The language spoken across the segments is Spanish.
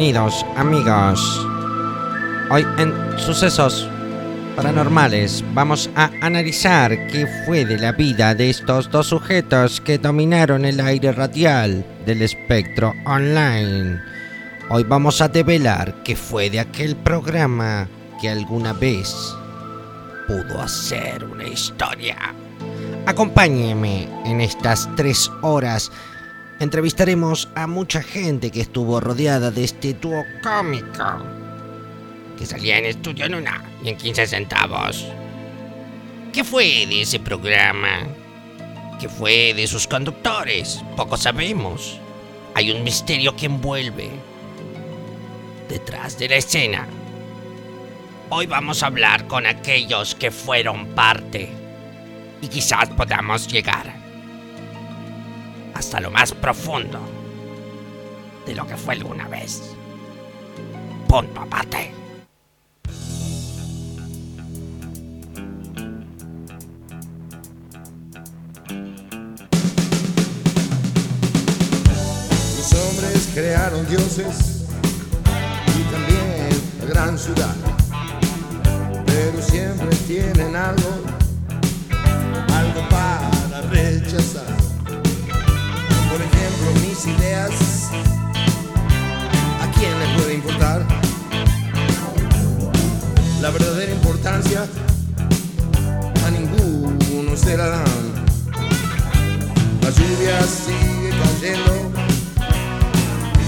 Bienvenidos amigos. Hoy en Sucesos Paranormales vamos a analizar qué fue de la vida de estos dos sujetos que dominaron el aire radial del espectro online. Hoy vamos a develar qué fue de aquel programa que alguna vez pudo hacer una historia. Acompáñeme en estas tres horas entrevistaremos a mucha gente que estuvo rodeada de este dúo cómico que salía en Estudio en una y en 15 centavos. ¿Qué fue de ese programa? ¿Qué fue de sus conductores? Poco sabemos. Hay un misterio que envuelve detrás de la escena. Hoy vamos a hablar con aquellos que fueron parte y quizás podamos llegar hasta lo más profundo de lo que fue alguna vez. Punto aparte. Los hombres crearon dioses y también gran ciudad, pero siempre tienen algo, ideas, ¿a quién le puede importar? La verdadera importancia a ninguno se la dan. La lluvia sigue cayendo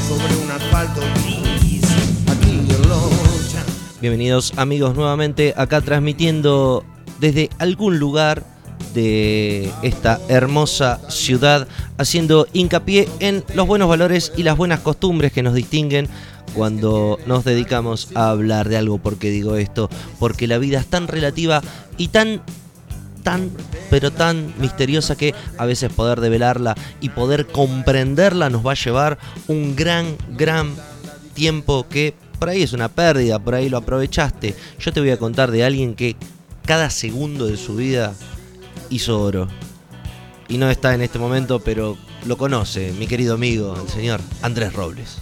sobre un asfalto gris aquí en Loncha. Bienvenidos amigos nuevamente acá transmitiendo desde algún lugar de esta hermosa ciudad, haciendo hincapié en los buenos valores y las buenas costumbres que nos distinguen cuando nos dedicamos a hablar de algo. ¿Por qué digo esto? Porque la vida es tan relativa y tan tan, pero tan misteriosa que a veces poder develarla y poder comprenderla nos va a llevar un gran, gran tiempo que por ahí es una pérdida, por ahí lo aprovechaste. Yo te voy a contar de alguien que cada segundo de su vida hizo oro. Y no está en este momento, pero lo conoce, mi querido amigo, el señor Andrés Robles.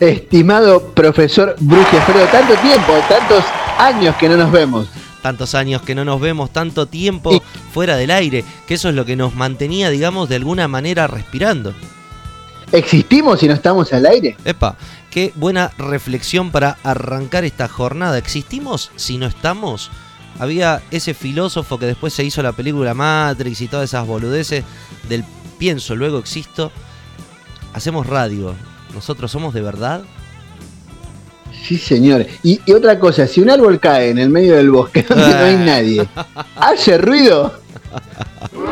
Estimado profesor Brugiafredo, tanto tiempo, tantos años que no nos vemos. tantos años que no nos vemos, tanto tiempo fuera del aire, que eso es lo que nos mantenía, digamos, de alguna manera respirando. ¿Existimos y no estamos al aire? Epa, qué buena reflexión para arrancar esta jornada. ¿Existimos si no estamos? Había ese filósofo que después se hizo la película Matrix y todas esas boludeces del pienso, luego existo. Hacemos radio. ¿Nosotros somos de verdad? Sí, señor. Y, y otra cosa, si un árbol cae en el medio del bosque donde no hay nadie, ¿hace ruido?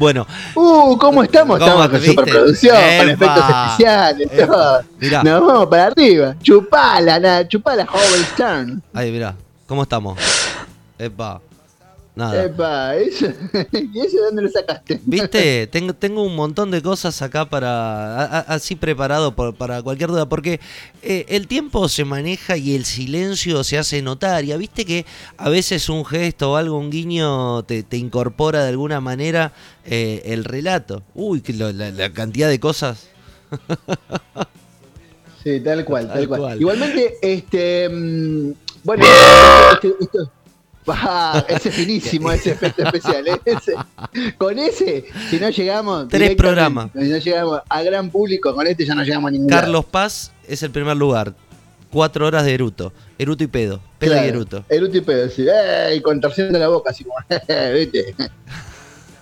Bueno, Uh, ¿cómo estamos? ¿Cómo Estamos con superproducción, con efectos especiales, epa. todo. Mirá. Nos vamos para arriba. Chupala, na, chupala Howard Stern. ahí mirá, ¿cómo estamos? Epa, nada. Epa, eso, ¿y eso de dónde lo sacaste? Viste, tengo, tengo un montón de cosas acá para. a- así preparado por- para cualquier duda. Porque eh, el tiempo se maneja y el silencio se hace notar. Y viste que a veces un gesto o algo, un guiño, te, te incorpora de alguna manera eh, el relato. Uy, la, la cantidad de cosas. Sí, tal cual, tal, Tal cual. cual. Igualmente, este. mm, bueno, este- esto- Ah, ese es finísimo, ese efecto especial. Ese- con ese, si no llegamos. Tres programas. Si no llegamos a gran público, con este ya no llegamos a ningún lado. Carlos Paz es el primer lugar. Cuatro horas de eruto. Eruto y pedo. Pedo Claro, y eruto. Eruto y pedo, sí. ¡Ey! Contorsión de la boca, así como. ¿Viste?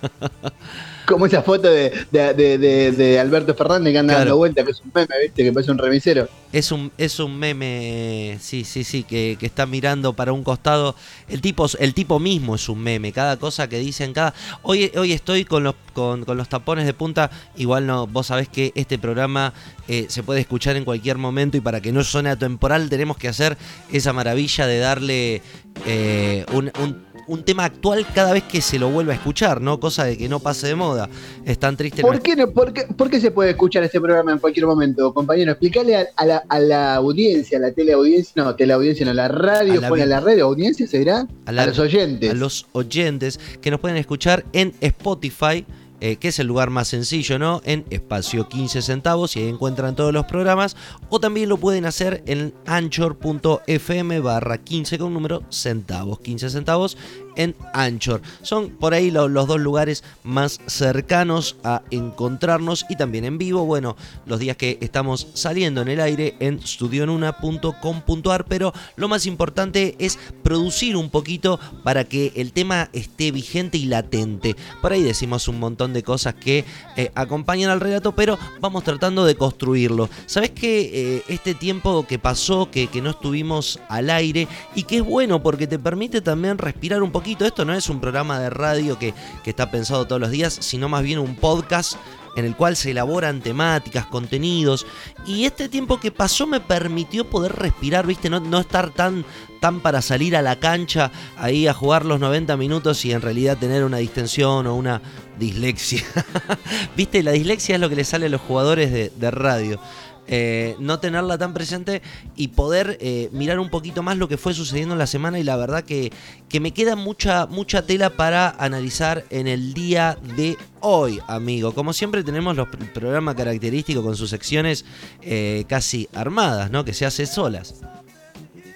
Como esa foto de, de, de- de- Alberto Fernández que anda Claro. dando vuelta, que es un meme, ¿viste? Que parece un remisero. Es un, es un meme, sí, sí, sí, que, que está mirando para un costado. El tipo, el tipo mismo es un meme. Cada cosa que dicen, cada. Hoy, hoy estoy con los, con, con los tapones de punta. Igual no, vos sabés que este programa eh, se puede escuchar en cualquier momento y para que no suene atemporal tenemos que hacer esa maravilla de darle eh, un, un- un tema actual cada vez que se lo vuelva a escuchar, ¿no? Cosa de que no pase de moda. Es tan triste. ¿Por qué, no, por, qué, por qué se puede escuchar este programa en cualquier momento, compañero? Explícale a, a la, a la audiencia, a la teleaudiencia, no, teleaudiencia, no, a la radio, A la pone a la radio, audiencia, ¿será? A la- a los oyentes. a los oyentes que nos pueden escuchar en Spotify eh, que es el lugar más sencillo, ¿no? En espacio 15 centavos y ahí encuentran todos los programas. O también lo pueden hacer en anchor.fm barra 15 con número centavos. 15 centavos en Anchor. Son por ahí los dos lugares más cercanos a encontrarnos y también en vivo. Bueno, los días que estamos saliendo en el aire en studionuna.com.ar, pero lo más importante es producir un poquito para que el tema esté vigente y latente. Por ahí decimos un montón de cosas que eh, acompañan al relato, pero vamos tratando de construirlo. ¿Sabes que eh, este tiempo que pasó, que, que no estuvimos al aire y que es bueno porque te permite también respirar un poquito? Esto no es un programa de radio que, que está pensado todos los días, sino más bien un podcast en el cual se elaboran temáticas, contenidos. Y este tiempo que pasó me permitió poder respirar, ¿viste? No, no, estar tan, tan para salir a la cancha ahí a jugar los 90 minutos y en realidad tener una distensión o una dislexia. ¿Viste? La dislexia es lo que le sale a los jugadores de, de radio. Eh, no tenerla tan presente y poder eh, mirar un poquito más lo que fue sucediendo en la semana y la verdad que, que me queda mucha, mucha tela para analizar en el día de hoy, amigo. Como siempre tenemos los, el programa característico con sus secciones eh, casi armadas, ¿no? Que se hace solas.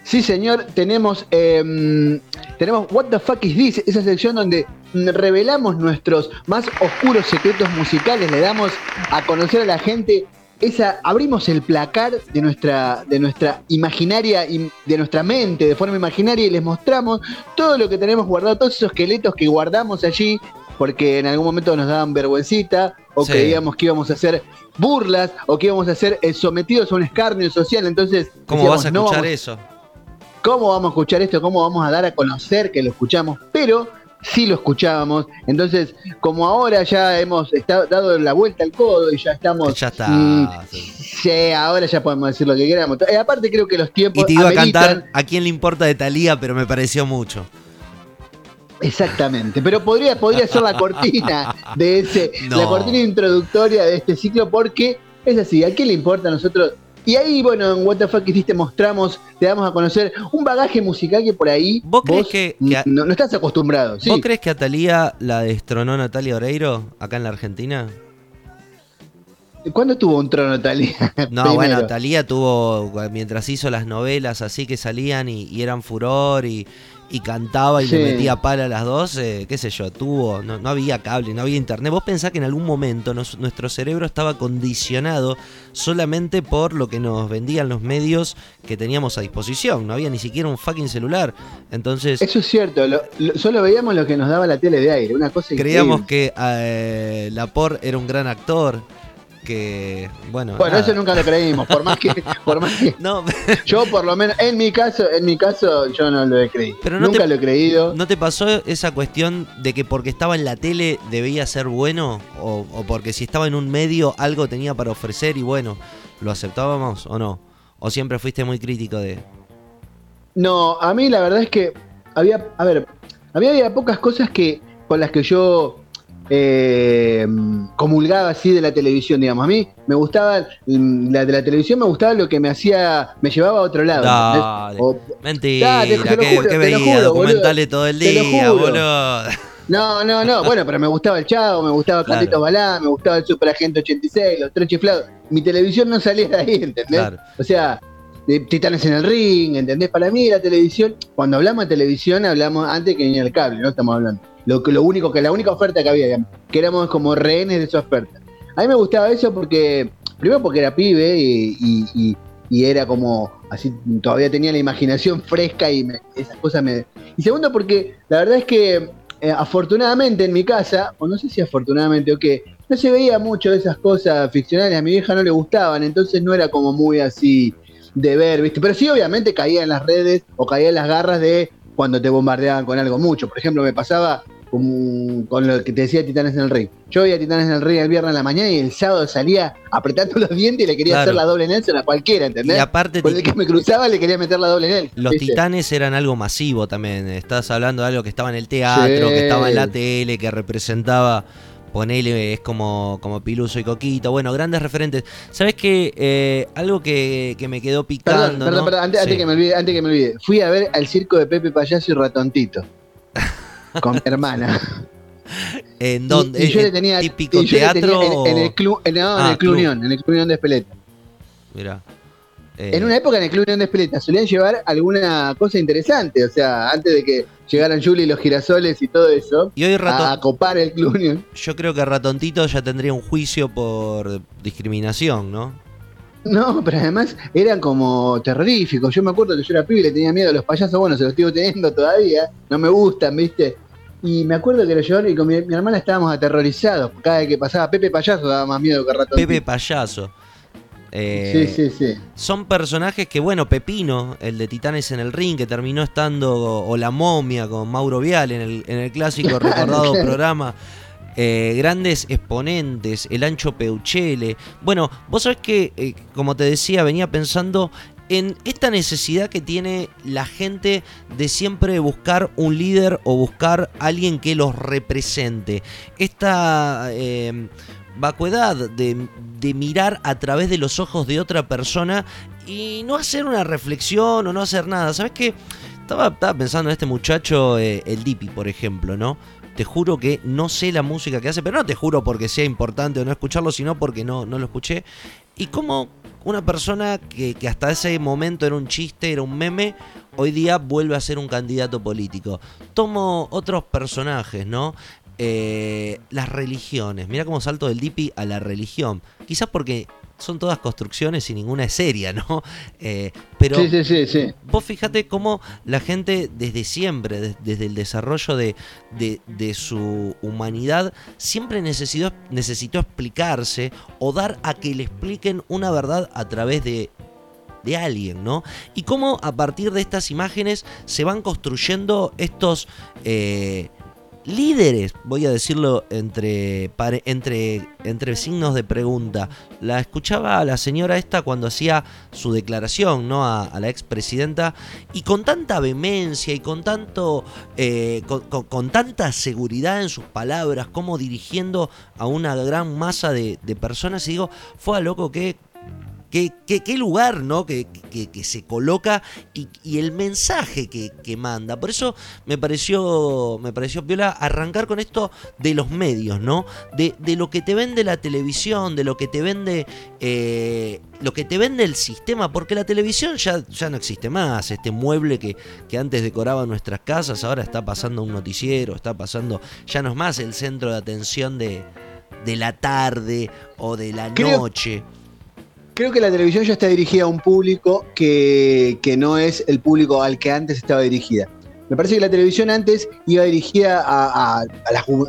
Sí, señor, tenemos, eh, tenemos What the Fuck is This, esa sección donde revelamos nuestros más oscuros secretos musicales, le damos a conocer a la gente esa, abrimos el placar de nuestra, de nuestra imaginaria, de nuestra mente, de forma imaginaria, y les mostramos todo lo que tenemos guardado, todos esos esqueletos que guardamos allí, porque en algún momento nos daban vergüencita, o sí. creíamos que íbamos a hacer burlas, o que íbamos a ser eh, sometidos a un escarnio social. Entonces, ¿cómo decíamos, vas a no escuchar vamos- eso? ¿Cómo vamos a escuchar esto? ¿Cómo vamos a dar a conocer que lo escuchamos? Pero sí lo escuchábamos. Entonces, como ahora ya hemos estado, dado la vuelta al codo y ya estamos. Ya está. mm, sí. sí, ahora ya podemos decir lo que queramos. Eh, aparte, creo que los tiempos. Y te iba a cantar a quién le importa de Talía, pero me pareció mucho. Exactamente, pero podría, podría ser la cortina de ese, No. la cortina introductoria de este ciclo, porque es así, ¿a quién le importa a nosotros? Y ahí, bueno, en What the Fuck Is This te mostramos, te damos a conocer un bagaje musical que por ahí ¿Vos crees que- que a- no, no estás acostumbrado. Sí. ¿Vos crees que a Talía la destronó Natalia Oreiro acá en la Argentina? ¿Cuándo tuvo un trono Talía? No, Primero. bueno, Talía tuvo, mientras hizo las novelas así que salían y, y eran furor y, y cantaba y Sí. le metía pala a las dos, eh, qué sé yo, tuvo, no, no había cable, no había internet. Vos pensás que en algún momento nos- nuestro cerebro estaba condicionado solamente por lo que nos vendían los medios que teníamos a disposición, no había ni siquiera un fucking celular. Entonces Eso es cierto, lo- lo- solo veíamos lo que nos daba la tele de aire, una cosa creíamos increíble. que eh, Laporte era un gran actor, que bueno... Bueno, nada. eso nunca lo creímos, por más que, por más que No, yo por lo menos, en mi caso, en mi caso, yo no lo he creído. Pero no nunca te- lo he creído. ¿No te pasó esa cuestión de que porque estaba en la tele debía ser bueno? O, o porque si estaba en un medio algo tenía para ofrecer y bueno, ¿lo aceptábamos o no? ¿O siempre fuiste muy crítico de...? No, a mí la verdad es que había, a ver, había, había pocas cosas que con las que yo eh, comulgaba así de la televisión, digamos. A mí me gustaba, mm, la de la televisión me gustaba lo que me hacía, me llevaba a otro lado. Dale. ¿entendés? O- Mentira, te que, juro, veía juro, documentales boludo. todo el día, boludo. no, no, no, bueno, pero me gustaba el Chavo, me gustaba Claro. Carlitos Balá, me gustaba el Super Agente 86, los tres chiflados. Mi televisión no salía de ahí, ¿entendés? Claro. O sea, de Titanes en el ring, ¿entendés? Para mí la televisión, cuando hablamos de televisión, hablamos antes que ni el cable, no estamos hablando. Lo, lo único que, la única oferta que había, que éramos como rehenes de esa oferta. A mí me gustaba eso porque, primero porque era pibe y, y- y- y era como, así, todavía tenía la imaginación fresca y me- esas cosas me... Y segundo porque la verdad es que, eh, afortunadamente en mi casa, o no sé si afortunadamente o qué, no se veía mucho de esas cosas ficcionales, a mi vieja no le gustaban, entonces no era como muy así de ver, ¿viste? Pero sí, obviamente caía en las redes o caía en las garras de cuando te bombardeaban con algo mucho. Por ejemplo, me pasaba con, con lo que te decía Titanes en el Ring. Yo veía Titanes en el Ring el viernes en la mañana y el sábado salía apretando los dientes y le quería Claro. hacer la doble Nelson a cualquiera, ¿entendés? Y aparte Con el que me cruzaba le quería meter la doble Nelson. los ¿viste? titanes eran algo masivo también. Estás hablando de algo que estaba en el teatro, Sí. que estaba en la tele, que representaba. Ponele, es como, como Piluso y Coquito. Bueno, grandes referentes. ¿Sabes qué? algo que, que me quedó picando. Perdón, perdón, ¿no? perdón, antes, antes Sí. que me olvide, antes que me olvide. Fui a ver al circo de Pepe Payaso y Ratontito. con mi hermana. ¿En dónde? Y, y yo ¿En le tenía, típico y yo le teatro? tenía en, en el club, en, Ah, el Club club. Unión, en el Club Unión de Espeleta. Mirá. Eh, En una época en el Club Unión de Espeleta solían llevar alguna cosa interesante, o sea, antes de que llegaran Julie y los girasoles y todo eso, y hoy Ratón, a copar el Club Unión. yo creo que Ratontito ya tendría un juicio por discriminación, ¿no? No, pero además eran como terroríficos. Yo me acuerdo que yo era pibe y le tenía miedo a los payasos, bueno, se los sigo teniendo todavía, no me gustan, ¿viste? Y me acuerdo que lo llevaron y con mi, mi hermana estábamos aterrorizados. Cada vez que pasaba Pepe Payaso daba más miedo que Ratón. Pepe Payaso. Eh, Sí, sí, sí. Son personajes que, bueno, Pepino, el de Titanes en el Ring, que terminó estando, o La Momia con Mauro Vial en el, en el clásico recordado programa. eh, grandes exponentes, el Ancho Peuchele. Bueno, vos sabés que, eh, como te decía, venía pensando en esta necesidad que tiene la gente de siempre buscar un líder o buscar alguien que los represente. Esta eh, vacuidad de, de mirar a través de los ojos de otra persona y no hacer una reflexión o no hacer nada. ¿Sabes qué? Estaba, pensando en este muchacho, eh, el Dipi, por ejemplo, ¿no? Te juro que no sé la música que hace, pero no te juro porque sea importante o no escucharlo, sino porque no, no lo escuché. Y como una persona que, que hasta ese momento era un chiste, era un meme, hoy día vuelve a ser un candidato político. Tomo otros personajes, ¿no? Eh, las religiones. Mira cómo salto del Dipi a la religión. Quizás porque son todas construcciones y ninguna es seria, ¿no? Eh, pero Sí, sí, sí. Vos fíjate cómo la gente desde siempre, des- desde el desarrollo de, de- de su humanidad, siempre necesitó, necesitó explicarse o dar a que le expliquen una verdad a través de, de alguien, ¿no? Y cómo a partir de estas imágenes se van construyendo estos eh, líderes, voy a decirlo entre, entre, entre signos de pregunta. La escuchaba a la señora esta cuando hacía su declaración, ¿no? A, a la expresidenta, y con tanta vehemencia y con tanto. eh, con tanta seguridad en sus palabras, como dirigiendo a una gran masa de, de personas, y digo, fue a loco que qué, qué- qué lugar, ¿no? Que, que- que se coloca y, y el mensaje que, que manda. Por eso me pareció, me pareció piola arrancar con esto de los medios, ¿no? De, de lo que te vende la televisión, de lo que te vende. eh, lo que te vende el sistema, porque la televisión ya, ya no existe más. Este mueble que, que antes decoraba nuestras casas, ahora está pasando un noticiero, está pasando. Ya no es más el centro de atención de, de la tarde o de la Creo- noche. Creo que la televisión ya está dirigida a un público que, que no es el público al que antes estaba dirigida. Me parece que la televisión antes iba dirigida a, a- a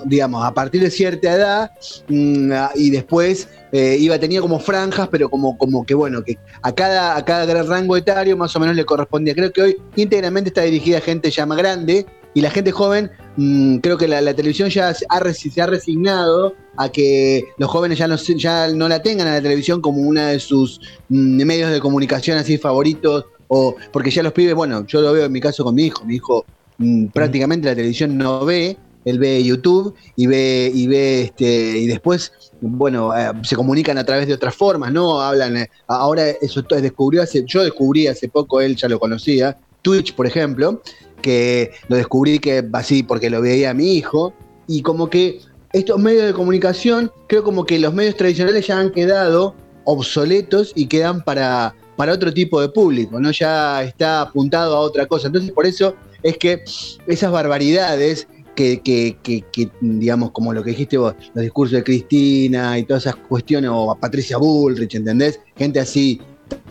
digamos, a partir de cierta edad mm, y después eh, iba, tenía como franjas, pero como, como que bueno, que a cada, a cada gran rango etario más o menos le correspondía. Creo que hoy íntegramente está dirigida a gente ya más grande y la gente joven, mm, creo que la, la televisión ya se ha, resi- se ha resignado a que los jóvenes ya no, ya no la tengan a la televisión como una de sus mm, medios de comunicación así favoritos, o porque ya los pibes, bueno, yo lo veo en mi caso con mi hijo, mi hijo mm, prácticamente la televisión no ve, él ve YouTube y ve, y ve este, y después, bueno, eh, se comunican a través de otras formas, ¿no? Hablan, eh, ahora eso descubrió hace, yo descubrí hace poco, él ya lo conocía, Twitch, por ejemplo, que lo descubrí que así porque lo veía a mi hijo, y como que estos medios de comunicación, creo como que los medios tradicionales ya han quedado obsoletos y quedan para, para otro tipo de público, ¿no? Ya está apuntado a otra cosa. Entonces, por eso es que esas barbaridades que, que- que- que, digamos, como lo que dijiste vos, los discursos de Cristina y todas esas cuestiones, o a Patricia Bullrich, ¿entendés? Gente así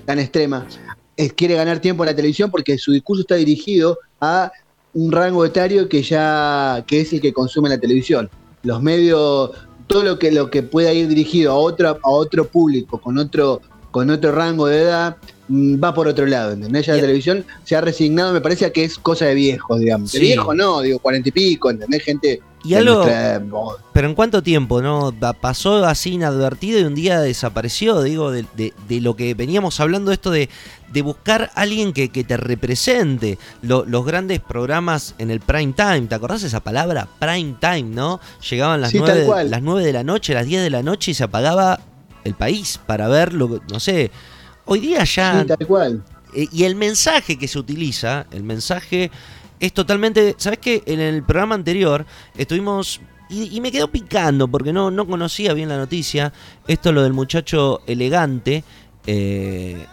tan extrema, quiere ganar tiempo en la televisión porque su discurso está dirigido a un rango etario que ya que es el que consume la televisión. Los medios, todo lo que lo que pueda ir dirigido a otro a otro público con otro con otro rango de edad mm, va por otro lado, ¿entendés? Ya la televisión se ha resignado, me parece que es cosa de viejos, digamos. De Sí. viejo no, digo, cuarenta y pico, ¿entendés? Gente Y algo, nuestra- pero en cuánto tiempo, ¿no? Pa- Pasó así inadvertido y un día desapareció, digo, de, de- de lo que veníamos hablando, esto de, de buscar a alguien que, que te represente. Lo- los grandes programas en el prime time, ¿te acordás esa palabra? Prime time, ¿no? Llegaban las, Sí, tal nueve, cual. las 9 de la noche, las 10 de la noche y se apagaba el país para verlo, no sé. Hoy día ya sí, tal cual. eh, y el mensaje que se utiliza, el mensaje es totalmente. ¿Sabes qué? En el programa anterior estuvimos y, me quedó picando porque no, no conocía bien la noticia. Esto lo del muchacho elegante eh,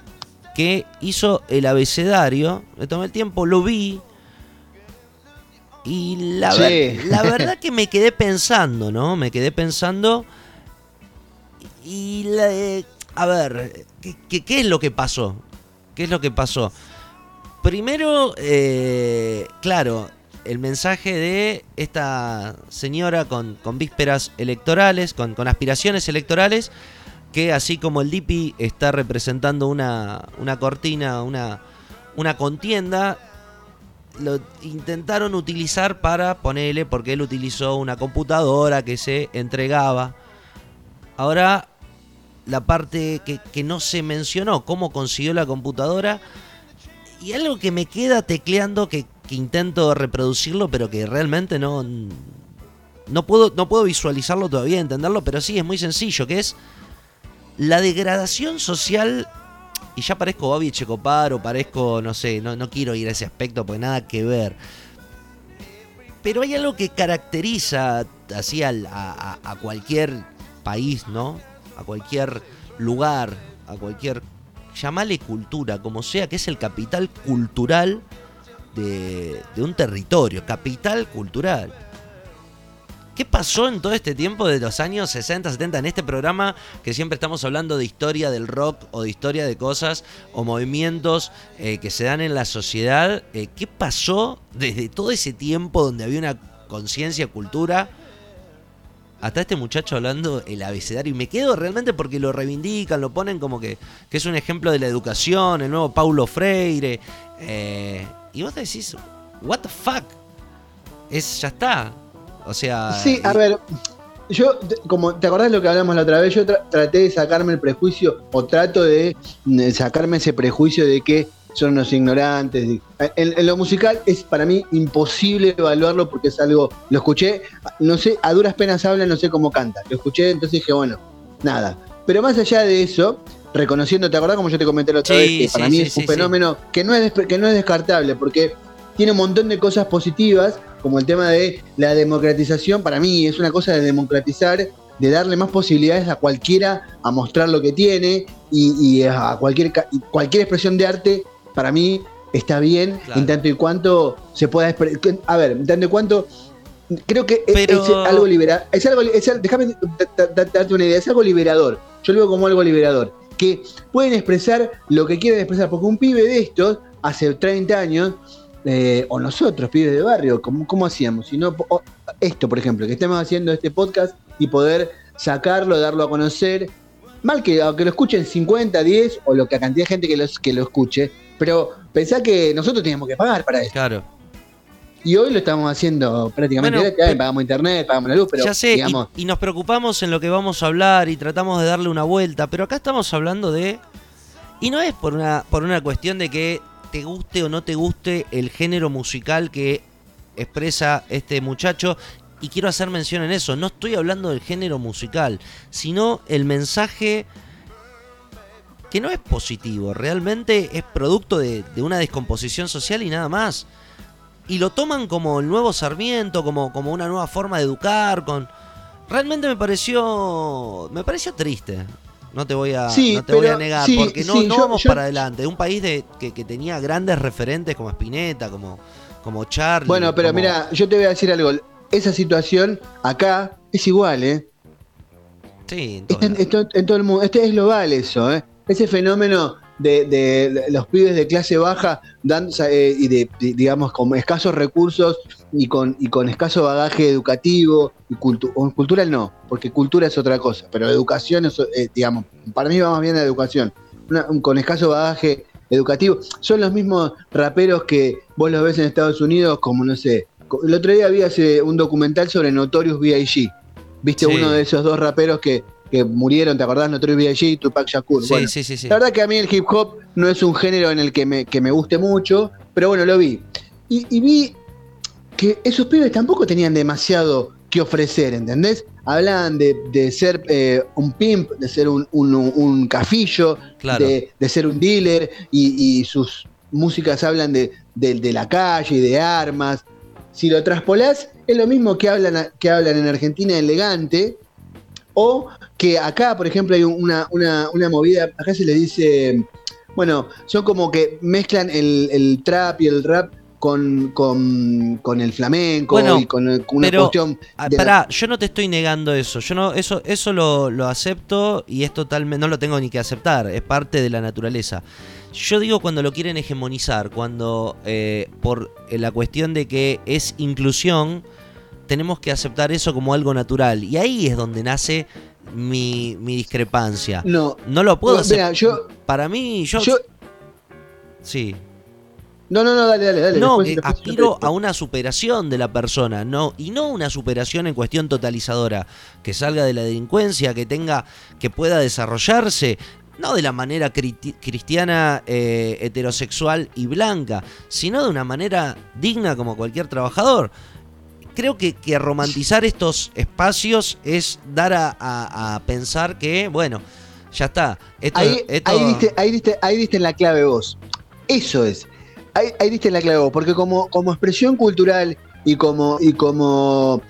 que hizo el abecedario. Me tomé el tiempo, lo vi. Y la, la verdad que me quedé pensando, ¿no? Me quedé pensando. Y la, eh, a ver, ¿qué, ¿qué, es lo que pasó? ¿Qué es lo que pasó? Primero, eh, claro, el mensaje de esta señora con, vísperas electorales, con, aspiraciones electorales, que así como el DIPI está representando una, una cortina, una, una contienda, lo intentaron utilizar para ponerle, porque él utilizó una computadora que se entregaba. Ahora, la parte que, que no se mencionó, cómo consiguió la computadora, y algo que me queda tecleando que, intento reproducirlo, pero que realmente no. No puedo, no puedo visualizarlo todavía, entenderlo, pero sí es muy sencillo, que es la degradación social. Y ya parezco Bobby Checopar o parezco, no sé, no, no quiero ir a ese aspecto porque nada que ver. Pero hay algo que caracteriza así a, a cualquier país, ¿no? A cualquier lugar, a cualquier llamale cultura, como sea, que es el capital cultural de, un territorio, capital cultural. ¿Qué pasó en todo este tiempo de los años 60, 70 en este programa que siempre estamos hablando de historia del rock o de historia de cosas o movimientos eh, que se dan en la sociedad? Eh, ¿Qué pasó desde todo ese tiempo donde había una conciencia, cultura? Hasta este muchacho hablando el abecedario y me quedo realmente porque lo reivindican, lo ponen como que, que es un ejemplo de la educación, el nuevo Paulo Freire. Eh, y vos te decís, what the fuck? Es, ya está. O sea... Sí, a ver, yo, como te acordás de lo que hablamos la otra vez, yo traté de sacarme el prejuicio, o trato de sacarme ese prejuicio de que son unos ignorantes. En, lo musical es para mí imposible evaluarlo porque es algo, lo escuché, no sé, a duras penas habla, no sé cómo canta. Lo escuché, entonces dije, bueno, nada. Pero más allá de eso, reconociendo, ¿te acordás como yo te comenté la otra vez? Que para mí es un fenómeno que no, es, que no es descartable porque tiene un montón de cosas positivas, como el tema de la democratización, para mí es una cosa de democratizar de darle más posibilidades a cualquiera a mostrar lo que tiene y, a cualquier, cualquier expresión de arte para mí está bien en tanto y cuanto se pueda a ver, en tanto y cuanto creo que es, algo liberador, es algo, déjame darte una idea, es algo liberador. Yo lo veo como algo liberador, que pueden expresar lo que quieren expresar, porque un pibe de estos hace 30 años eh, o nosotros, pibes de barrio, ¿cómo, cómo hacíamos? Si no, esto, por ejemplo, que estemos haciendo este podcast y poder sacarlo, darlo a conocer, mal que aunque lo escuchen 50, 10 o lo que cantidad de gente que, los, que lo escuche, pero pensá que nosotros teníamos que pagar para eso. Claro. Y hoy lo estamos haciendo prácticamente pagamos internet, pagamos la luz, pero ya sé, y, nos preocupamos en lo que vamos a hablar y tratamos de darle una vuelta, pero acá estamos hablando de y no es por una por una cuestión de que te guste o no te guste el género musical que expresa este muchacho y quiero hacer mención en eso, no estoy hablando del género musical, sino el mensaje que no es positivo, realmente es producto de, una descomposición social y nada más. Y lo toman como el nuevo Sarmiento, como, como una nueva forma de educar, con... Realmente me pareció. Me pareció triste. No te voy a, no te voy a negar, porque no, vamos para adelante. Un país de, que, tenía grandes referentes como Spinetta, como, como Charlie. Bueno, pero mira, yo te voy a decir algo. Esa situación acá es igual, ¿eh? Sí, en, en todo el mundo. Este es global eso, ¿eh? Ese fenómeno de, los pibes de clase baja eh, y de, digamos, con escasos recursos y con, y con escaso bagaje educativo y cultural no, porque cultura es otra cosa, pero educación es, eh, digamos, para mí va más bien la educación, con escaso bagaje educativo, son los mismos raperos que vos los ves en Estados Unidos como, no sé, el otro día había un documental sobre Notorious B.I.G., viste uno de esos dos raperos que que murieron, ¿te acordás? Notorious B.I.G. y Tupac Shakur. Sí, sí, sí, La verdad que a mí el hip hop no es un género en el que me, que me guste mucho, pero bueno, lo vi. Y, vi que esos pibes tampoco tenían demasiado que ofrecer, ¿entendés? Hablaban de, ser eh, un pimp, de ser un, un, cafillo, de, ser un dealer, y, sus músicas hablan de, de, la calle y de armas. si lo traspolás, es lo mismo que hablan, que hablan en Argentina elegante, o que acá, por ejemplo, hay una, una, movida, acá se le dice, bueno, son como que mezclan el, trap y el rap con, con, el flamenco y con, una pero, cuestión. Ah, pará, yo no te estoy negando eso. Yo no, eso, eso lo, lo, acepto y es totalmente. No lo tengo ni que aceptar. Es parte de la naturaleza. Yo digo cuando lo quieren hegemonizar, cuando eh, por la cuestión de que es inclusión, tenemos que aceptar eso como algo natural. Y ahí es donde nace mi, discrepancia. No, no lo puedo hacer. yo, Para mí, yo, Sí. No, no, no, dale, dale, dale. No, aspiro a una superación de la persona, no, y no una superación en cuestión totalizadora, que salga de la delincuencia, que tenga, que pueda desarrollarse, no de la manera cristiana, eh, heterosexual y blanca, sino de una manera digna como cualquier trabajador. Creo que, que romantizar estos espacios es dar a, pensar que, bueno, ya está. ahí, ahí, diste, ahí, en la clave vos. Eso es. Ahí, ahí diste en la clave vos, porque como, como expresión cultural y como, y como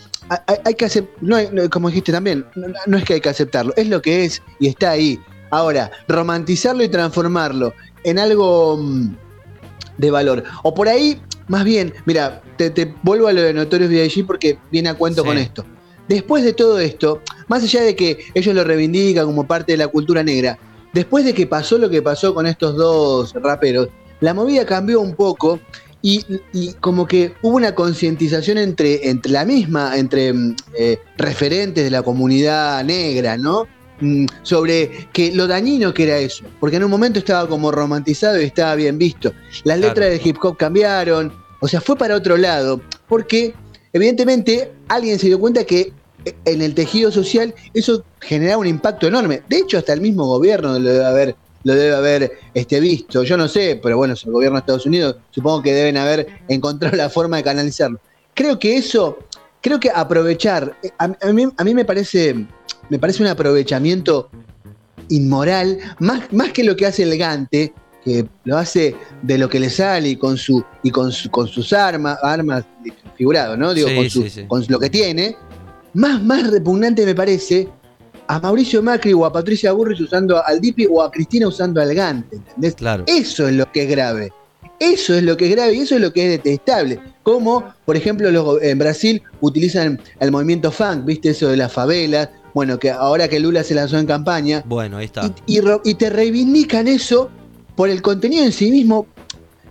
hay, que hacer, no, como dijiste también, no, es que hay que aceptarlo, es lo que es y está ahí. Ahora, romantizarlo y transformarlo en algo mm, de valor. O por ahí, más bien, mira, te, vuelvo a lo de Notorious B.I.G. porque viene a cuento con esto. Después de todo esto, más allá de que ellos lo reivindican como parte de la cultura negra, después de que pasó lo que pasó con estos dos raperos, la movida cambió un poco y, como que hubo una concientización entre, entre la misma, entre mm, eh, referentes de la comunidad negra, ¿no? Mm, sobre que lo dañino que era eso, porque en un momento estaba como romantizado y estaba bien visto. Las letras del hip hop cambiaron, o sea, fue para otro lado, porque evidentemente alguien se dio cuenta que en el tejido social eso generaba un impacto enorme. De hecho, hasta el mismo gobierno lo debe haber, lo debe haber este, visto. Yo no sé, pero bueno, es el gobierno de Estados Unidos, supongo que deben haber encontrado la forma de canalizarlo. Creo que eso, creo que aprovechar, a mí me parece me parece un aprovechamiento inmoral, más, más que lo que hace elegante, que lo hace de lo que le sale y con su y con, con sus armas, armas figurado, ¿no? Digo, con, lo que tiene, más, más repugnante me parece a Mauricio Macri o a Patricia Burris usando al Dipi o a Cristina usando al Gante, ¿entendés? Claro. Eso es lo que es grave. Eso es lo que es grave y eso es lo que es detestable. Como, por ejemplo, los, en Brasil utilizan el movimiento funk, ¿viste? Eso de las favelas, bueno, que ahora que Lula se lanzó en campaña. Bueno, ahí está. Y, te reivindican eso por el contenido en sí mismo,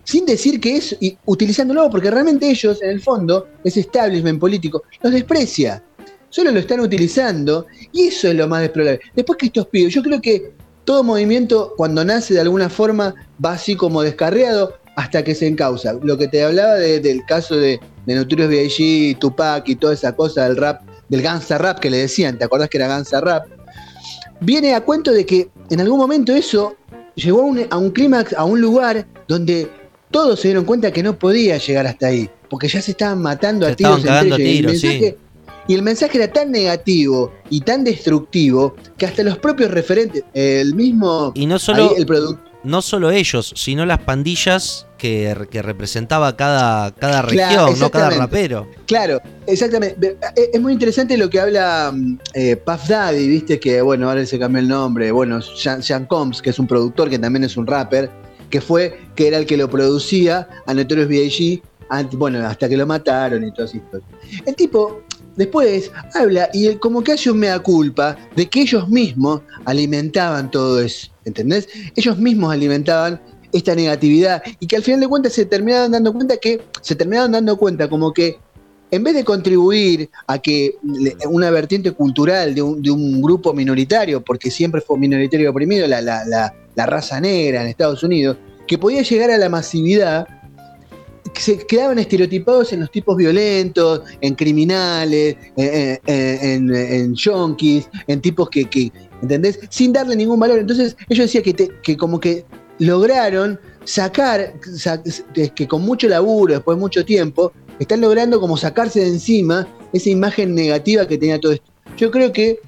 sin decir que es, y utilizándolo, porque realmente ellos, en el fondo, ese establishment político, los desprecia. Solo lo están utilizando y eso es lo más deplorable. Después que estos pibes, yo creo que todo movimiento cuando nace de alguna forma va así como descarriado hasta que se encausa. Lo que te hablaba del caso de, de Notorious B.I.G., Tupac y toda esa cosa del rap del Gansa Rap que le decían, ¿te acordás que era Gansa Rap? Viene a cuento de que en algún momento eso llegó a un, clímax, a un lugar donde todos se dieron cuenta que no podía llegar hasta ahí, porque ya se estaban matando a tiros entre ellos. y, el mensaje, era tan negativo y tan destructivo que hasta los propios referentes, el mismo y no solo el no solo ellos, sino las pandillas que, representaba cada, cada región, no cada rapero. Claro, exactamente. Eh, es muy interesante lo que habla mm, eh, Puff Daddy, viste que, bueno, ahora se cambió el nombre, bueno, Sean, Combs, que es un productor, que también es un rapper, que fue, que era el que lo producía a Notorious B.I.G., bueno, hasta que lo mataron y todo esto. El tipo después habla y como que hace un mea culpa de que ellos mismos alimentaban todo eso, ¿entendés? Ellos mismos alimentaban esta negatividad y que al final de cuentas se terminaban dando cuenta que se terminaban dando cuenta como que en vez de contribuir a que una vertiente cultural de un, grupo minoritario, porque siempre fue minoritario oprimido, la, la, raza negra en Estados Unidos, que podía llegar a la masividad, se quedaban estereotipados en los tipos violentos, en criminales, en, en, en en tipos que, que, ¿entendés? Sin darle ningún valor. Entonces ellos decían que, que como que lograron sacar, que con mucho laburo, después de mucho tiempo, están logrando como sacarse de encima esa imagen negativa que tenía todo esto. Yo creo que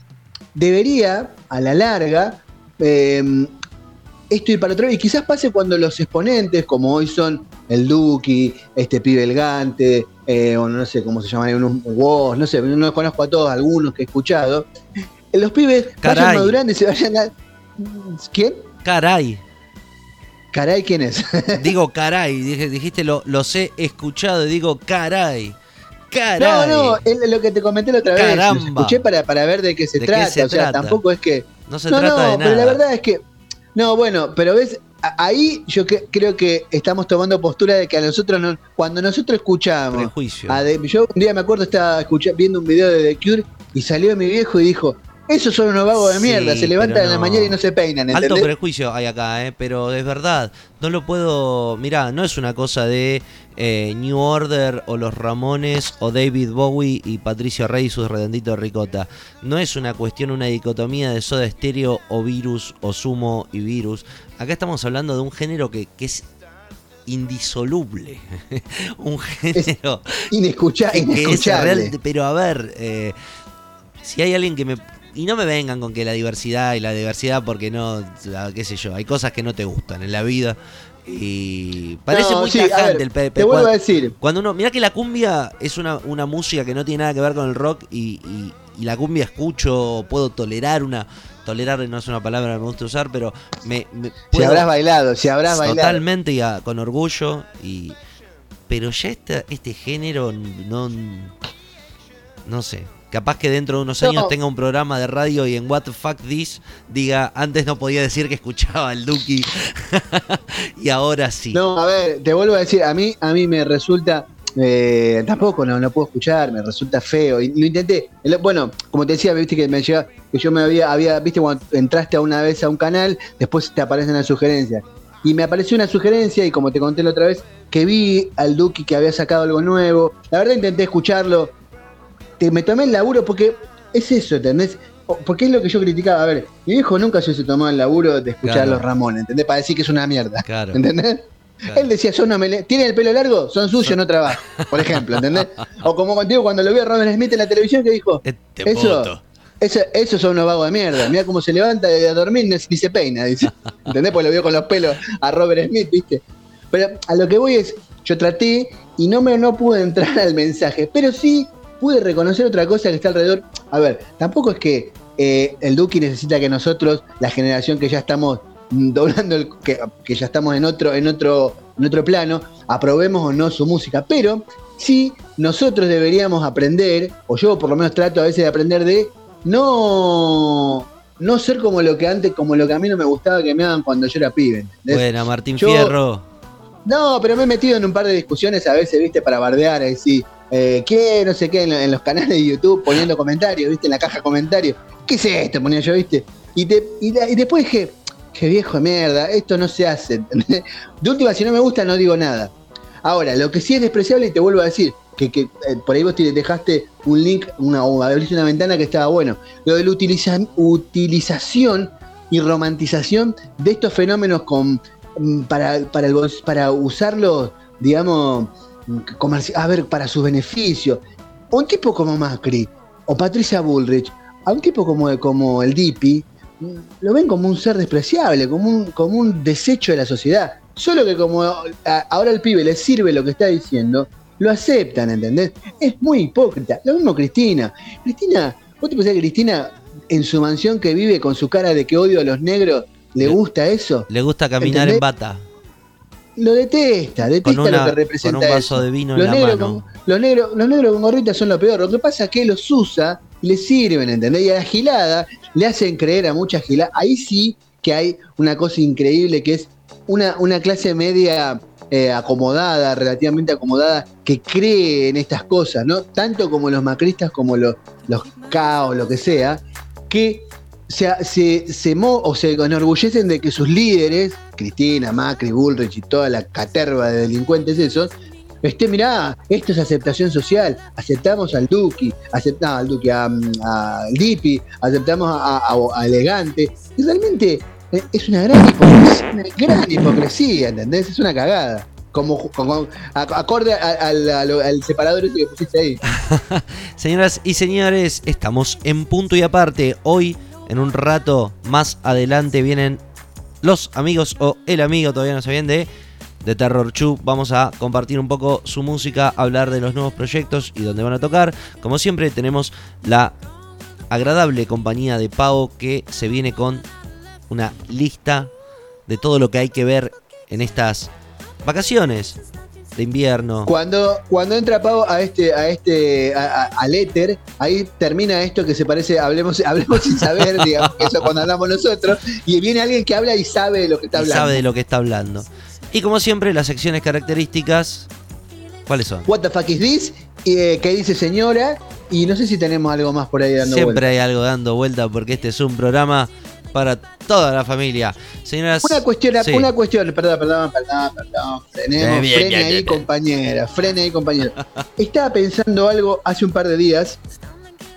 debería, a la larga, esto y para otro. Y quizás pase cuando los exponentes, como hoy son el Duki, este pibe elegante, eh, o no sé cómo se llaman, unos vos, no sé, no los conozco a todos, algunos que he escuchado. Los pibes Caray. vayan madurando y se vayan a. ¿Quién? Caray. Caray, ¿quién es? Digo caray. Dije- Dijiste lo, los he escuchado y digo caray. No, Caray. no, es lo que te comenté la otra vez. Caramba. Los escuché para, para ver de qué se ¿De qué trata. se o sea, trata? tampoco es que. No se no, trata no, de nada. pero la verdad es que. No, bueno, pero ves, ahí yo que- creo que estamos tomando postura de que a nosotros no. Cuando nosotros escuchamos. Prejuicio. a yo un día me acuerdo, estaba escucha- viendo un video de The Cure y salió mi viejo y dijo: Esos son unos vagos de Sí, mierda, se levantan en la mañana y no se peinan, Alto ¿entendés? prejuicio hay acá, ¿eh? pero es verdad. No lo puedo. Mirá, no es una cosa de eh, New Order o los Ramones o David Bowie y Patricio Rey y sus redonditos ricota. No es una cuestión, una dicotomía de soda estéreo o virus o sumo y virus. Acá estamos hablando de un género que, que es indisoluble. un género Inescucha- que es inescuchable. real, pero a ver, eh, si hay alguien que me... Y no me vengan con que la diversidad y la diversidad porque no, qué sé yo, hay cosas que no te gustan en la vida. Y parece No, muy sí, a tajante ver, el pe- Te vuelvo a cuando, decir. cuando uno, mira que la cumbia es una, una música que no tiene nada que ver con el rock y, y- y la cumbia escucho, puedo tolerar una, tolerar no es una palabra que me gusta usar, pero me, me Si habrás bailado, si habrás bailado. Totalmente y a- con orgullo. Y, pero ya este, este género no. No sé. Capaz que dentro de unos No. años tenga un programa de radio y en What the Fuck This diga, antes no podía decir que escuchaba al Duki y ahora sí. No, a ver, te vuelvo a decir, a mí, a mí me resulta, eh, tampoco no, no puedo escuchar, me resulta feo. Y lo intenté, El- bueno, como te decía, viste que me llega, que yo me había, había, viste, cuando entraste a una vez a un canal, después te aparecen las sugerencias. Y me apareció una sugerencia, y como te conté la otra vez, que vi al Duki que había sacado algo nuevo. La verdad intenté escucharlo. Te, me tomé el laburo porque es eso, ¿entendés? Porque es lo que yo criticaba. A ver, mi viejo nunca se tomó el laburo de escuchar Claro. a los Ramones, ¿entendés? Para decir que es una mierda. Claro. ¿Entendés? Claro. Él decía, son una mele- ¿tienen el pelo largo? Son sucios, no trabajan. Por ejemplo, ¿entendés? O como contigo cuando lo vi a Robert Smith en la televisión que dijo, Este eso, eso, esos son unos vagos de mierda. Mira cómo se levanta de a dormir ni se peina, dice. ¿Entendés? Pues lo vio con los pelos a Robert Smith, ¿viste? Pero a lo que voy es, yo traté y no me no pude entrar al mensaje, pero sí pude reconocer otra cosa que está alrededor. A ver, tampoco es que eh, el Duki necesita que nosotros, la generación que ya estamos mm, doblando, el, que, que ya estamos en otro, en otro, en otro plano, aprobemos o no su música, pero sí nosotros deberíamos aprender, o yo por lo menos trato a veces de aprender de no no ser como lo que antes, como lo que a mí no me gustaba que me hagan cuando yo era pibe. ¿entendés? Buena, Martín Yo- Fierro. No, pero me he metido en un par de discusiones a veces, viste, para bardear, así, eh, ¿qué? No sé qué, en, los canales de YouTube poniendo comentarios, viste, en la caja comentarios. ¿Qué es esto? Ponía yo, viste. Y, te, y, de- y después dije, qué viejo de mierda, esto no se hace. De última, si no me gusta, no digo nada. Ahora, lo que sí es despreciable, y te vuelvo a decir, que, que, eh, por ahí vos te dejaste un link, una, abriste una ventana que estaba bueno. Lo de la utiliza- utilización y romantización de estos fenómenos con, mm, para, para, el para usarlos, digamos, a ver, para sus beneficios. Un tipo como Macri o Patricia Bullrich, a un tipo como, como el Dipi, lo ven como un ser despreciable, como un, como un desecho de la sociedad. Solo que como ahora al pibe le sirve lo que está diciendo, lo aceptan, ¿entendés? Es muy hipócrita. Lo mismo Cristina. Cristina, ¿vos te pensás que Cristina en su mansión que vive con su cara de que odio a los negros, le Le- gusta eso? Le gusta caminar ¿Entendés? en bata. Lo detesta, detesta una- lo que con representa un vaso eso. de vino en Los la negros, mano. con, los, negros, los negros con gorrita son lo peor. Lo que pasa es que los usa le sirven, ¿entendés? Y a la gilada le hacen creer a mucha gilada. Ahí sí que hay una cosa increíble que es una, una clase media eh, acomodada, relativamente acomodada, que cree en estas cosas, ¿no? Tanto como los macristas, como los, los caos, lo que sea, que se, se, se mo- o se enorgullecen de que sus líderes, Cristina, Macri, Bullrich y toda la caterva de delincuentes esos, este, mirá, esto es aceptación social, aceptamos al Duki, aceptamos al Duki, a- a- al Dipi, aceptamos a, a- Elegante, y realmente eh, es una gran hipocresía, una gran hipocresía, ¿entendés? Es una cagada. Como, como ac- acorde al, al- al separador que pusiste ahí. Señoras y señores, estamos en punto y aparte. Hoy, en un rato más adelante, vienen los amigos o el amigo, todavía no se de, de Terror Chu. Vamos a compartir un poco su música, hablar de los nuevos proyectos y dónde van a tocar. Como siempre, tenemos la agradable compañía de Pau que se viene con una lista de todo lo que hay que ver en estas vacaciones de invierno. Cuando, cuando entra Pau a este, a este, a- a- al éter, ahí termina esto que se parece, hablemos, hablemos sin saber, digamos, eso cuando hablamos nosotros, y viene alguien que habla y sabe de lo que está y hablando. sabe de lo que está hablando. Y como siempre, las secciones características, ¿cuáles son? What the fuck is this? Y, eh, ¿Qué dice señora? Y no sé si tenemos algo más por ahí dando Siempre vuelta. hay algo dando vuelta porque este es un programa para toda la familia. Señoras, Una cuestión, Sí. una cuestión, perdón, perdón, perdón, perdón. Frenemos, Bien, frene bien, ahí, bien. compañera, frene ahí, compañera. Estaba pensando algo hace un par de días.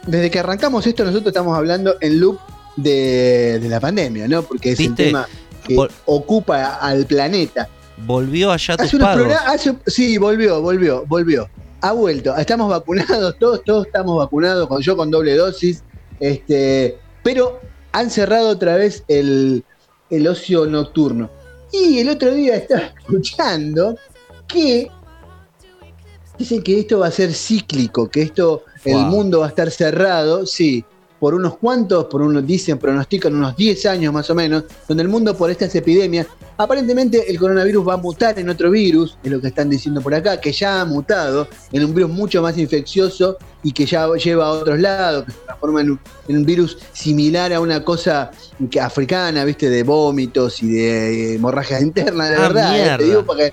Desde que arrancamos esto, nosotros estamos hablando en loop de, de la pandemia, ¿no? Porque es ¿Viste? tema que Vol- ocupa al planeta. volvió allá tus Hace unos pagos. hace- sí, volvió, volvió, volvió. Ha vuelto. Estamos vacunados, todos, todos estamos vacunados, con yo con doble dosis. Este, pero han cerrado otra vez el, el ocio nocturno. Y el otro día estaba escuchando que dicen que esto va a ser cíclico, que esto, el mundo va a estar cerrado, sí, por unos cuantos, por unos, dicen, pronostican unos 10 años más o menos, donde el mundo por estas epidemias, aparentemente el coronavirus va a mutar en otro virus, es lo que están diciendo por acá, que ya ha mutado en un virus mucho más infeccioso y que ya lleva a otros lados, que se transforma en un, en un virus similar a una cosa que africana, viste, de vómitos y de hemorragias internas, de Ah, verdad, eh, te digo porque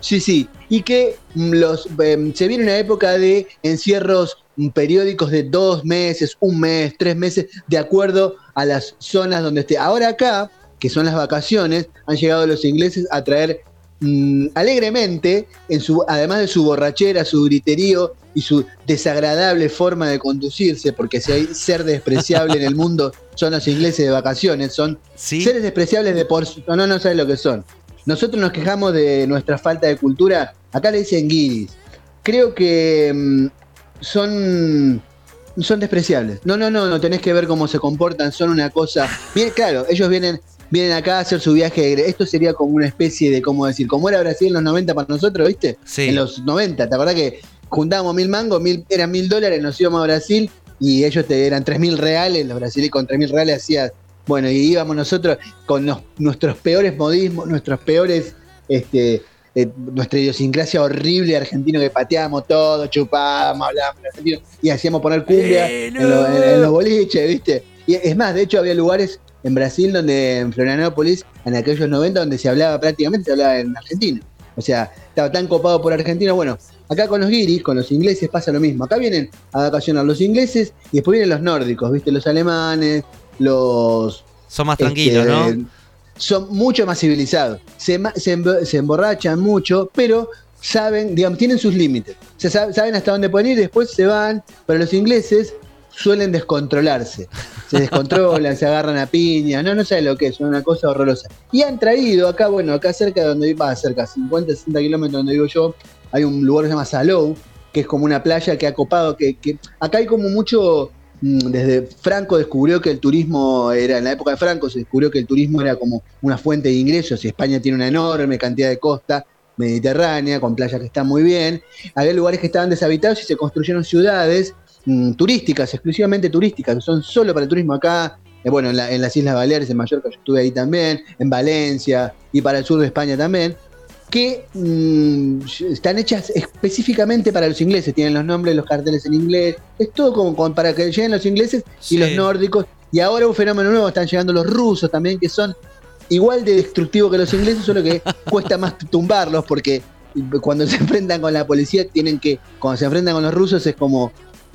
Sí, sí. Y que los em, se viene una época de encierros periódicos de dos meses, un mes, tres meses, de acuerdo a las zonas donde esté. Ahora acá, que son las vacaciones, han llegado los ingleses a traer mm, alegremente, en su, además de su borrachera, su griterío y su desagradable forma de conducirse, porque si hay ser despreciable en el mundo son los ingleses de vacaciones, son ¿Sí? Seres despreciables de por sí. No, no, no sabes lo que son. Nosotros nos quejamos de nuestra falta de cultura. Acá le dicen guiris. Creo que mm, son. Son despreciables. No, no, no, no tenés que ver cómo se comportan, son una cosa. Bien, claro, ellos vienen, vienen acá a hacer su viaje. Esto sería como una especie de, ¿cómo decir? Como era Brasil en los 90 para nosotros, ¿viste? Sí. En los 90, ¿te acordás que juntábamos mil mangos, mil, eran mil dólares, nos íbamos a Brasil y ellos te, eran tres mil reales, los brasileños con tres mil reales hacías, bueno, y íbamos nosotros con nos- nuestros peores modismos, nuestros peores, este, eh, nuestra idiosincrasia horrible argentino que pateábamos todo, chupábamos, hablábamos argentino y hacíamos poner cumbia en, lo- en- en los boliches, ¿viste? Y es más, de hecho había lugares en Brasil donde, en Florianópolis, en aquellos 90, donde se hablaba prácticamente, se hablaba en argentino. O sea, estaba tan copado por argentino. Bueno, acá con los guiris, con los ingleses pasa lo mismo. Acá vienen a vacacionar los ingleses y después vienen los nórdicos, ¿viste? Los alemanes, los... Son más tranquilos, este, ¿no? Son mucho más civilizados. Se, emborrachan mucho, pero saben, digamos, tienen sus límites. Saben hasta dónde pueden ir, después se van. Pero los ingleses suelen descontrolarse. Se descontrolan, se agarran a piña. No, no saben lo que es, una cosa horrorosa. Y han traído acá, bueno, acá cerca de donde va, cerca, 50, 60 kilómetros donde vivo yo, hay un lugar que se llama Salou, que es como una playa que ha copado, que, acá hay como mucho, desde Franco descubrió que el turismo era, en la época de Franco se descubrió que el turismo era como una fuente de ingresos y España tiene una enorme cantidad de costa mediterránea, con playas que están muy bien. Había lugares que estaban deshabitados y se construyeron ciudades mm, turísticas, exclusivamente turísticas, que son solo para el turismo acá. eh, bueno, en, la- en las Islas Baleares, en Mallorca, yo estuve ahí también, en Valencia y para el sur de España también, que mm, están hechas específicamente para los ingleses, tienen los nombres, los carteles en inglés, es todo como, como para que lleguen los ingleses Sí. y los nórdicos. Y ahora un fenómeno nuevo, están llegando los rusos también, que son igual de destructivos que los ingleses, solo que cuesta más tumbarlos porque cuando se enfrentan con la policía tienen que, cuando se enfrentan con los rusos es como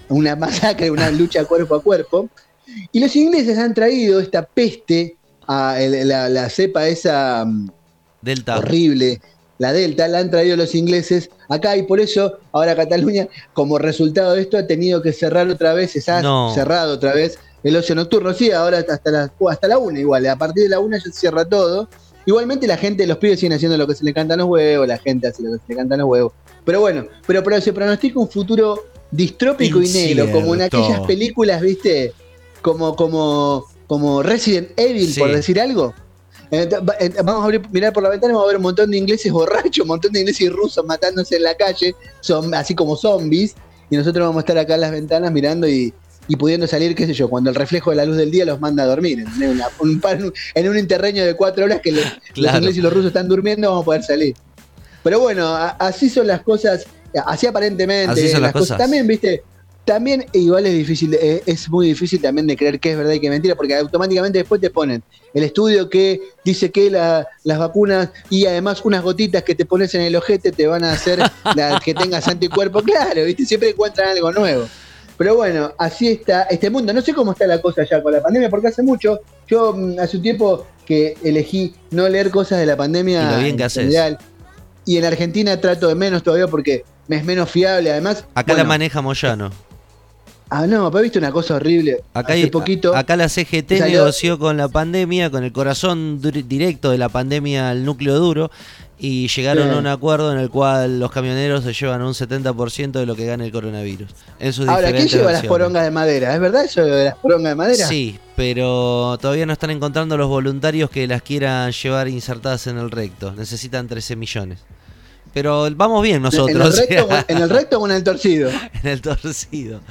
una masacre, una lucha cuerpo a cuerpo. Y los ingleses han traído esta peste, a la, la cepa esa mm, Delta. horrible, la Delta, la han traído los ingleses acá y por eso ahora Cataluña, como resultado de esto, ha tenido que cerrar otra vez, se ha No. cerrado otra vez el ocio nocturno. Sí, ahora hasta la, hasta la una igual, a partir de la una ya se cierra todo. Igualmente la gente, los pibes siguen haciendo lo que se le cantan los huevos, la gente hace lo que se le cantan los huevos. Pero bueno, pero, pero se pronostica un futuro distrópico y negro, como en aquellas películas, ¿viste? Como, como, como Resident Evil, Sí. por decir algo. Eh, eh, Vamos a abrir, mirar por la ventana y vamos a ver un montón de ingleses borrachos, un montón de ingleses rusos matándose en la calle, son así como zombies, y nosotros vamos a estar acá en las ventanas mirando y, y pudiendo salir, qué sé yo, cuando el reflejo de la luz del día los manda a dormir. en un interreño de cuatro horas que los, ingleses y los rusos están durmiendo, vamos a poder salir. Pero bueno, a- así son las cosas, así aparentemente Así son las cosas. También, viste, también igual es difícil, eh, es muy difícil también de creer que es verdad y que es mentira, porque automáticamente después te ponen el estudio que dice que la- las vacunas y además unas gotitas que te pones en el ojete te van a hacer la- que tengas anticuerpo. Claro, viste, siempre encuentran algo nuevo. Pero bueno, así está este mundo. No sé cómo está la cosa ya con la pandemia, porque hace mucho, yo mm, hace un tiempo que elegí no leer cosas de la pandemia. Y lo bien en que haces. general. Y en Argentina trato de menos todavía porque me es menos fiable. Además, Acá la maneja Moyano. Ah, no, pero viste una cosa horrible. Acá, Hace hay- poquito. acá la CGT salió- negoció con la pandemia, con el corazón directo de la pandemia al núcleo duro, y llegaron Sí. a un acuerdo en el cual los camioneros se llevan un 70% de lo que gana el coronavirus. En sus Ahora, ¿quién lleva las porongas de madera? ¿Es verdad eso de las porongas de madera? Sí, pero todavía no están encontrando los voluntarios que las quieran llevar insertadas en el recto. Necesitan 13 millones. Pero vamos bien nosotros. ¿En el, o sea, recto, o- ¿En el recto o en el torcido? en el torcido.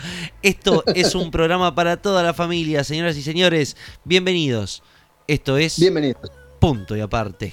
Esto es un programa para toda la familia, señoras y señores. Bienvenidos. Esto es Bienvenidos. Punto y Aparte.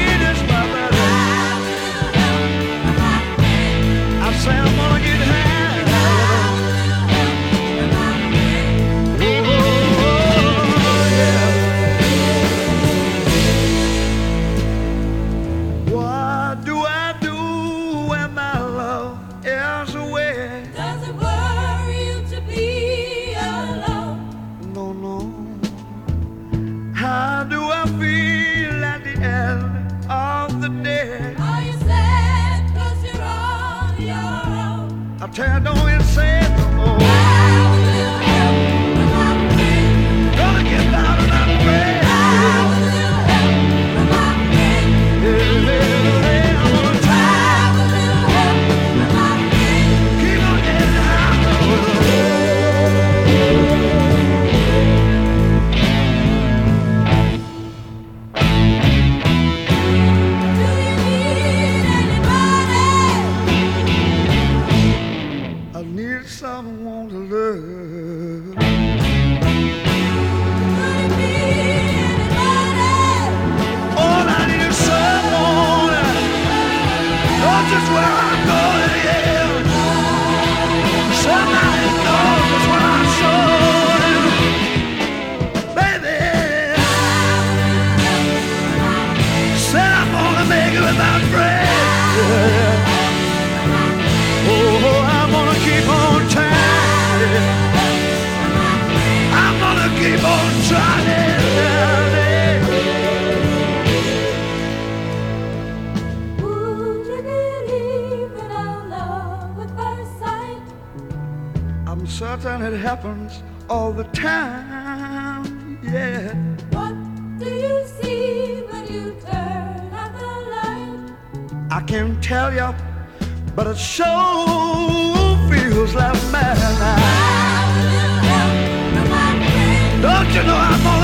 I say I'm tear the time, yeah. What do you see when you turn out the light? I can't tell you, but it sure feels like madness. How will you help when I'm free? Don't you know I'm gonna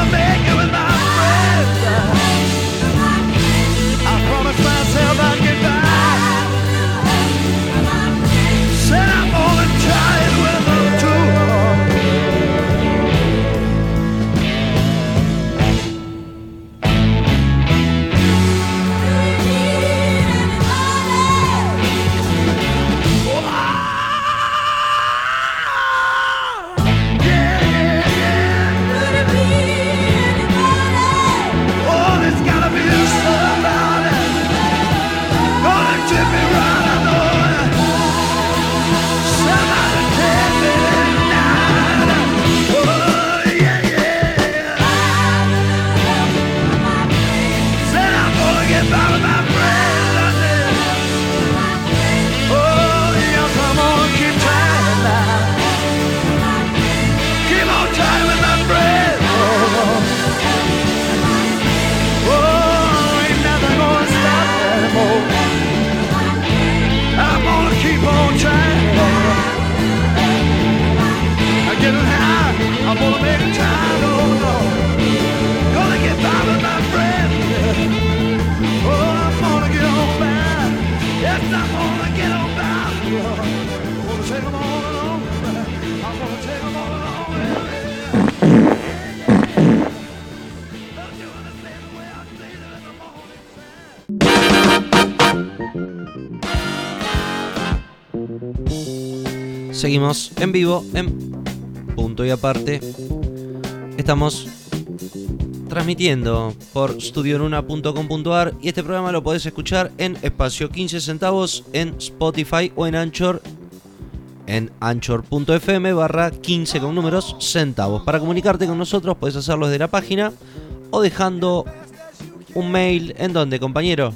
Seguimos en vivo en punto y aparte. Estamos transmitiendo por studionuna.com.ar y este programa lo podés escuchar en espacio 15 centavos en Spotify o en Anchor en anchor.fm barra 15 con números centavos. Para comunicarte con nosotros puedes hacerlo desde la página o dejando un mail en donde, compañero.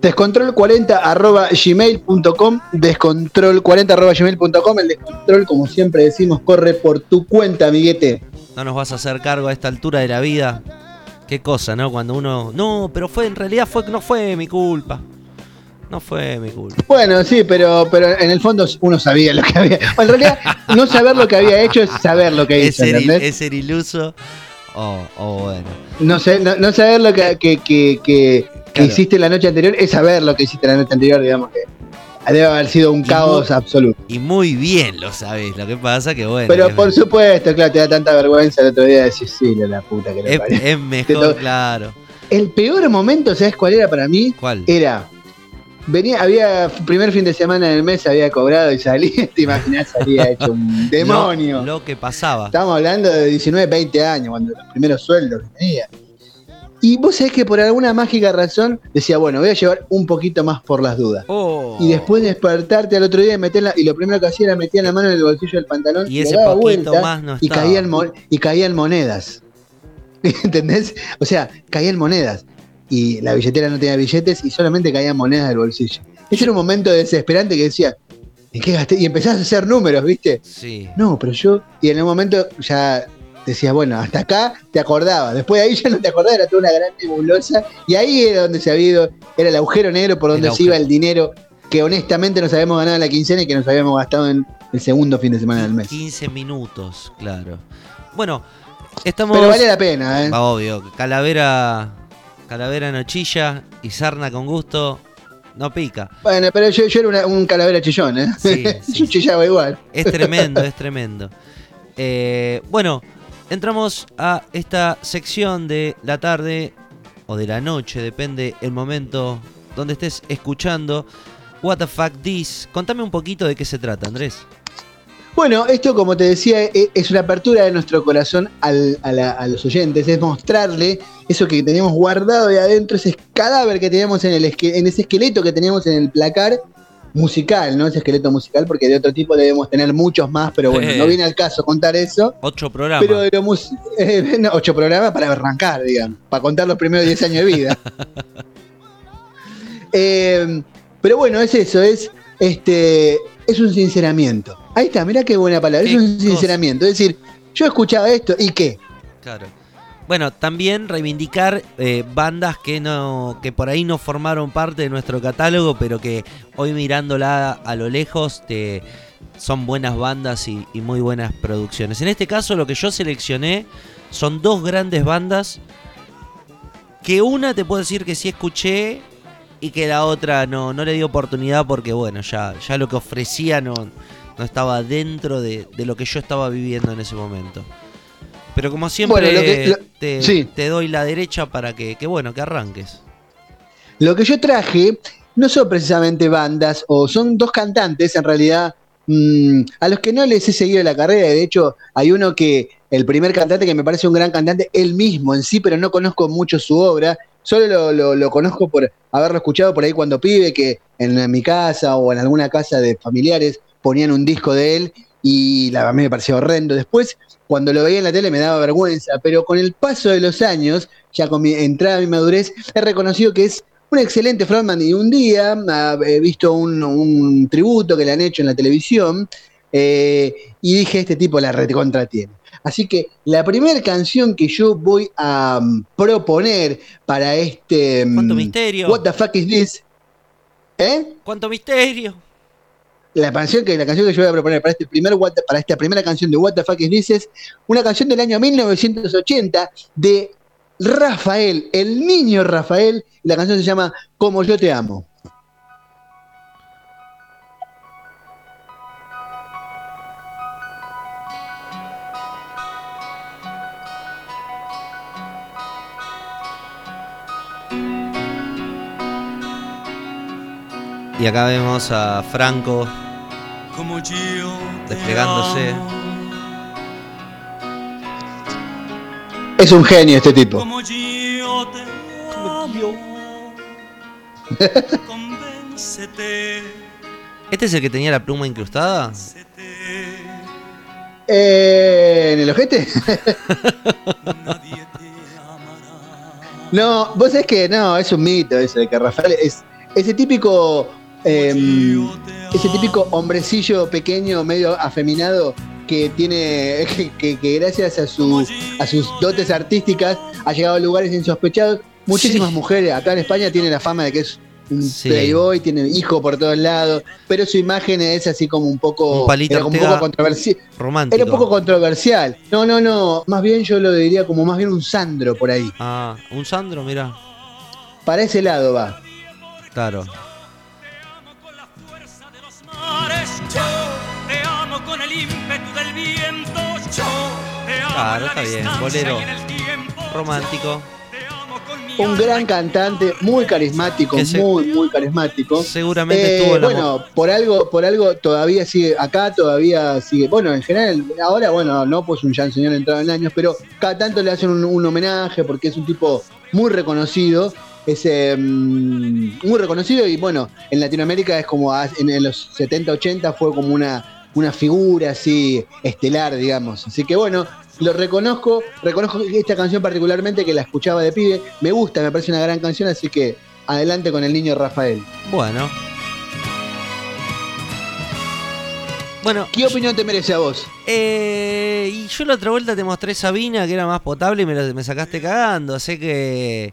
Descontrol40 arroba gmail.com, descontrol40 arroba gmail.com, el descontrol, como siempre decimos, corre por tu cuenta, amiguete. No nos vas a hacer cargo a esta altura de la vida. Qué cosa, ¿no? Cuando uno. No, pero fue, en realidad fue, no fue mi culpa. No fue mi culpa. Bueno, sí, pero, pero en el fondo uno sabía lo que había. En realidad, no saber lo que había hecho es saber lo que Es hizo, ser, ¿entendés? es ser iluso. O o bueno. No, sé, no, no saber lo que, que, que, que- que Claro. hiciste la noche anterior es saber lo que hiciste la noche anterior, digamos que debe haber sido un Y caos muy- absoluto. Y muy bien lo sabés. Lo que pasa que bueno. Pero por supuesto, claro, te da tanta vergüenza el otro día decir, sí, la, puta que le es, parió. es mejor, to- claro. El peor momento, ¿sabes cuál era para mí? ¿Cuál? Era, venía, había, primer fin de semana del mes había cobrado y salía, te imaginas, salía hecho un demonio. Lo, lo que pasaba. Estábamos hablando de 19, 20 años, cuando los primeros sueldos que tenía. Y vos sabés que por alguna mágica razón decía, bueno, voy a llevar un poquito más por las dudas. Oh. Y después de despertarte al otro día y meterla, y lo primero que hacía era meter la mano en el bolsillo del pantalón Y le ese daba poquito vuelta más no y caían, y caían monedas. ¿Entendés? O sea, caían monedas. Y la billetera no tenía billetes y solamente caían monedas del bolsillo. Ese era un momento desesperante que decía, ¿en qué gasté? Y empezás a hacer números, ¿viste? Sí. No, pero yo. Y en un momento ya decías, bueno, hasta acá te acordabas. Después de ahí ya no te acordabas, era toda una gran nebulosa. Y ahí era donde se había ido, era el agujero negro por donde El se iba el dinero que honestamente nos habíamos ganado en la quincena y que nos habíamos gastado en el segundo fin de semana del mes. 15 minutos, claro. Bueno, estamos. Pero vale la pena, ¿eh? Obvio, calavera. Calavera no chilla y sarna con gusto no pica. Bueno, pero yo, yo era una- un calavera chillón, ¿eh? Sí, sí. yo chillaba igual. Es tremendo, es tremendo. Eh, bueno, entramos a esta sección de la tarde o de la noche, depende el momento donde estés escuchando. What the fuck this? Contame un poquito de qué se trata, Andrés. Bueno, esto, como te decía, e- es una apertura de nuestro corazón a, los oyentes, es mostrarle eso que teníamos guardado de adentro, ese cadáver que teníamos en, el en ese esqueleto que teníamos en el placar musical, ¿no? Ese esqueleto musical, porque de otro tipo debemos tener muchos más, pero bueno, Eh. no viene al caso contar eso. Ocho programas. Pero de lo eh, no, ocho programas para arrancar, digamos, para contar los primeros 10 años de vida. Eh, pero bueno, es eso, es este es un sinceramiento. Ahí está, mirá qué buena palabra, es un cosa. sinceramiento. Es decir, yo escuchaba esto y qué. Claro. Bueno, también reivindicar eh, bandas que no que por ahí no formaron parte de nuestro catálogo, pero que hoy mirándola a lo lejos te, son buenas bandas y, muy buenas producciones. En este caso lo que yo seleccioné son dos grandes bandas que una te puedo decir que sí escuché y que la otra no, no le di oportunidad porque bueno, ya, ya lo que ofrecía no, no estaba dentro de, de lo que yo estaba viviendo en ese momento. Pero como siempre Bueno, lo que- lo- te, sí. te doy la derecha para que, que bueno, que arranques. Lo que yo traje no son precisamente bandas, o son dos cantantes en realidad, mm, a los que no les he seguido la carrera. De hecho, hay uno que, el primer cantante que me parece un gran cantante, él mismo en sí, pero no conozco mucho su obra. Solo lo, lo- lo conozco por haberlo escuchado por ahí cuando pibe, que en mi casa o en alguna casa de familiares ponían un disco de él y la, a mí me pareció horrendo. Después, cuando lo veía en la tele me daba vergüenza, pero con el paso de los años ya con mi entrada a mi madurez, he reconocido que es un excelente frontman y un día ah, he visto un, un tributo que le han hecho en la televisión eh, y dije, este tipo la recontra tiene. Así que la primera canción que yo voy a mm, proponer para este... mm, ¿Cuánto misterio? What the fuck is this? ¿Eh? ¡Cuánto misterio! La canción que, la canción que yo voy a proponer para, este primer, para esta primera canción de What the fuck is this una canción del año 1980 de Rafael, el niño Rafael. La canción se llama Como yo te amo. Y acá vemos a Franco como yo desplegándose. Es un genio este tipo. como yo te amo. Convéncete, ¿Este es el que tenía la pluma incrustada? Eh, ¿En el ojete? No, vos sabés que no, es un mito ese de que Rafael es ese típico eh, ese típico hombrecillo pequeño, medio afeminado, que tiene, que, que- que gracias a, su, a sus dotes artísticas ha llegado a lugares insospechados. Muchísimas Sí. mujeres acá en España tiene la fama de que es un Sí. playboy, tiene hijo por todos lados, pero su imagen es así como un poco, Un palito era como un Ortega poco controversial. Romántico. Era un poco controversial. No, no, no. Más bien yo lo diría como más bien un Sandro por ahí. Ah, un Sandro, mira. Para ese lado va. Claro. Claro, está bien, bolero. Romántico. Un gran cantante, muy carismático, se- muy, muy carismático. Seguramente Eh, estuvo en la bueno, por algo, por algo todavía sigue, acá todavía sigue, bueno, en general, ahora, bueno, no, pues un ya señor entrado en años, pero cada tanto le hacen un, un homenaje porque es un tipo muy reconocido, es eh, muy reconocido y bueno, en Latinoamérica es como a- en, en los 70, 80 fue como una, una figura así estelar, digamos. Así que bueno, lo reconozco, reconozco esta canción particularmente que la escuchaba de pibe, me gusta, me parece una gran canción, así que adelante con el niño Rafael. Bueno. Bueno, ¿Qué opinión te merece a vos? eh, y yo la otra vuelta te mostré Sabina, que era más potable y me, lo- me sacaste cagando. Así que.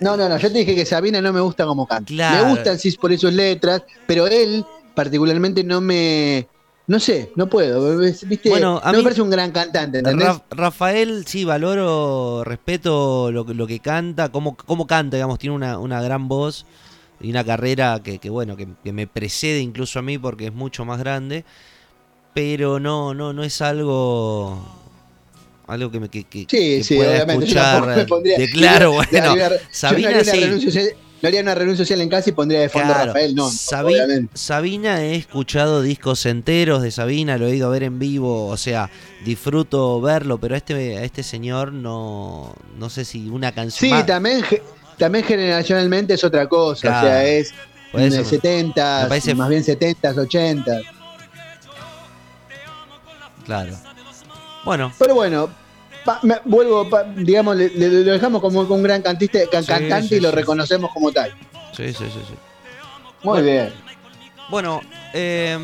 No, no, no, yo te dije que Sabina no me gusta como canta. Claro. Me gustan sí por sus letras, pero él particularmente no me... No sé, no puedo. ¿Viste? Bueno, a no mí- me parece un gran cantante, ¿entendés? Ra- Rafael, sí, valoro, respeto lo, que- lo que canta, cómo, cómo canta, digamos, tiene una, una gran voz y una carrera que, que, bueno, que, que me precede incluso a mí porque es mucho más grande, pero no, no, no es algo algo que me que, que- Sí, sí, pueda yo escuchar tampoco me pondría- de claro, bueno, Sabina sí. No haría una reunión social en casa y pondría de fondo Claro, Rafael, no, Sabi- obviamente. Sabina he escuchado discos enteros de Sabina, lo he ido a ver en vivo, o sea, disfruto verlo, pero a este, a este señor no, no sé si una canción Sí, más- también, también generacionalmente es otra cosa, Claro. o sea, es en eso el 70, me parece- más bien 70, 80. Claro. Bueno, Pero bueno, pa- me- vuelvo, pa- digamos, le, le- lo dejamos como un gran cantista, can- Sí, cantante sí, y lo sí. reconocemos como tal. sí, sí, sí, sí. Muy bien. Bueno, eh,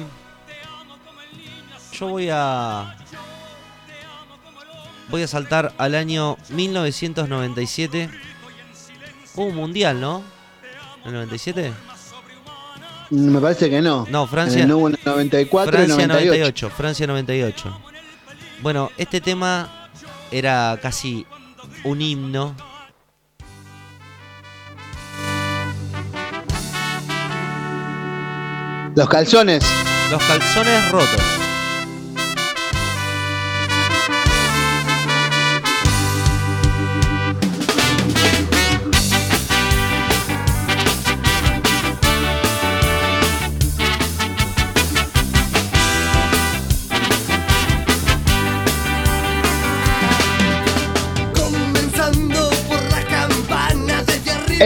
yo voy a voy a saltar al año 1997. Hubo un mundial, ¿no? ¿El 97? Me parece que no. No, En Francia. el nuevo 94 y Francia 98. 98, Francia 98. Bueno, este tema era casi un himno. Los calzones. Los calzones rotos.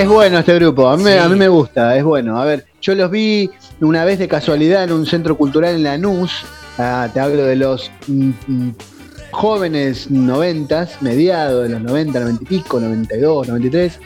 Es bueno este grupo, a mí, Sí. a mí me gusta, es bueno. A ver, yo los vi una vez de casualidad en un centro cultural en Lanús. Ah, te hablo de los mm, mm, jóvenes noventas, mediados de los 90, 90 y pico, 92, 93.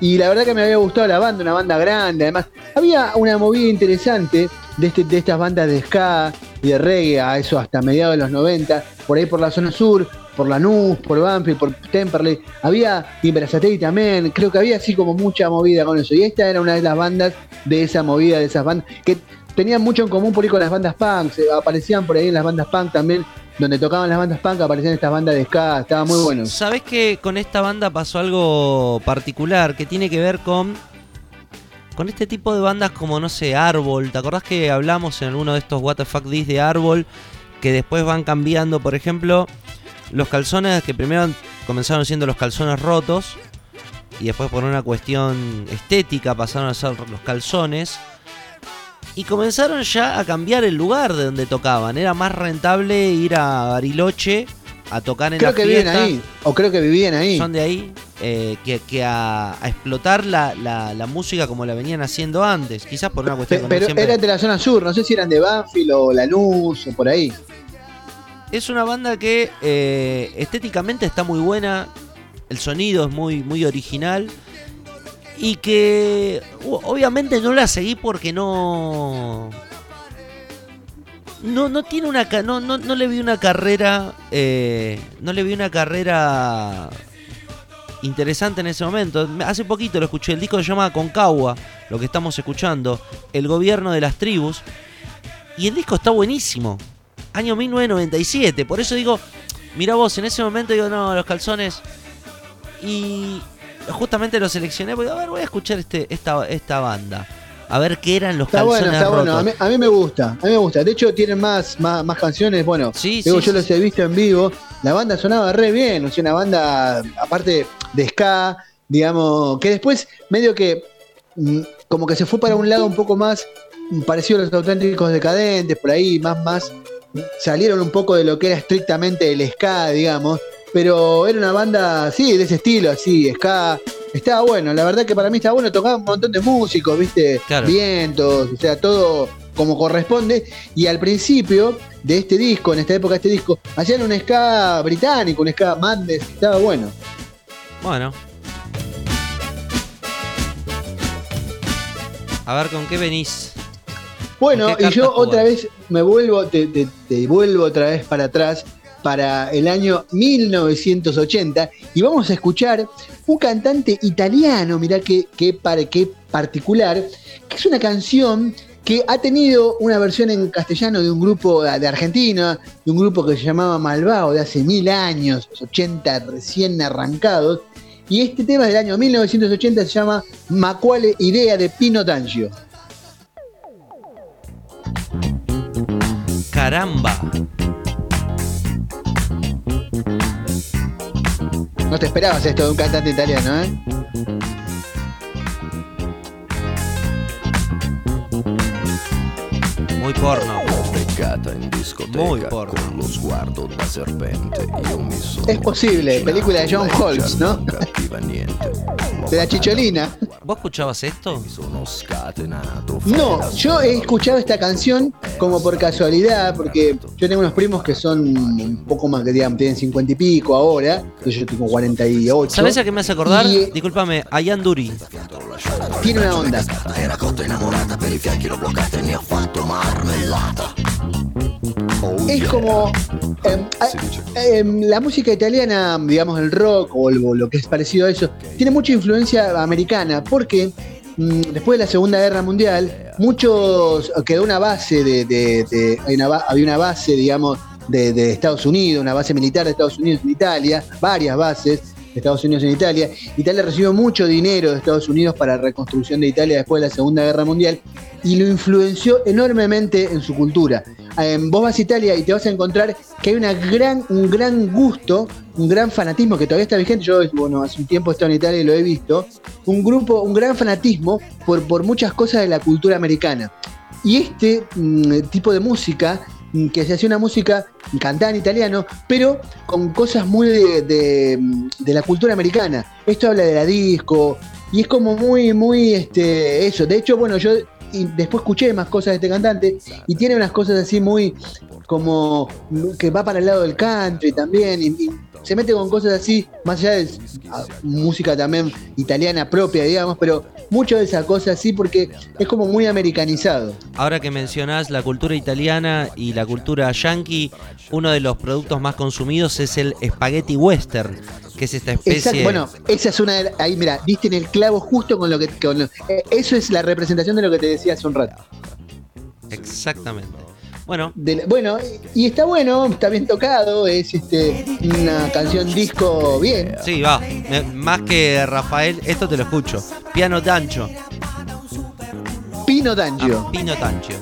Y la verdad que me había gustado la banda, una banda grande. Además, había una movida interesante de, este, de estas bandas de ska y de reggae, a eso hasta mediados de los 90, por ahí por la zona sur, por Lanús, por Banfield, por Temperley. Había Iberazatei también, creo que había así como mucha movida con eso. Y esta era una de las bandas de esa movida, de esas bandas, que tenían mucho en común por ahí con las bandas punk, se- aparecían por ahí en las bandas punk también, donde tocaban las bandas punk, aparecían estas bandas de ska, estaba muy bueno. ¿Sabés que con esta banda pasó algo particular que tiene que ver con con este tipo de bandas como no sé, Árbol? ¿Te acordás que hablamos en alguno de estos What the this de Árbol que después van cambiando, por ejemplo, los calzones que primero comenzaron siendo los calzones rotos y después por una cuestión estética pasaron a ser los calzones y comenzaron ya a cambiar el lugar de donde tocaban. Era más rentable ir a Bariloche a tocar en Creo la que viven fiesta ahí, o creo que vivían ahí. son de ahí, eh, que, que a, a explotar la, la- la música como la venían haciendo antes. Quizás por una cuestión no pero siempre- eran de la zona sur, no sé si eran de Banfield o Lanús o por ahí. Es una banda que eh, estéticamente está muy buena, el sonido es muy, muy original y que obviamente no la seguí porque no... No, no tiene una no, no, no le vi una carrera eh, no le vi una carrera interesante en ese momento. Hace poquito lo escuché, el disco se llama Concagua, lo que estamos escuchando, El gobierno de las tribus. Y el disco está buenísimo. Año 1997. Por eso digo, mira vos, en ese momento digo, no, los calzones. Y justamente lo seleccioné porque, a ver, voy a escuchar este, esta, esta banda. A ver qué eran los Está calzones bueno, está bueno. A mí, a mí me gusta, a mí me gusta. De hecho, tienen más, más, más canciones. Bueno, Sí, digo, sí, yo sí, los he visto en vivo. La banda sonaba re bien, o sea, una banda, aparte de ska, digamos, que después medio que mm, como que se fue para un lado un poco más mm, parecido a los auténticos decadentes, por ahí, más, más, salieron un poco de lo que era estrictamente el ska, digamos, pero era una banda, sí, de ese estilo, así, ska. Estaba bueno, la verdad que para mí estaba bueno, tocaban un montón de músicos, viste, Claro. vientos, o sea, todo como corresponde. Y al principio de este disco, en esta época de este disco, hacían un ska británico, un ska Mandes, estaba bueno. Bueno. A ver con qué venís. Bueno, ¿Con qué y yo otra jugás? vez me vuelvo, te, te- te vuelvo otra vez para atrás para el año 1980 y vamos a escuchar un cantante italiano, mirá qué, qué, par- qué particular, que es una canción que ha tenido una versión en castellano de un grupo de Argentina, de un grupo que se llamaba Malvao de hace mil años, los 80 recién arrancados, y este tema del año 1980 se llama Macuale Idea de Pino Tangio. Caramba. No te esperabas esto de un cantante italiano, ¿eh? Muy porno. Discoteca Muy porno. con serpente. Mi Es posible, película de John Holmes, ¿no? De la chicholina. ¿Vos escuchabas esto? No, yo he escuchado esta canción como por casualidad, porque yo tengo unos primos que son un poco más que digamos, tienen 50 y pico ahora, yo tengo 48. ¿Sabés a qué me hace acordar? Y, eh, Discúlpame, a Ian Duri. tiene una onda. Es yeah. como em, em, la música italiana, digamos el rock o lo, lo que es parecido a eso, tiene mucha influencia americana, porque mm, después de la Segunda Guerra Mundial, muchos quedó una base de, de- de- hay una había una base, digamos, de, de Estados Unidos, una base militar de Estados Unidos en Italia, varias bases Estados Unidos en Italia. Italia recibió mucho dinero de Estados Unidos para la reconstrucción de Italia después de la Segunda Guerra Mundial y lo influenció enormemente en su cultura. Eh, vos vas a Italia y te vas a encontrar que hay una gran, un gran gusto, un gran fanatismo que todavía está vigente. Yo, bueno, hace un tiempo he estado en Italia y lo he visto. Un grupo, un gran fanatismo por, por muchas cosas de la cultura americana. Y este mm, tipo de música, que se hacía una música cantada en italiano, pero con cosas muy de, de, mm, de la cultura americana. Esto habla de la disco, y es como muy, muy, este, eso. De hecho, bueno, yo y después escuché más cosas de este cantante y tiene unas cosas así muy como que va para el lado del country también y, y se mete con cosas así, más allá de música también italiana propia, digamos, pero mucho de esa cosa así porque es como muy americanizado. Ahora que mencionás la cultura italiana y la cultura yankee, uno de los productos más consumidos es el spaghetti western, que es esta especie. Exacto, bueno, esa es una de la- ahí mira, diste en el clavo justo con lo que con lo- eh, eso es la representación de lo que te decía hace un rato. Exactamente. Bueno, De bueno, y está bueno, está bien tocado, es este una canción disco bien. sí, va. Me- Más que Rafael, esto te lo escucho. Piano Dancho. Pino D'Angio. Ah, Pino Tancho.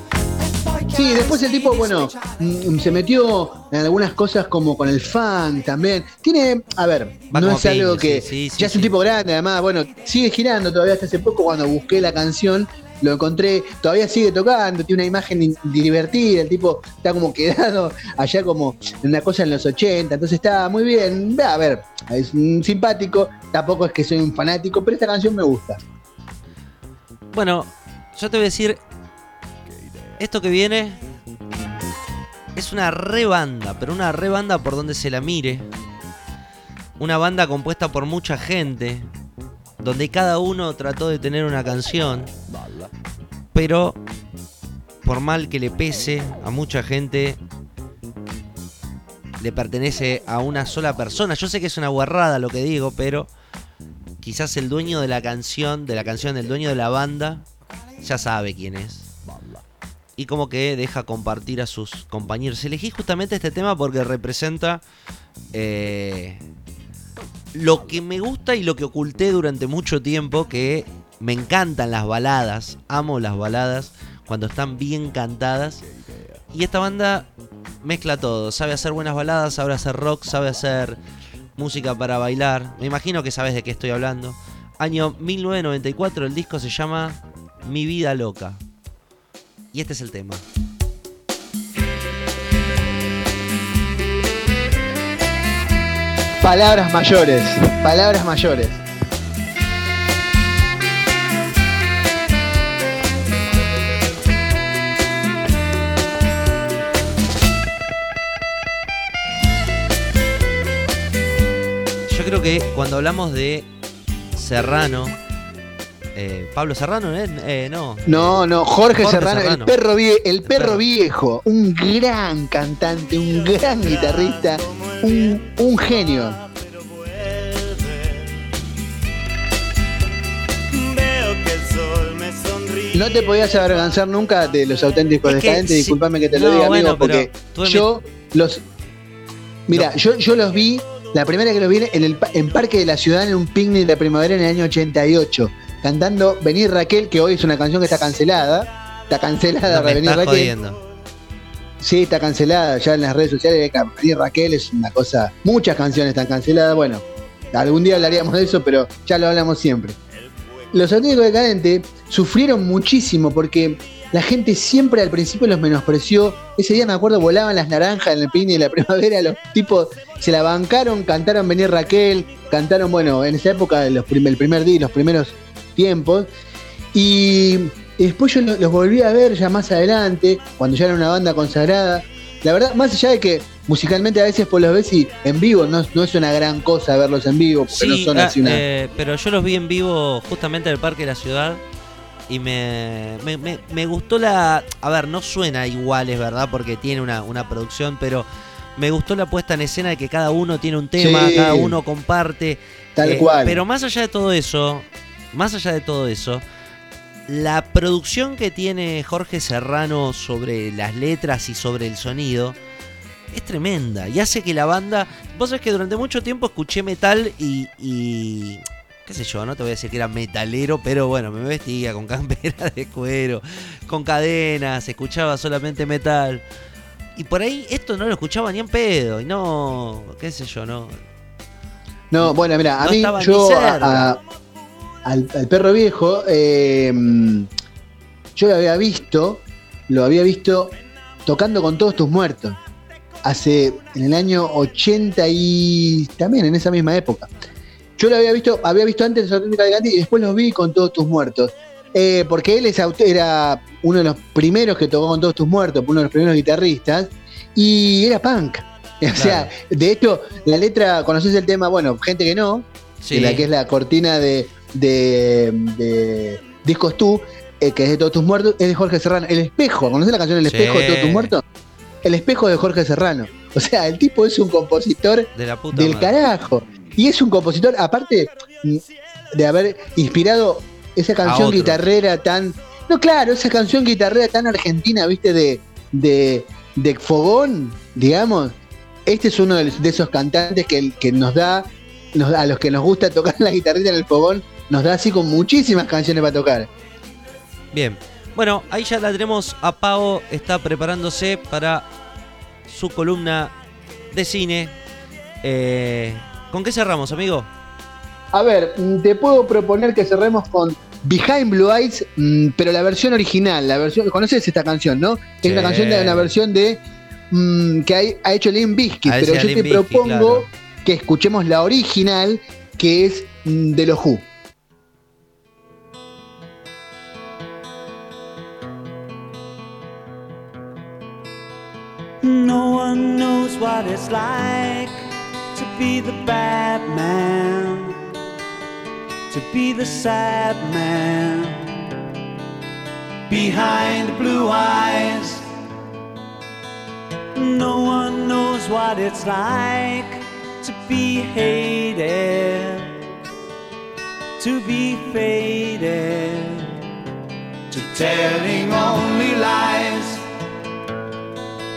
Sí, después el tipo, bueno, mm, se metió en algunas cosas como con el funk también. Tiene, a ver, Va no es algo que sí, sí, sí, ya es un tipo grande, además, bueno, sigue girando todavía hasta hace poco cuando busqué la canción. Lo encontré, todavía sigue tocando, tiene una imagen divertida, el tipo está como quedado allá como en una cosa en los 80, entonces está muy bien. A ver, es simpático, tampoco es que soy un fanático, pero esta canción me gusta. Bueno, yo te voy a decir. Esto que viene. Es una re banda, pero una re banda por donde se la mire. Una banda compuesta por mucha gente. Donde cada uno trató de tener una canción. Pero. Por mal que le pese a mucha gente. Le pertenece a una sola persona. Yo sé que es una guarrada lo que digo, pero quizás el dueño de la canción, de la canción, el dueño de la banda, ya sabe quién es. Y como que deja compartir a sus compañeros. Elegí justamente este tema porque representa eh, lo que me gusta y lo que oculté durante mucho tiempo, que me encantan las baladas, amo las baladas cuando están bien cantadas. Y esta banda mezcla todo, sabe hacer buenas baladas, sabe hacer rock, sabe hacer música para bailar. Me imagino que sabes de qué estoy hablando. Año 1994, el disco se llama Mi vida loca. Y este es el tema. Palabras mayores, palabras mayores. Yo creo que cuando hablamos de Serrano, eh, Pablo Serrano, ¿eh? Eh, no. No, no, Jorge, Jorge Serrano, Serrano. el perro, vie- el perro Perro. viejo, un gran cantante, un gran guitarrista, un, un genio. No te podías avergonzar nunca de los auténticos Es que decadentes, disculpame que te lo diga, bueno, amigo, porque me- yo los. Mira, yo, yo los vi, la primera que los vi en el en Parque de la Ciudad en un picnic de primavera en el año 88, cantando Venir Raquel, que hoy es una canción que está cancelada. Está cancelada, No me Venir Raquel. jodiendo. Sí, está cancelada ya en las redes sociales. Venir Raquel es una cosa. Muchas canciones están canceladas. Bueno, algún día hablaríamos de eso, pero ya lo hablamos siempre. Los auténticos decadentes sufrieron muchísimo porque la gente siempre al principio los menospreció. Ese día me acuerdo, volaban las naranjas en el picnic de la primavera. Los tipos se la bancaron, cantaron Venir Raquel, cantaron, bueno, en esa época, los prim- el primer día, los primeros tiempos. Y después yo lo- los volví a ver ya más adelante, cuando ya era una banda consagrada. La verdad, más allá de que musicalmente a veces por los ves y en vivo no, no es una gran cosa verlos en vivo, porque no son ah, así una. eh, pero yo los vi en vivo justamente en el Parque de la Ciudad y me, me, me- me gustó la... A ver, no suena igual, es verdad, porque tiene una, una producción, pero me gustó la puesta en escena de que cada uno tiene un tema, Sí. cada uno comparte. Tal eh, cual. Pero más allá de todo eso, más allá de todo eso, la producción que tiene Jorge Serrano sobre las letras y sobre el sonido es tremenda y hace que la banda. Vos sabés que durante mucho tiempo escuché metal y. y qué sé yo, no te voy a decir que era metalero, pero bueno, me vestía con campera de cuero, con cadenas, escuchaba solamente metal. Y por ahí esto no lo escuchaba ni en pedo, y no, qué sé yo, no. No, bueno, mira, a No mí yo cerca. a- a- al, al perro viejo, eh, yo lo había visto, lo había visto tocando con todos tus muertos. Hace, en el año 80 y también en esa misma época. Yo lo había visto, había visto antes los auténticos Decadentes y después los vi con todos tus muertos. Eh, porque él es era uno de los primeros que tocó con Todos Tus Muertos, uno de los primeros guitarristas, y era punk. O sea, de hecho, la letra, conoces el tema, bueno, gente que no, Sí. la que es la cortina de, de, de Discos Tú, eh, que es de Todos Tus Muertos, es de Jorge Serrano. El espejo, ¿conoces la canción El Sí. espejo de Todos Tus Muertos? El espejo de Jorge Serrano. O sea, el tipo es un compositor De la puta del madre. carajo. Y es un compositor, aparte mm, de haber inspirado esa canción guitarrera tan. No, claro, esa canción guitarrera tan argentina, viste, de, de, de fogón, digamos. Este es uno de, de esos cantantes que, que nos da, nos- a los que nos gusta tocar la guitarrita en el fogón, nos da así con muchísimas canciones para tocar. Bien. Bueno, ahí ya la tenemos a Pau, está preparándose para su columna de cine. Eh, ¿Con qué cerramos, amigo? A ver, te puedo proponer que cerremos con Behind Blue Eyes, mm, pero la versión original, la versión, ¿conoces esta canción, no? Sí. Es una canción de una versión de mm, que hay- ha hecho Limp Bizkit, Ah, pero yo te propongo claro. que escuchemos la original, que es mm, de los Who. No one knows what it's like to be the bad man, to be the sad man behind blue eyes. No one knows what it's like to be hated, to be faded, to telling only lies.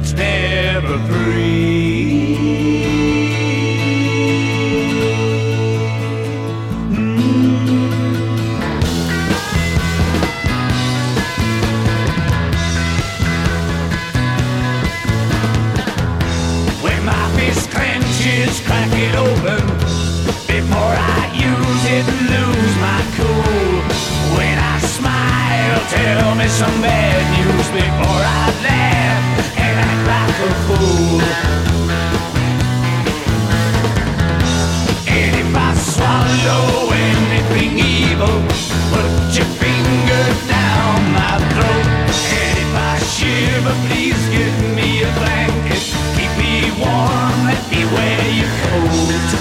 that's never free. Mm. When my fist clenches, crack it open before I use it and lose my cool. When I smile, tell me some bad a fool. And if I swallow anything evil, put your finger down my throat. And if I shiver, please give me a blanket. Keep me warm, let me wear your coat.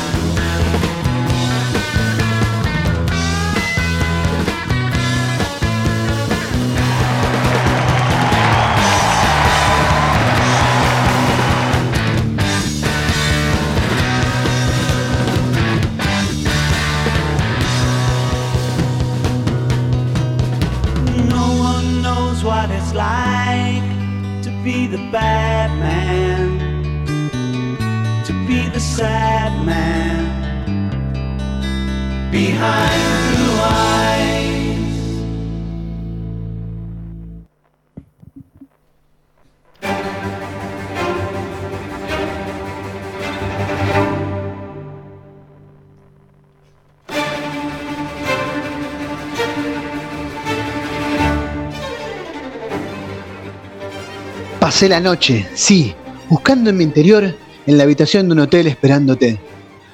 La noche, sí, buscando en mi interior, en la habitación de un hotel esperándote.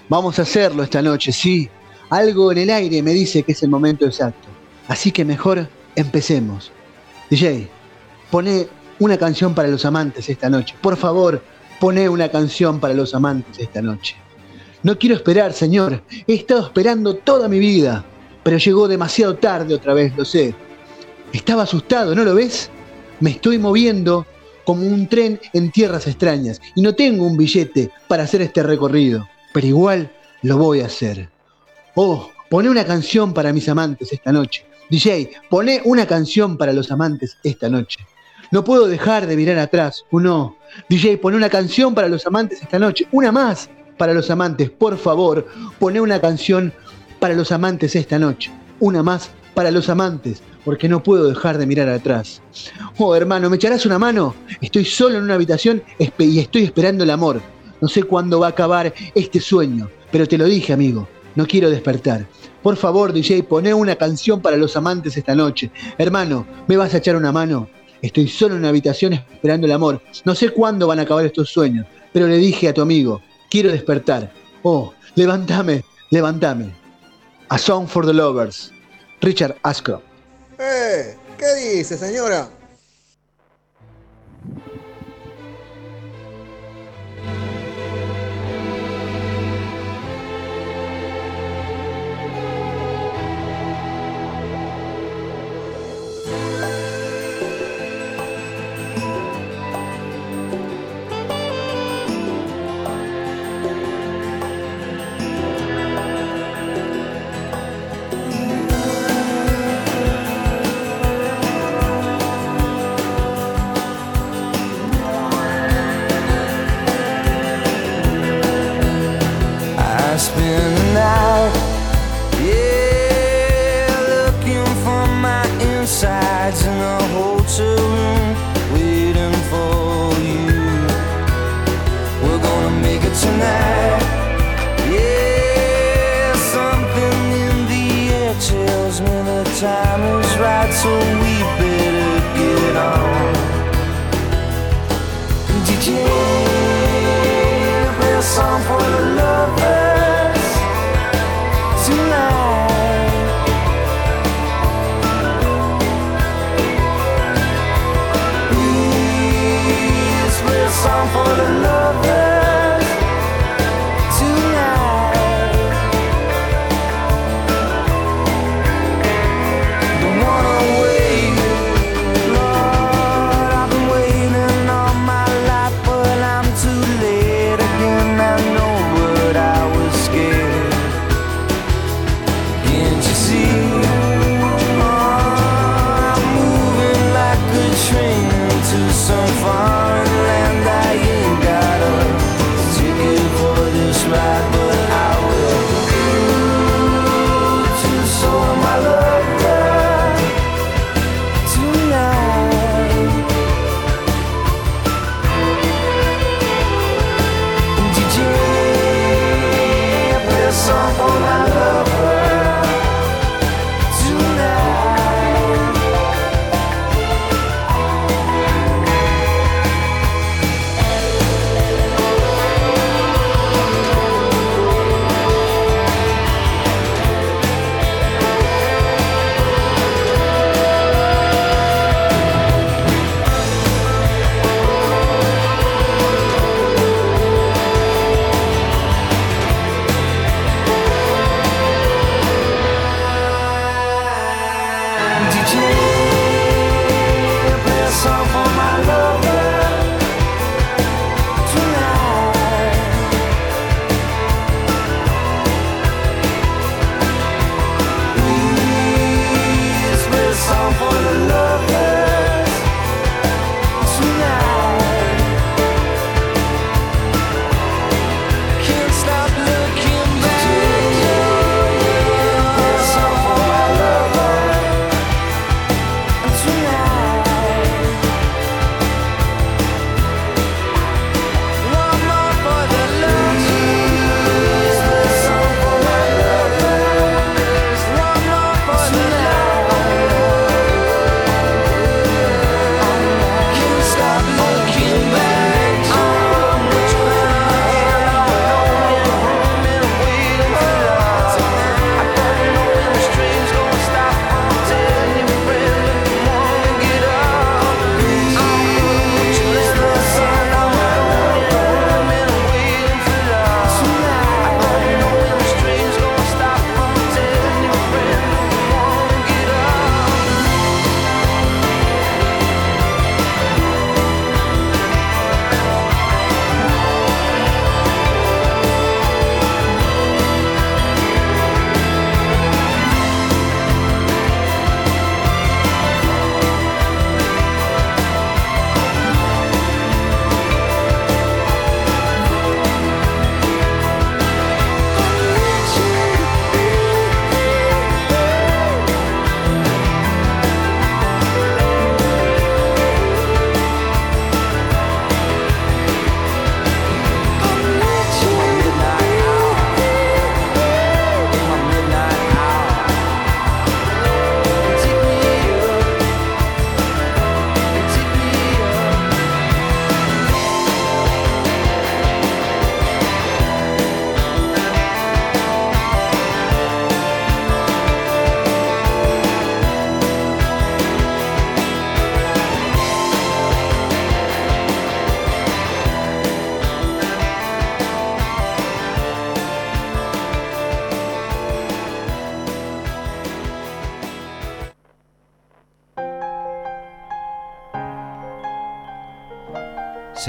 Vamos a hacerlo esta noche, sí. Algo en el aire me dice que es el momento exacto. Así que mejor empecemos. DJ, pone una canción para los amantes esta noche. Por favor, pone una canción para los amantes esta noche. No quiero esperar, señor. He estado esperando toda mi vida. Pero llegó demasiado tarde otra vez, lo sé. Estaba asustado, ¿no lo ves? Me estoy moviendo como un tren en tierras extrañas y no tengo un billete para hacer este recorrido. Pero igual lo voy a hacer. Oh, pone una canción para mis amantes esta noche. DJ, pone una canción para los amantes esta noche. No puedo dejar de mirar atrás, ¿o no? DJ, pone una canción para los amantes esta noche. Una más para los amantes, por favor. Pone una canción para los amantes esta noche. Una más para los amantes, porque no puedo dejar de mirar atrás. Oh, hermano, ¿me echarás una mano? Estoy solo en una habitación y estoy esperando el amor. No sé cuándo va a acabar este sueño, pero te lo dije, amigo. No quiero despertar. Por favor, DJ, poné una canción para los amantes esta noche. Hermano, ¿me vas a echar una mano? Estoy solo en una habitación esperando el amor. No sé cuándo van a acabar estos sueños, pero le dije a tu amigo, quiero despertar. Oh, levántame, levántame. A Song for the Lovers. Richard Ashcroft. ¡Eh! ¿Qué dice, señora?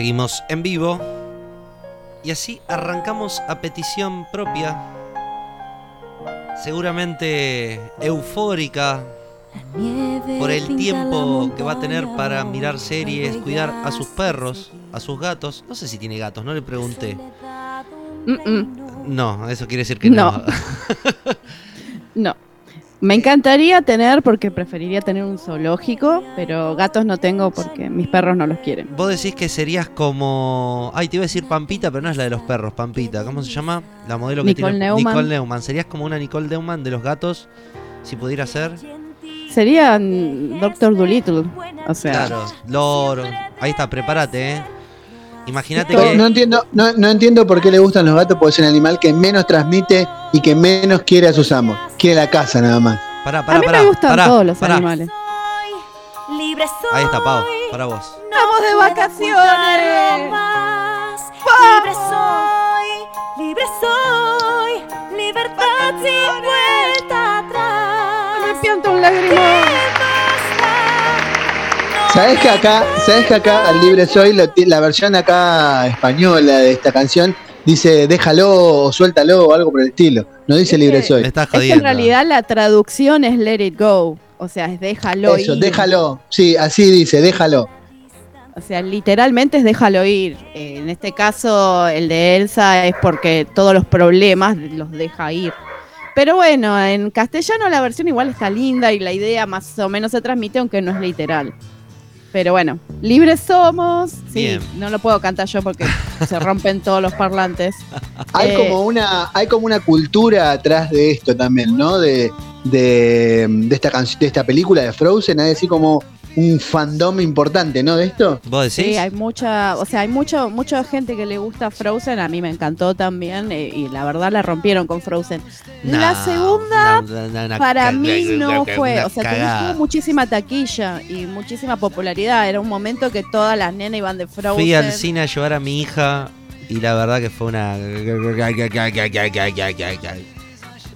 Seguimos en vivo. Y así arrancamos a petición propia. Seguramente eufórica por el tiempo que va a tener para mirar series, cuidar a sus perros, a sus gatos. No sé si tiene gatos, no le pregunté. No, eso quiere decir que. No. Me encantaría tener, porque preferiría tener un zoológico, pero gatos no tengo porque mis perros no los quieren. Vos decís que serías como. Ay, te iba a decir Pampita, pero no es la de los perros, Pampita. ¿Cómo se llama? La modelo que Nicole tiene. Neumann. Nicole Neumann. ¿Serías como una Nicole Neumann de los gatos? Si pudiera ser. Sería Doctor Dolittle. O sea, Claro, loro. Ahí está, prepárate, eh. Imagínate No, que. no entiendo, no, no entiendo por qué le gustan los gatos, porque es el animal que menos transmite y que menos quiere a sus amos. Quiere la casa nada más. Pará, a pará, mí pará. me gustan pará, todos los pará. animales. Libre soy. Ahí está, Pau, para vos. ¡Estamos de vacaciones! Más. Libre soy. Libre soy. Libertad sin vuelta atrás. Me pianto un lagrimón. ¿Sabes que acá, sabes que acá al libre soy la versión acá española de esta canción dice déjalo o suéltalo o algo por el estilo. No dice libre soy. Me estás Es que en realidad la traducción es let it go. O sea, es déjalo Eso, ir. déjalo. Sí, así dice, déjalo. O sea, literalmente es déjalo ir. Eh, en este caso, el de Elsa es porque todos los problemas los deja ir. Pero bueno, en castellano la versión igual está linda y la idea más o menos se transmite, aunque no es literal. Pero bueno, libres somos. Sí, Bien. no lo puedo cantar yo porque se rompen todos los parlantes. Hay Eh, como una, hay como una cultura atrás de esto también, ¿no? De, de, de esta canción, de esta película de Frozen, hay así como un fandom importante, ¿no? De esto. ¿Vos decís? Sí, hay mucha, o sea, hay mucho, mucha gente que le gusta Frozen, a mí me encantó también eh, y la verdad la rompieron con Frozen. la segunda para mí no fue, o sea, tuvo muchísima taquilla y muchísima popularidad, era un momento que todas las nenas iban de Frozen. Fui al cine a llevar a mi hija y la verdad que fue una.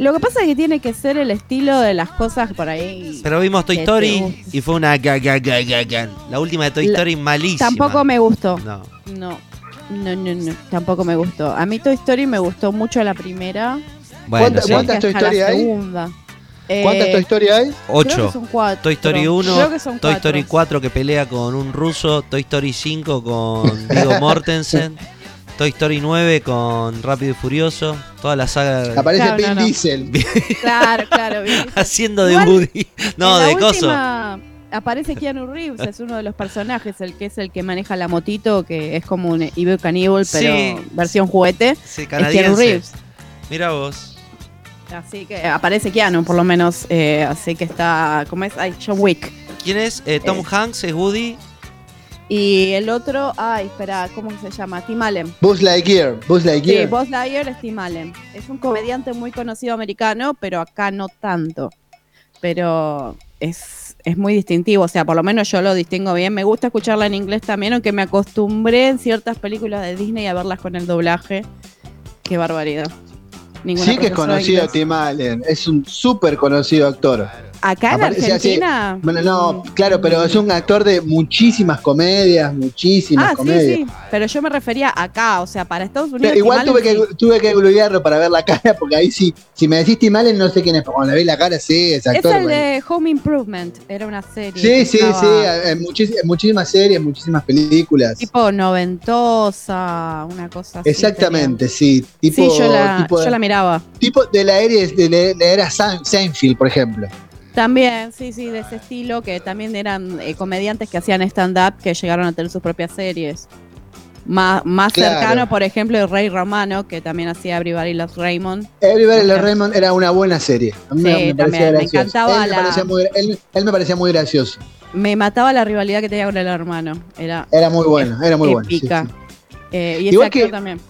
Lo que pasa es que tiene que ser el estilo de las cosas por ahí. Pero vimos Toy Story y fue una. La última de Toy La- Story malísima. Tampoco me gustó. No. No. No, no, no, tampoco me gustó. A mí Toy Story me gustó mucho la primera. Bueno, ¿Cuántas- sí. cuántas Toy Story hay? segunda. Eh, ¿Cuántas Toy Story hay? Creo Ocho. que son cuatro. Toy Story Creo 1, que son Toy cuatro. Story 4 que pelea con un ruso, Toy Story 5 con Vigo Mortensen, Toy Story 9 con Rápido y Furioso, toda la saga Aparece Claro, Vin no, no. Diesel. Claro, claro. ¿viste? haciendo de Woody. No, de coso. Aparece Keanu Reeves, es uno de los personajes, el que es el que maneja la motito, que es como un Evil Cannibal, pero Sí. versión juguete. Sí, Es Keanu canadiense. Reeves. Mira vos. Así que aparece Keanu, por lo menos. eh, así que está. ¿Cómo es? Ay, John Wick. ¿Quién es? Eh, Tom Eh. Hanks es Woody. Y el otro, ay, espera, ¿cómo se llama? Tim Allen. Buzz Lightyear. Buzz Sí, Lightyear. Buzz Lightyear es Tim Allen. Es un comediante muy conocido americano, pero acá no tanto. Pero es, es muy distintivo, o sea, por lo menos yo lo distingo bien. Me gusta escucharla en inglés también, aunque me acostumbré en ciertas películas de Disney a verlas con el doblaje. Qué barbaridad. Ninguna sí que es conocido. Tim Allen. Es un súper conocido actor. Acá en Aparece así- Argentina. Bueno, no, claro, pero es un actor de muchísimas comedias, muchísimas Ah, sí, comedias. sí. Pero yo me refería acá, o sea, para Estados Unidos. Pero igual tuve que, tuve que googlearlo para ver la cara, porque ahí sí, si me decís Tim Allen no sé quién es, pero cuando le vi la cara, sí, es sí. Es actor. el bueno. de Home Improvement, era una serie. Sí, sí, estaba sí, en, muchis- en muchísimas series, muchísimas películas. Tipo noventosa, una cosa así. Exactamente, sí. Tipo, sí, yo la, tipo, yo la miraba. tipo de la era, de la, la era Sein- Seinfeld, por ejemplo. También, sí, sí, de ese estilo, que también eran eh, comediantes que hacían stand-up que llegaron a tener sus propias series. Más, más Claro. cercano, por ejemplo, el Rey Romano, que también hacía Everybody Loves Raymond. Everybody Loves Raymond era una buena serie. A mí me- Sí, me, parecía me encantaba él, me la- parecía muy, él, él me parecía muy gracioso. Me mataba la rivalidad que tenía con el hermano. Era Era muy bueno, era muy bueno. sí, épica. sí. Eh, y ese Igual actor que- también.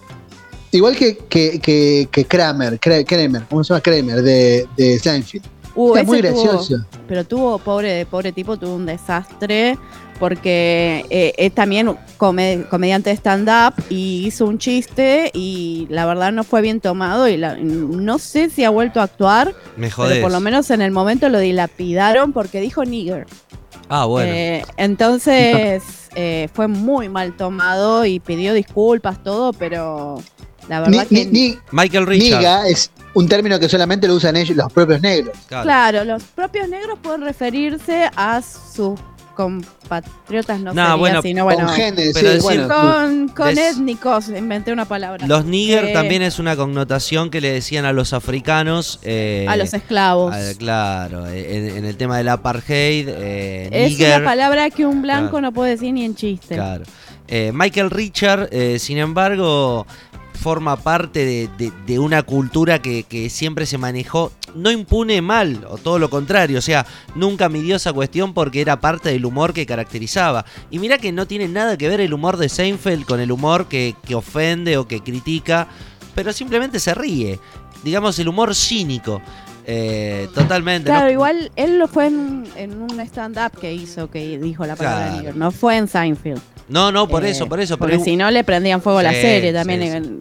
Igual que, que, que, Kramer, Kra- Kramer, ¿cómo se llama Kramer? De, de Seinfeld. Uh, Era muy tuvo- gracioso. pero tuvo, pobre, pobre tipo, tuvo un desastre porque eh, es también come- comediante de stand-up y hizo un chiste y la verdad no fue bien tomado y la- no sé si ha vuelto a actuar, Me jodés. pero por lo menos en el momento lo dilapidaron porque dijo nigger. Ah, bueno. Eh, entonces eh, fue muy mal tomado y pidió disculpas, todo, pero la verdad ni, que. ni- Michael Richards. niga es un término que solamente lo usan ellos, los propios negros. Claro. Claro, los propios negros pueden referirse a sus compatriotas, no No, sería, bueno, sino bueno, con genes, pero sí, decir- bueno. con, con étnicos, inventé una palabra. Los nigger Eh, también es una connotación que le decían a los africanos. eh, a los esclavos. a- claro, en, en el tema del apartheid, eh, es nigger, una palabra que un blanco Claro. no puede decir ni en chiste. Claro. Eh, Michael Richard, eh, sin embargo, forma parte de, de- de una cultura que, que siempre se manejó, no impune mal, o todo lo contrario, o sea, nunca midió esa cuestión porque era parte del humor que caracterizaba. Y mira que no tiene nada que ver el humor de Seinfeld con el humor que, que ofende o que critica, pero simplemente se ríe. Digamos, el humor cínico. Eh, totalmente. Claro, ¿no? igual él lo fue en, en un stand-up que hizo, que dijo la palabra Claro. nigger, no fue en Seinfeld. No, no, por Eh, eso, por eso. Porque pero- si no le prendían fuego a la Sí, serie también. sí, en-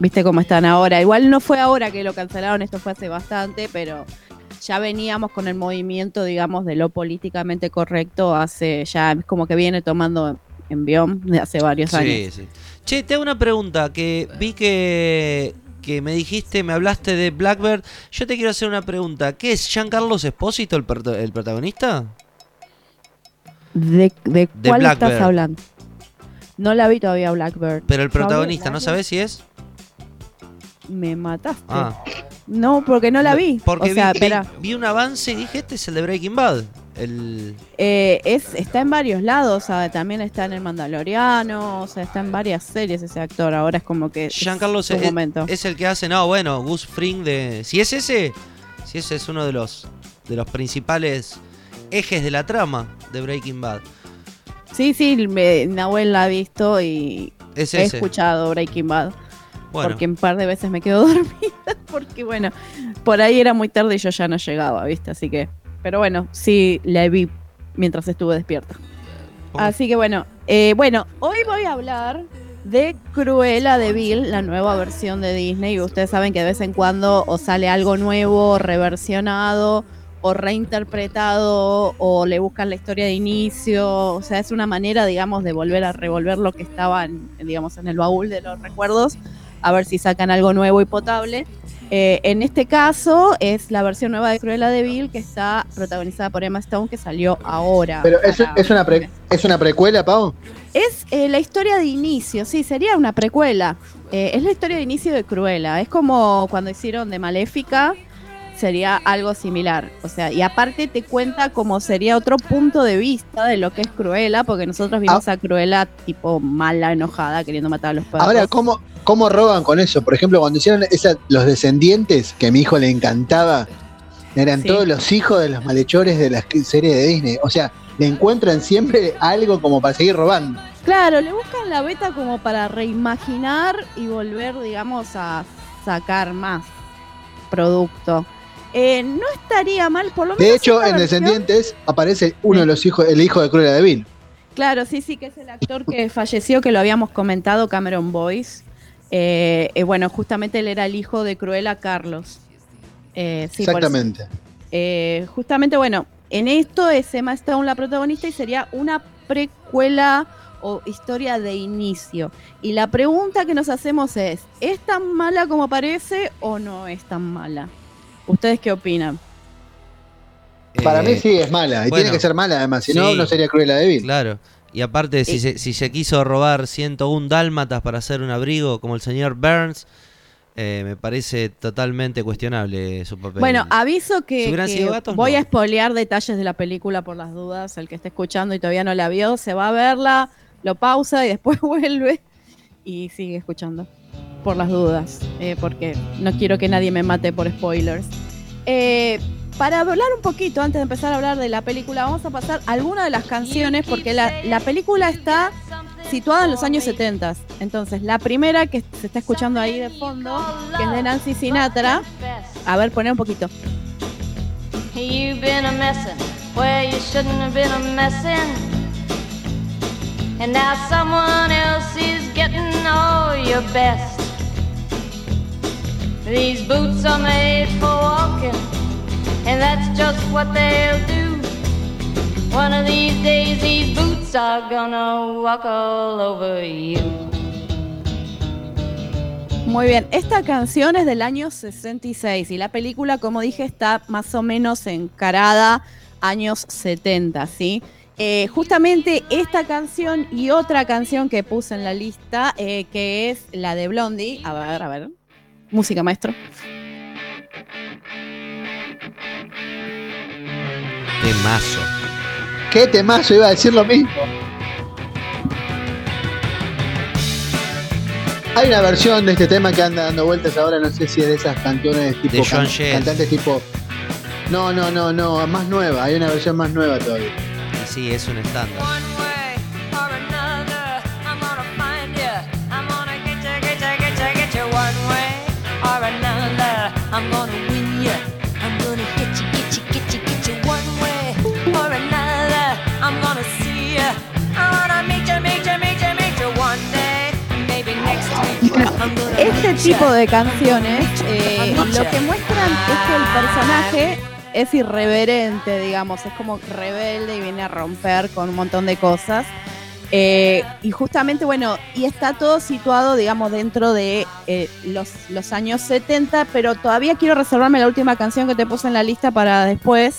Viste cómo están ahora. Igual no fue ahora que lo cancelaron, esto fue hace bastante, pero ya veníamos con el movimiento, digamos, de lo políticamente correcto hace, ya es como que viene tomando envión de hace varios años. Sí, sí. Che, te hago una pregunta que vi que, que me dijiste, me hablaste de Blackbird. Yo te quiero hacer una pregunta. ¿Qué es Giancarlos Espósito el, el protagonista? ¿De, de De cuál Blackbird. estás hablando? No la vi todavía Blackbird. Pero el protagonista, ¿no sabes si es? Me mataste. Ah, No, porque no la vi. porque o sea, vi, vi- un avance y dije, este es el de Breaking Bad. El... Eh, es, está en varios lados, o sea, también está en El Mandaloriano, o sea, está en varias series ese actor. Ahora es como que. es Giancarlo es, momento. es el que hace, no, bueno, Gus Fring de... Si es ese, si ese es uno de los, de los principales ejes de la trama de Breaking Bad. Sí, sí, me, Nahuel la ha visto y Es he escuchado Breaking Bad. Bueno. Porque un par de veces me quedo dormida, porque bueno, por ahí era muy tarde y yo ya no llegaba, ¿viste? Así que. Pero bueno, sí la vi mientras estuve despierta. Así que bueno, eh, bueno, hoy voy a hablar de Cruella de Vil, la nueva versión de Disney. Y ustedes saben que de vez en cuando o sale algo nuevo, reversionado, o reinterpretado, o le buscan la historia de inicio. O sea, es una manera, digamos, de volver a revolver lo que estaba, en, digamos, en el baúl de los recuerdos, a ver si sacan algo nuevo y potable. Eh, en este caso es la versión nueva de Cruella de Vil que está protagonizada por Emma Stone que salió ahora. Pero es, para- es, una pre- es una precuela, Pau. es eh, la historia de inicio, sí, sería una precuela. Eh, es la historia de inicio de Cruella. Es como cuando hicieron de Maléfica, sería algo similar. O sea, y aparte te cuenta como sería otro punto de vista de lo que es Cruella, porque nosotros vimos a Cruella tipo mala, enojada, queriendo matar a los perros. Ahora, ¿cómo, ¿cómo roban con eso? Por ejemplo, cuando hicieron esa, Los Descendientes, que a mi hijo le encantaba, eran Sí. todos los hijos de los malhechores de las series de Disney. O sea, le encuentran siempre algo como para seguir robando. Claro, le buscan la beta como para reimaginar y volver, digamos, a sacar más producto. Eh, no estaría mal, por lo menos. De hecho, en versión- Descendientes aparece uno de los hijos, el hijo de Cruella de Vil. Claro, sí, sí, que es el actor que falleció, que lo habíamos comentado, Cameron Boyce. Eh, eh, bueno, justamente él era el hijo de Cruella Carlos. Sí. Exactamente. Justamente, bueno, en esto es Emma Stone la protagonista y sería una precuela o historia de inicio. Y la pregunta que nos hacemos es, ¿es tan mala como parece o no es tan mala? ¿Ustedes qué opinan? Para Eh, mí sí es mala, y bueno, tiene que ser mala además, si no, sí. no sería Cruella de Vil. Claro. Y aparte, si, Y- se, si se quiso robar 101 dálmatas para hacer un abrigo como el señor Burns, eh, me parece totalmente cuestionable su papel. Bueno, aviso que, gatos, voy no. a spoilear detalles de la película por las dudas. El que esté escuchando y todavía no la vio, se va a verla, lo pausa y después vuelve y sigue escuchando por las dudas, eh, porque no quiero que nadie me mate por spoilers. Eh, para hablar un poquito, antes de empezar a hablar de la película, vamos a pasar algunas de las canciones, porque la, la película está situada en los años 70. Entonces, la primera que se está escuchando ahí de fondo, que es de Nancy Sinatra. A ver, poner un poquito. And now someone else is getting all your best. These boots are made for walking, and that's just what they'll do. One of these days, these boots are gonna walk all over you. Muy bien, esta canción es del año 66 y la película, como dije, está más o menos encarada años 70, ¿sí? Eh, justamente esta canción y otra canción que puse en la lista, eh, que es la de Blondie. A ver, a ver. Música, maestro. Temazo. ¿Qué temazo? Iba a decir lo mismo. Hay una versión de este tema que anda dando vueltas ahora, no sé si es de esas canciones tipo De John can- Jett. cantantes tipo. No, no, no, no, más nueva, hay una versión más nueva todavía. Sí, es un estándar. I'm gonna win you. I'm gonna get you, get you, get you, get you one way or another. I'm gonna see you. I wanna meet you, meet you, meet you, meet you one day. Maybe next week. I'm gonna Este tipo de canciones eh, lo que muestran es que el personaje es irreverente, digamos, es como rebelde y viene a romper con un montón de cosas. Eh, y justamente, bueno, y está todo situado, digamos, dentro de eh, los, los años 70, pero todavía quiero reservarme la última canción que te puse en la lista para después.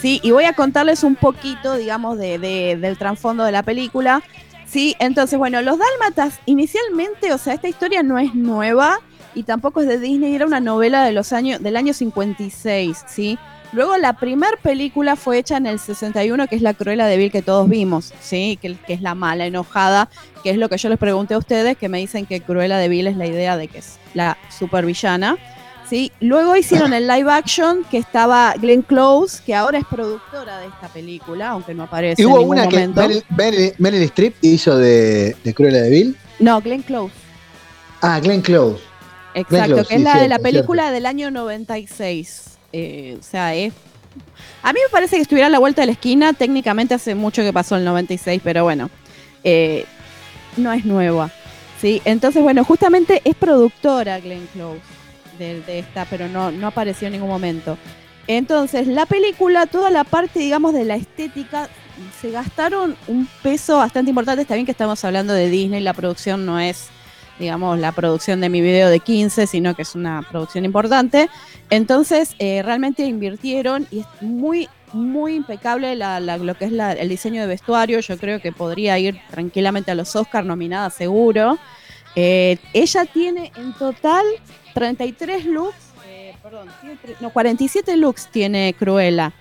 Sí, y voy a contarles un poquito, digamos, de, de- del trasfondo de la película. Sí, entonces, bueno, los Dálmatas, inicialmente, o sea, esta historia no es nueva y tampoco es de Disney, era una novela de los años, del año 56, ¿sí? Luego la primer película fue hecha en el 61, que es La Cruella de Vil que todos vimos, ¿sí? Que, que es la mala, enojada, que es lo que yo les pregunté a ustedes, que me dicen que Cruella de Vil es la idea de que es la supervillana, ¿sí? Luego hicieron el live action, que estaba Glenn Close, que ahora es productora de esta película, aunque no aparece Y en hubo ningún una que momento. Meryl, Meryl- Meryl Streep hizo de, de Cruella de Vil. No, Glenn Close. Ah, Glenn Close. Exacto, Close, que es sí, la de la película del año 96. Eh, o sea, es... A mí me parece que estuviera a la vuelta de la esquina. Técnicamente hace mucho que pasó el 96, pero bueno, eh, no es nueva. ¿sí? Entonces, bueno, justamente es productora Glenn Close de, esta, pero no, no apareció en ningún momento. Entonces, la película, toda la parte, digamos, de la estética, se gastaron un peso bastante importante. Está bien que estamos hablando de Disney, la producción no es, digamos, la producción de mi video de 15, sino que es una producción importante. Entonces, eh, realmente invirtieron y es muy, muy impecable la- la- lo que es la- el diseño de vestuario. Yo creo que podría ir tranquilamente a los Oscars nominada, seguro. Eh, ella tiene en total 33 looks, eh, perdón, no, 47 looks tiene Cruella.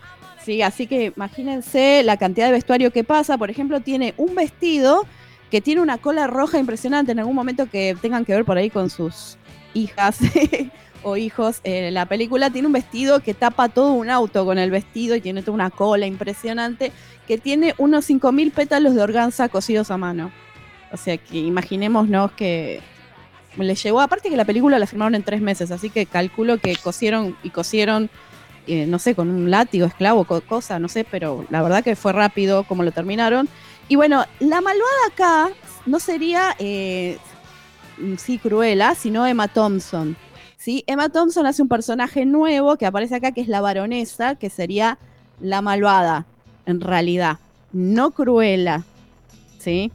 Sí, así que imagínense la cantidad de vestuario que pasa. Por ejemplo, tiene un vestido que tiene una cola roja impresionante. En algún momento que tengan que ver por ahí con sus hijas o hijos, eh, la película tiene un vestido que tapa todo un auto con el vestido y tiene toda una cola impresionante que tiene unos 5.000 pétalos de organza cosidos a mano. O sea que imaginémonos que le llegó, aparte que la película la filmaron en tres meses, así que calculo que cosieron y cosieron, eh, no sé, con un látigo, esclavo, co- cosa, no sé, pero la verdad que fue rápido como lo terminaron. Y bueno, la malvada acá no sería, eh, sí, Cruella, sino Emma Thompson. ¿sí? Emma Thompson hace un personaje nuevo que aparece acá, que es la baronesa, que sería la malvada, en realidad, no Cruella. ¿sí?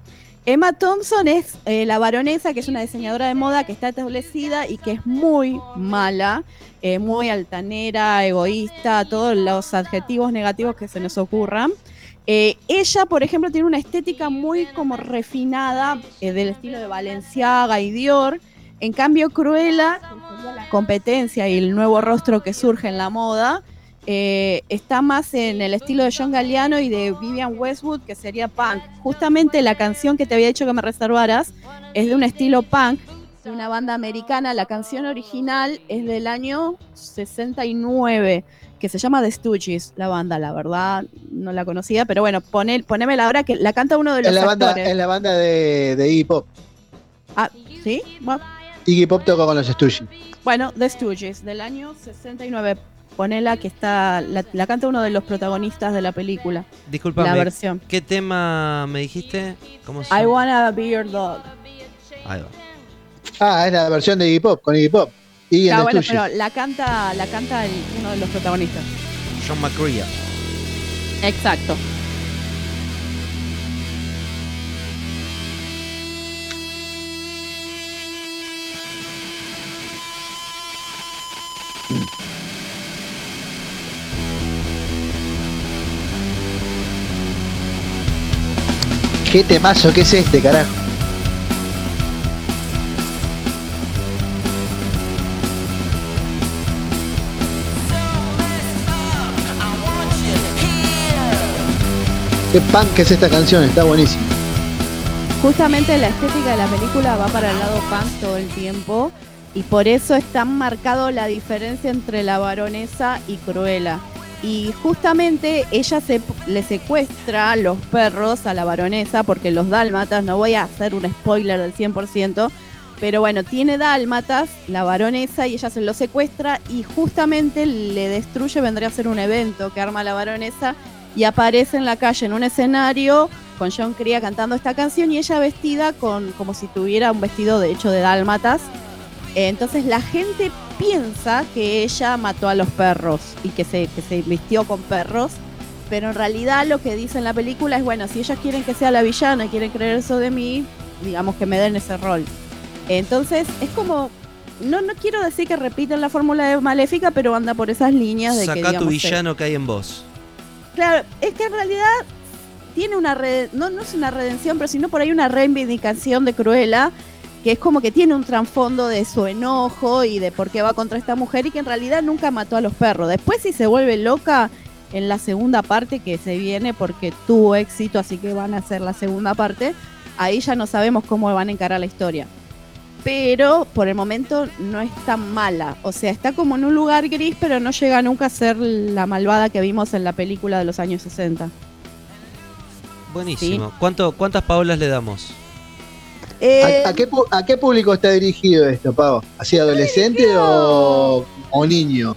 Emma Thompson es eh, la baronesa, que es una diseñadora de moda que está establecida y que es muy mala, eh, muy altanera, egoísta, todos los adjetivos negativos que se nos ocurran. Eh, ella, por ejemplo, tiene una estética muy como refinada eh, del estilo de Balenciaga y Dior. En cambio, Cruella, la competencia y el nuevo rostro que surge en la moda, eh, está más en el estilo de John Galliano y de Vivian Westwood, que sería punk. Justamente la canción que te había dicho que me reservaras es de un estilo punk, de una banda americana. La canción original es del año 69, que se llama The Stooges, la banda, la verdad, no la conocía, pero bueno, poné, ponémela ahora que la canta uno de los En la banda, en la banda de, de Iggy Pop. Ah, ¿sí? Bueno, Iggy Pop tocó con los Stooges. Bueno, The Stooges, del año 69. Ponela que está, la, la canta uno de los protagonistas de la película. Disculpame, La versión. ¿qué tema me dijiste? ¿Cómo se I wanna be your dog. Ahí va. Ah, es la versión de Iggy Pop, con Iggy Pop. Y bueno, pero la canta, la canta uno de los protagonistas. John McCrea. Exacto. ¿Qué temazo que es este, carajo? Qué punk es esta canción, está buenísima. Justamente la estética de la película va para el lado punk todo el tiempo y por eso es tan marcado la diferencia entre la baronesa y Cruella. Y justamente ella se, le secuestra los perros a la baronesa porque los dálmatas, no voy a hacer un spoiler del 100%, pero bueno, tiene dálmatas, la baronesa, y ella se lo secuestra y justamente le destruye, vendría a ser un evento que arma la baronesa y aparece en la calle en un escenario con John Crea cantando esta canción y ella vestida con como si tuviera un vestido de hecho de dálmatas. Eh, Entonces la gente piensa que ella mató a los perros y que se, que se vistió con perros, pero en realidad lo que dice en la película es, bueno, si ellos quieren que sea la villana y quieren creer eso de mí, digamos que me den ese rol. Entonces es como, no, no quiero decir que repiten la fórmula de Maléfica, pero anda por esas líneas de que... Sacá tu digamos, villano que hay en vos. Claro, es que en realidad tiene una red, no, es una redención, pero sino por ahí una reivindicación de Cruella, que es como que tiene un trasfondo de su enojo y de por qué va contra esta mujer y que en realidad nunca mató a los perros. Después si se vuelve loca en la segunda parte que se viene porque tuvo éxito, así que van a hacer la segunda parte, ahí ya no sabemos cómo van a encarar la historia. Pero por el momento no es tan mala. O sea, está como en un lugar gris, pero no llega nunca a ser la malvada que vimos en la película de los años 60. Buenísimo. ¿Cuánto, ¿Cuántas Paolas le damos? Eh, ¿A, a qué, pu- a qué público está dirigido esto, Pavo? ¿Así adolescente o, o niño?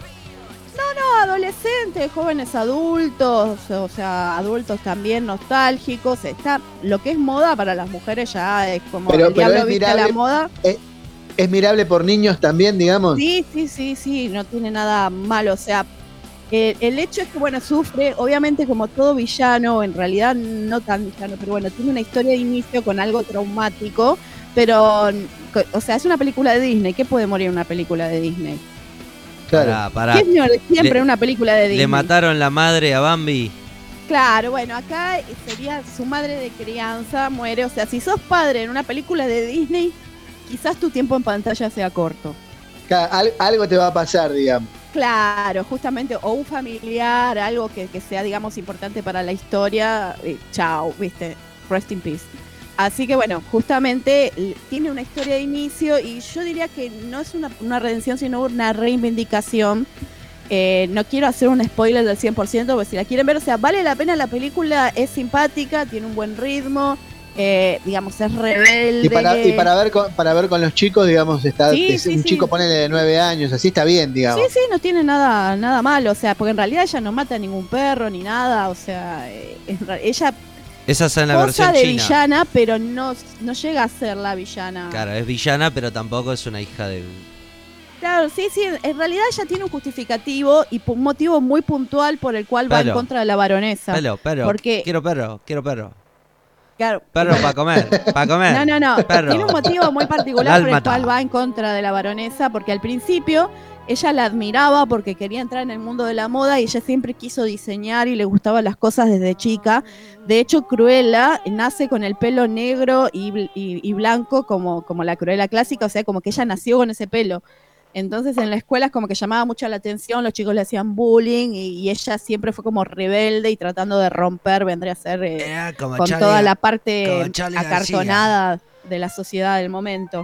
Adolescentes, jóvenes adultos, o sea, adultos también nostálgicos. Está, lo que es moda para las mujeres ya es como Pero- el pero diablo es viste a la mirable. moda. ¿Es, es mirable por niños también, digamos? Sí, sí, sí, sí, no tiene nada malo. O sea, el, el hecho es que, bueno, sufre, obviamente como todo villano, en realidad no tan villano, pero bueno, tiene una historia de inicio con algo traumático, pero, o sea, es una película de Disney. ¿Qué puede morir una película de Disney? Pará, pará. ¿Qué muere siempre Le- en una película de Disney? Le mataron la madre a Bambi. Claro, bueno, acá sería su madre de crianza muere. O sea, si sos padre en una película de Disney, quizás tu tiempo en pantalla sea corto. Al- algo te va a pasar, digamos. Claro, justamente, o un familiar, algo que, que sea, digamos, importante para la historia. eh, chao, viste, rest in peace. Así que bueno, justamente tiene una historia de inicio y yo diría que no es una, una redención, sino una reivindicación. Eh, no quiero hacer un spoiler del 100%, porque si la quieren ver, o sea, vale la pena la película, es simpática, tiene un buen ritmo, eh, digamos, es rebelde. Y para, y para ver con, para ver con los chicos, digamos, está Sí, es sí, un sí. chico pone de nueve años, así está bien, digamos. Sí, sí, no tiene nada, nada malo, o sea, porque en realidad ella no mata a ningún perro ni nada, o sea, eh, ella Esa es en la versión de china. villana, pero no, no llega a ser la villana. Claro, es villana, pero tampoco es una hija de. Claro, sí, sí, en realidad ella tiene un justificativo y un motivo muy puntual por el cual va en contra de la baronesa. Perro, perro. Porque, Quiero perro, quiero perro. claro, Perro para comer, para comer. No, no, no. Perro. Tiene un motivo muy particular por el cual va en contra de la baronesa, porque al principio ella la admiraba porque quería entrar en el mundo de la moda y ella siempre quiso diseñar y le gustaban las cosas desde chica. De hecho, Cruella nace con el pelo negro y, bl- y- y blanco como, como la Cruella clásica, o sea, como que ella nació con ese pelo. Entonces en la escuela es como que llamaba mucho la atención, los chicos le hacían bullying y, y ella siempre fue como rebelde y tratando de romper, vendría a ser eh, con Charlie- toda la parte acartonada de la sociedad del momento.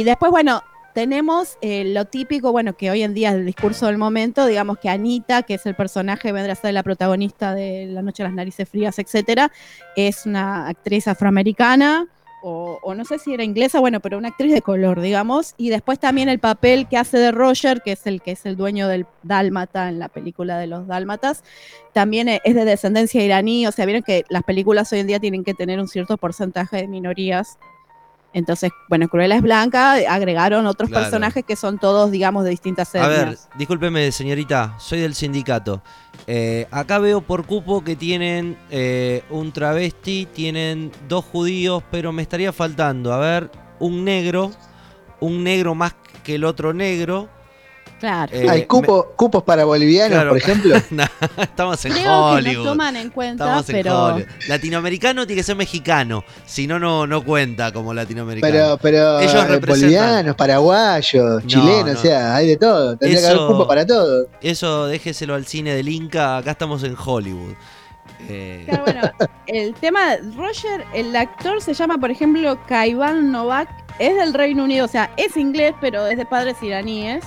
Y después, bueno, tenemos eh, lo típico, bueno, que hoy en día es el discurso del momento, digamos que Anita, que es el personaje, vendrá a ser la protagonista de La Noche de las Narices Frías, etcétera, es una actriz afroamericana. O, o no sé si era inglesa, bueno, pero una actriz de color, digamos. Y después también el papel que hace de Roger, que es el que es el dueño del Dálmata en la película de los Dálmatas, también es de descendencia iraní. O sea, vieron que las películas hoy en día tienen que tener un cierto porcentaje de minorías. Entonces, bueno, Cruella es blanca, agregaron otros Claro. personajes que son todos, digamos, de distintas A etnias. ver, discúlpeme, señorita, soy del sindicato. Eh, acá veo por cupo que tienen eh, un travesti, tienen dos judíos, pero me estaría faltando, a ver, un negro, un negro más que el otro negro, Claro. Eh, Hay cupo- cupos para bolivianos, Claro. por ejemplo. No, estamos en Creo que Hollywood. toman en cuenta, Estamos en pero Hollywood. Latinoamericano tiene que ser mexicano, si no, no, no cuenta como latinoamericano. Pero, pero Ellos eh, representan. bolivianos, paraguayos, chilenos, no. o sea, hay de todo. Tendría que haber cupo para todo. Eso déjeselo al cine del Inca, acá estamos en Hollywood. Eh, Claro, bueno, el tema, Roger, el actor se llama, por ejemplo, Kaivan Novak, es del Reino Unido, o sea, es inglés, pero es de padres iraníes.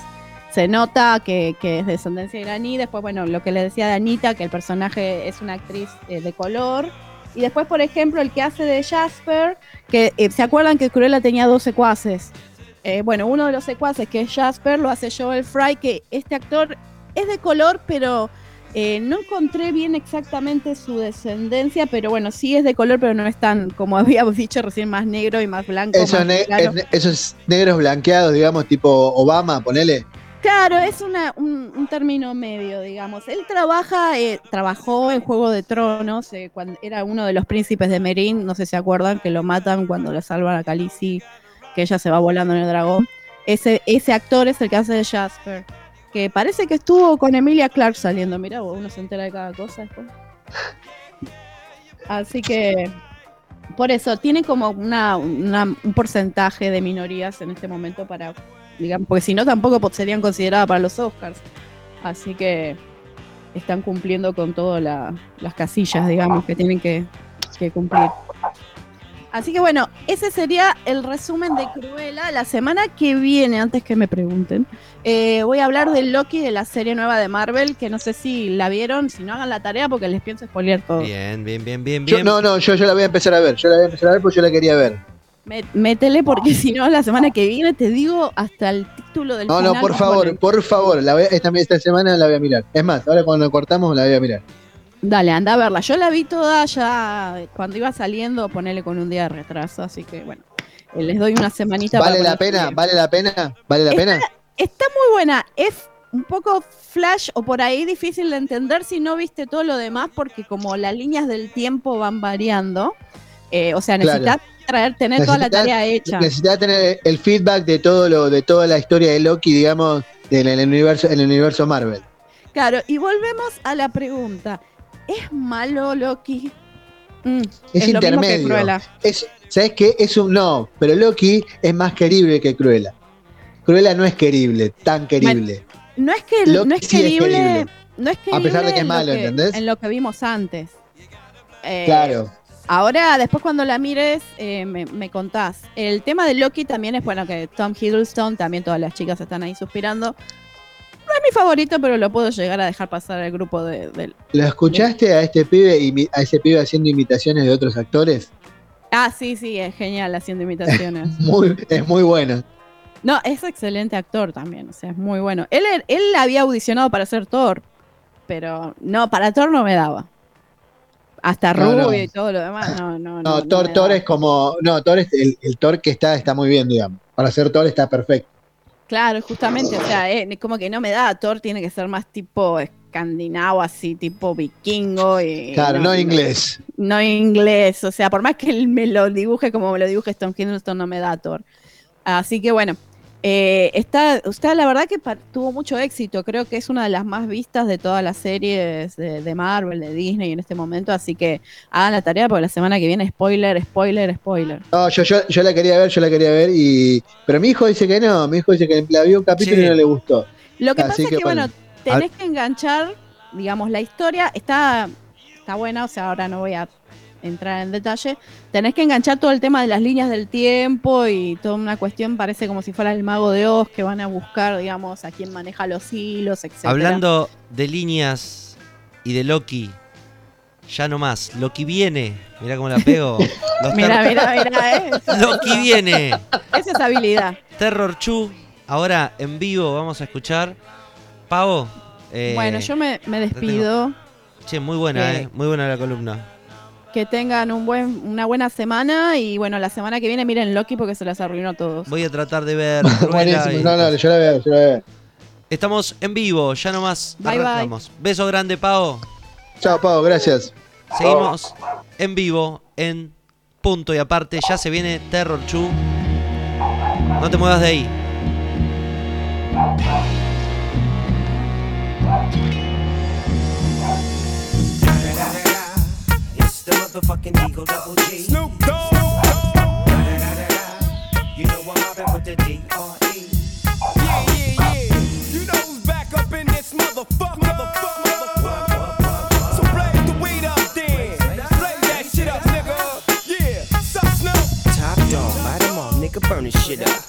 Se nota que, que es de descendencia iraní. Después, bueno, lo que le decía de Anita, que el personaje es una actriz eh, de color. Y después, por ejemplo, el que hace de Jasper, que eh, se acuerdan que Cruella tenía dos secuaces. Eh, bueno, uno de los secuaces, que es Jasper, lo hace Joel Fry, que este actor es de color, pero eh, no encontré bien exactamente su descendencia, pero bueno, sí es de color, pero no es tan, como habíamos dicho recién, más negro y más blanco. Esos, más ne- claro. es- esos negros blanqueados, digamos, tipo Obama, ponele. Claro, es una, un, un término medio, digamos. Él trabaja, eh, trabajó en Juego de Tronos, eh, cuando era uno de los príncipes de Merín, no sé si se acuerdan, que lo matan cuando le salvan a Khaleesi, que ella se va volando en el dragón. Ese, ese actor es el que hace de Jasper, que parece que estuvo con Emilia Clark saliendo. Mira, uno se entera de cada cosa después. Así que, por eso, tiene como una, una- un porcentaje de minorías en este momento para digamos, porque si no tampoco po- serían consideradas para los Oscars. Así que están cumpliendo con todas la- las casillas, digamos, que tienen que, que cumplir. Así que bueno, ese sería el resumen de Cruella. La semana que viene, antes que me pregunten, eh, voy a hablar de Loki de la serie nueva de Marvel, que no sé si la vieron, si no hagan la tarea porque les pienso spoilear todo. bien, bien, bien, bien, Yo- bien. no, no, yo, yo la voy a empezar a ver. Yo la voy a empezar a ver porque yo la quería ver. Mé- Métele porque si no, la semana que viene te digo hasta el título del No, final. no, por favor, por favor. La voy a- esta, esta semana la voy a mirar. Es más, ahora cuando cortamos la voy a mirar. Dale, anda a verla. Yo la vi toda ya cuando iba saliendo, ponerle con un día de retraso, así que bueno, eh, les doy una semanita. ¿Vale para la pena? bien. ¿Vale la pena? ¿Vale la Está- pena? Está muy buena. Es un poco flash o por ahí difícil de entender si no viste todo lo demás, porque como las líneas del tiempo van variando, eh, o sea, Claro. Traer, tener toda la tarea hecha. Necesitas tener el feedback de todo lo, de toda la historia de Loki, digamos, en el universo, en el universo Marvel. Claro, y volvemos a la pregunta. ¿Es malo Loki? Mm, Es, lo mismo que intermedio. Es, ¿Sabes qué? Es un no, pero Loki es más querible que Cruella. Cruella no es querible, tan querible. No es que Loki no es sí es querible, no es A pesar de que es en lo malo, ¿entendés? En lo que vimos antes. Eh, claro. Ahora, después cuando la mires, eh, me, me contás. El tema de Loki también es bueno que Tom Hiddleston, también todas las chicas están ahí suspirando. No es mi favorito, pero lo puedo llegar a dejar pasar al grupo de, del- ¿Lo escuchaste a este pibe, a ese pibe haciendo imitaciones de otros actores? Ah, sí, sí, es genial haciendo imitaciones. Muy, es muy bueno. No, es excelente actor también, o sea, es muy bueno. Él, él había audicionado para ser Thor, pero no, para Thor no me daba. Hasta No, Rubio no. y todo lo demás, no, no, no. No, no Thor, Thor es como. No, Thor es el, el Thor que está, está muy bien, digamos. Para ser Thor está perfecto. Claro, justamente, o sea, eh, como que no me da, Thor tiene que ser más tipo escandinavo, así, tipo vikingo. Y, Claro, no inglés. No inglés, o sea, por más que él me lo dibuje como me lo dibuje Tom Hiddleston, no me da Thor. Así que bueno, eh, está, está, la verdad que tuvo mucho éxito, creo que es una de las más vistas de todas las series de, de Marvel, de Disney en este momento, así que hagan la tarea porque la semana que viene, spoiler, spoiler, spoiler. No, yo, yo, yo la quería ver, yo la quería ver y. Pero mi hijo dice que no, mi hijo dice que la vio un capítulo Sí. y no le gustó. Lo que Así pasa es que, bueno, bueno. tenés que enganchar, digamos, la historia está, está buena, o sea, ahora no voy a entrar en detalle. Tenés que enganchar todo el tema de las líneas del tiempo y toda una cuestión, parece como si fuera el mago de Oz, que van a buscar, digamos, a quién maneja los hilos, etc. Hablando de líneas y de Loki, ya no más. Loki viene. Mira cómo la pego. Los Mira, ter- mira, mira, eh. Loki viene. Esa es habilidad. Terror Chu. Ahora en vivo vamos a escuchar. Pavo. eh, bueno, yo me, me despido. Che, muy buena, eh. Muy buena la columna. Que tengan un buen, una buena semana y bueno, la semana que viene miren Loki porque se las arruinó a todos. Voy a tratar de ver. Buenísimo. y- No, no, yo la veo, yo la veo. Estamos en vivo, ya nomás Bye, bye. arrancamos. Beso grande, Pavo. Chao, Pau, gracias. Seguimos en vivo en punto y aparte. Ya se viene Terror Chu. No te muevas de ahí. motherfucking Eagle Double G. Snoop Dogg. You know I'm with the D.R.E. Yeah, yeah, yeah. You know who's back up in this motherfucker. Motherfucker. Burn this shit up.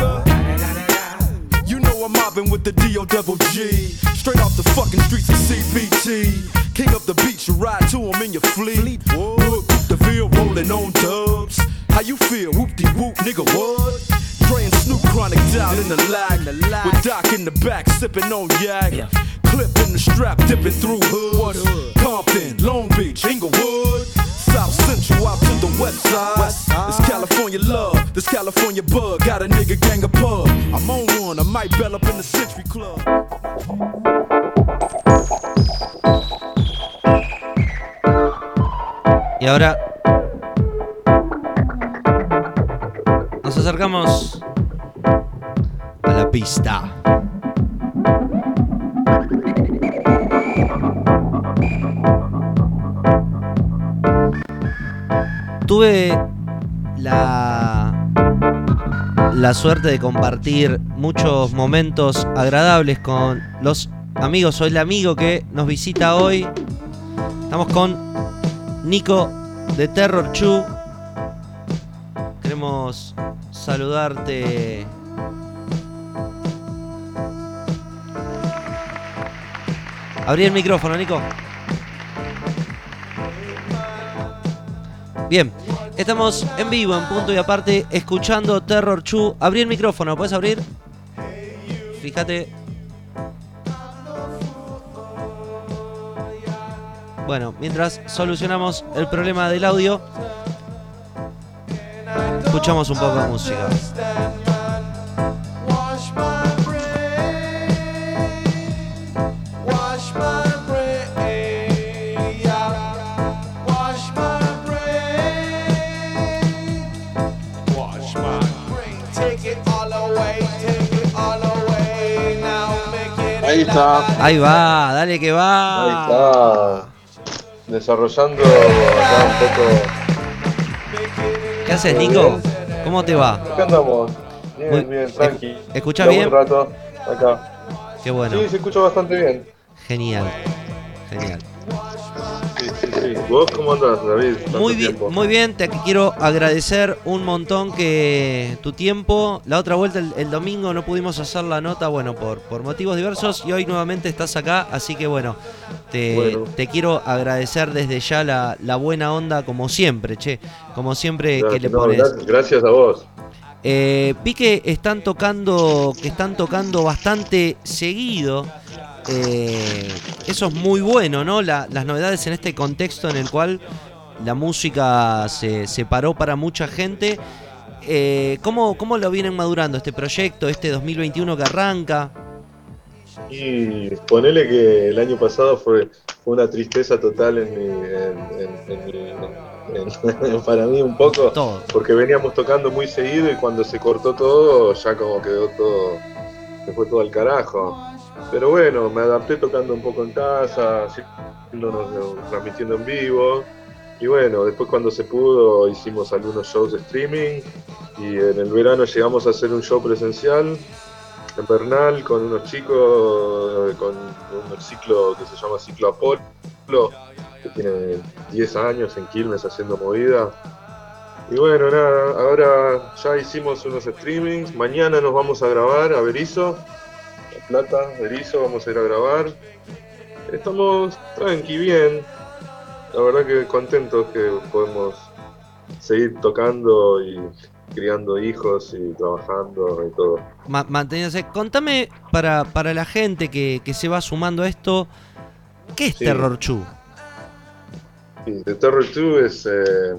Mobbing with the D.O. double G. Straight off the fucking streets of CBT. King of the beach, you ride to him in your fleet. Whoop, the Ville rolling on dubs. How you feel? Whoop de whoop, nigga, what? Dre and Snoop Chronic down in the lag. With Doc in the back, sipping on yak. Clip in the strap, dipping through hood. Compton, Long Beach, Inglewood. South Central out to the west side. This California love, this California bug. Got a nigga gang of pub. I'm on one, I might bell up in the Century Club. Y ahora nos acercamos a la pista. Tuve la la suerte de compartir muchos momentos agradables con los amigos o el amigo que nos visita hoy. Estamos con Nico de Terror Chu. Queremos saludarte. Abrí el micrófono, Nico. Bien, estamos en vivo, en punto y aparte, escuchando Terror Chu. Abrí el micrófono, ¿puedes abrir? Fíjate. Bueno, mientras solucionamos el problema del audio, escuchamos un poco de música. Está. Ahí va, dale que va. Ahí está. Desarrollando acá un poco. ¿Qué haces, Nico? ¿Cómo te va? Acá andamos. Bien, Muy- bien, tranqui. ¿escuchás Llevo bien? Un rato acá. Qué bueno. Sí, se escucha bastante bien. Genial. Genial. Sí. ¿Vos cómo andás, David? Muy bien, tiempo. muy bien, te quiero agradecer un montón que tu tiempo, la otra vuelta el, el domingo no pudimos hacer la nota, bueno, por, por motivos diversos y hoy nuevamente estás acá, así que bueno, te, Bueno. te quiero agradecer desde ya la, la buena onda como siempre, che, como siempre que le No, pones. gracias, gracias a vos. Eh, vi que están tocando, que están tocando bastante seguido. Eh, eso es muy bueno, ¿no? La- las novedades en este contexto en el cual la música se, se paró para mucha gente. Eh, ¿cómo, ¿Cómo lo vienen madurando este proyecto, este 2021 que arranca? Y ponele que el año pasado fue, fue una tristeza total en mi, en- en- en mi- en- para mí un poco, porque veníamos tocando muy seguido y cuando se cortó todo ya como quedó todo, se fue todo al carajo. Pero bueno, me adapté tocando un poco en casa, transmitiendo en vivo. Y bueno, después cuando se pudo hicimos algunos shows de streaming y en el verano llegamos a hacer un show presencial en Bernal con unos chicos, con un ciclo que se llama Ciclo Apolo, que tiene 10 años en Quilmes haciendo movida. Y bueno, nada, ahora ya hicimos unos streamings. Mañana nos vamos a grabar a Berizo, Plata, Berizo, vamos a ir a grabar. Estamos tranqui, bien. La verdad que contentos que podemos seguir tocando y criando hijos y trabajando y todo. Ma-. Contame para, para la gente que, que se va sumando a esto, ¿qué es Sí. Terror Chu? Sí, The Terror 2 es, eh,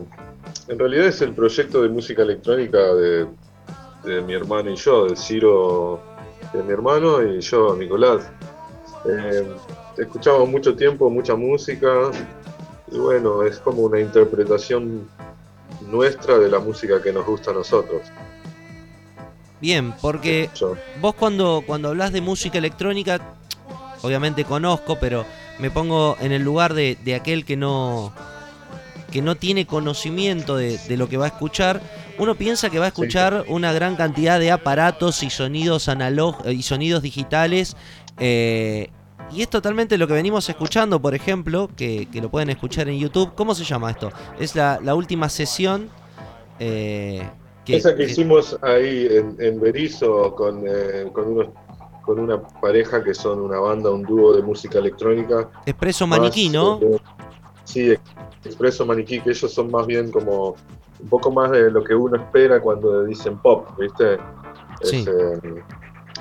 en realidad es el proyecto de música electrónica de, de mi hermano y yo, de Ciro, de mi hermano y yo, Nicolás. Eh, escuchamos mucho tiempo mucha música y bueno, es como una interpretación nuestra de la música que nos gusta a nosotros. Bien, porque Yo. vos cuando, cuando hablas de música electrónica, obviamente conozco, pero me pongo en el lugar de, de aquel que no, que no tiene conocimiento de, de lo que va a escuchar. Uno piensa que va a escuchar una gran cantidad de aparatos y sonidos analógicos y sonidos digitales. eh, y es totalmente lo que venimos escuchando, por ejemplo, que, que lo pueden escuchar en YouTube. ¿Cómo se llama esto? Es la, la última sesión. eh, que- Esa que que- hicimos ahí en, en Berizo con, eh, con, unos, con una pareja que son una banda, un dúo de música electrónica. Expreso más, Maniquí, ¿no? eh, sí, Expreso Maniquí, que ellos son más bien como un poco más de lo que uno espera cuando dicen pop, ¿viste? Es, Sí. eh,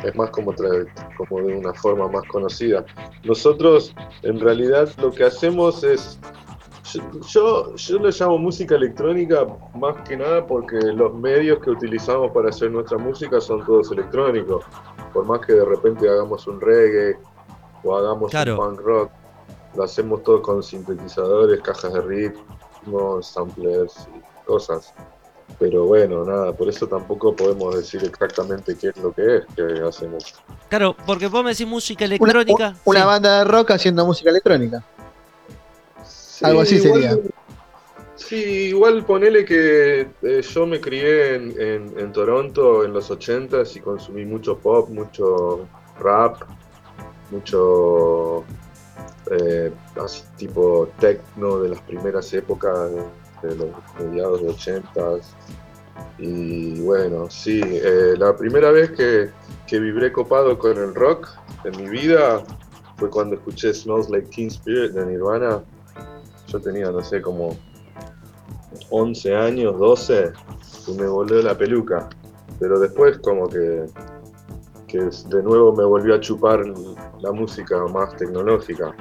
es más como, como de una forma más conocida. Nosotros, en realidad, lo que hacemos es yo, yo, lo llamo música electrónica más que nada porque los medios que utilizamos para hacer nuestra música son todos electrónicos. Por más que de repente hagamos un reggae o hagamos Claro. un punk rock, lo hacemos todo con sintetizadores, cajas de ritmo, samplers y cosas. Pero bueno, nada, por eso tampoco podemos decir exactamente qué es lo que es que hacemos. Claro, porque vos me decís música Una, electrónica. una sí. banda de rock haciendo música electrónica. Sí, Algo así igual- sería. Sí, igual ponele que eh, yo me crié en, en- en Toronto en los 80s y consumí mucho pop, mucho rap, mucho eh, así tipo techno de las primeras épocas de, los mediados de 80s. Y bueno, sí, eh, la primera vez que, que vibré copado con el rock en mi vida fue cuando escuché Smells Like Teen Spirit de Nirvana. Yo tenía, no sé, como 11 años, 12, y me volvió la peluca. Pero después como que, que de nuevo me volvió a chupar la música más tecnológica.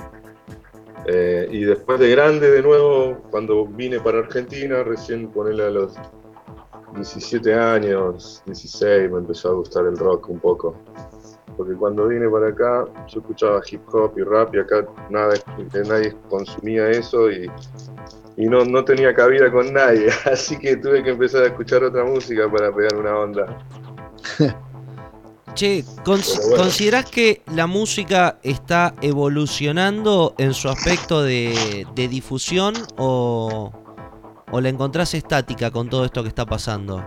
Eh, y después de grande de nuevo, cuando vine para Argentina, recién ponerle a los 17 años, 16, me empezó a gustar el rock un poco. Porque cuando vine para acá, yo escuchaba hip hop y rap y acá nada, nadie consumía eso y, y no, no tenía cabida con nadie. Así que tuve que empezar a escuchar otra música para pegar una onda. Che, cons- bueno. ¿considerás que la música está evolucionando en su aspecto de, de difusión o, o la encontrás estática con todo esto que está pasando?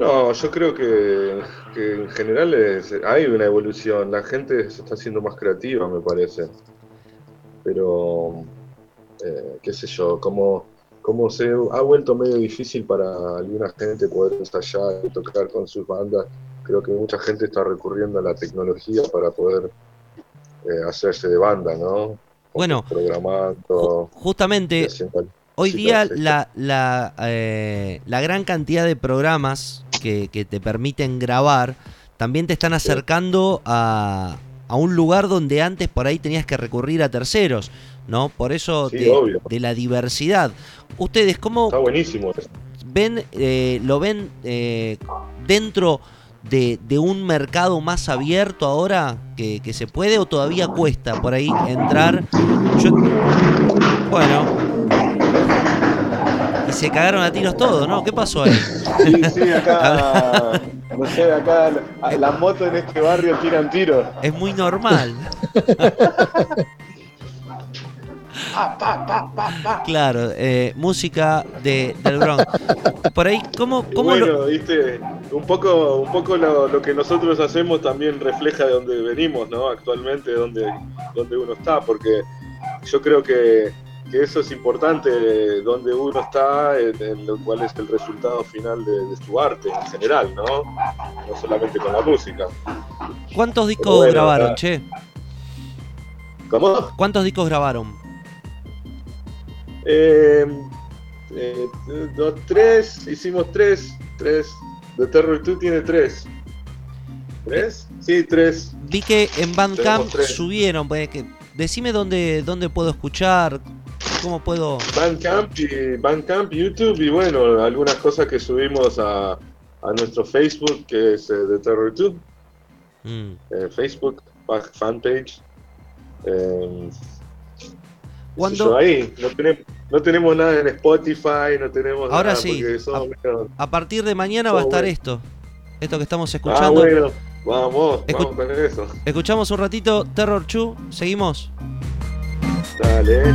No, yo creo que, que en general es- hay una evolución. La gente se está haciendo más creativa, me parece. Pero, eh, qué sé yo, como, como se ha vuelto medio difícil para alguna gente poder ensayar y tocar con sus bandas, creo que mucha gente está recurriendo a la tecnología para poder eh, hacerse de banda, ¿no? Bueno, Programando. justamente hoy día la, la, eh, la gran cantidad de programas que, que te permiten grabar también te están acercando a, a un lugar donde antes por ahí tenías que recurrir a terceros, ¿no? Por eso Sí, de, la diversidad. Ustedes, ¿cómo Está buenísimo. ven, eh, lo ven eh, dentro de, de un mercado más abierto ahora que, que se puede o todavía cuesta por ahí entrar? Yo- bueno. Y se cagaron a tiros todos, ¿no? ¿Qué pasó ahí? Sí, sí, acá, no sé, acá la- las motos en este barrio tiran tiros. Es muy normal. Claro, eh, música de, del Bronx. Por ahí, ¿cómo, Y cómo bueno, lo- viste, un poco, un poco lo, lo que nosotros hacemos también refleja de donde venimos, ¿no? Actualmente, donde, donde uno está, porque yo creo que, que eso es importante, donde uno está, en, en lo cual es el resultado final de, de su arte en general, ¿no? No solamente con la música. ¿Cuántos discos bueno, grabaron, che? ¿Cómo? ¿Cuántos discos grabaron? Eh, eh, dos, tres, hicimos tres, tres. The Terror 2 tiene tres. ¿Tres? Sí, tres. Vi que en Bandcamp subieron. pues, que- decime dónde, dónde puedo escuchar, cómo puedo. Bandcamp y Bandcamp, YouTube y bueno, algunas cosas que subimos a, a nuestro Facebook que es eh, The Terror 2. Mm. eh, Facebook, pa- fanpage. Eh, qué sé ¿Cuándo- yo, ahí, no tenemos, no tenemos nada en Spotify, no tenemos Ahora nada sí, medio- A partir de mañana va a estar bueno. esto. Esto que estamos Ah, escuchando. bueno, vamos, Escu- vamos con eso. Escuchamos un ratito Terror 2. Seguimos. Dale.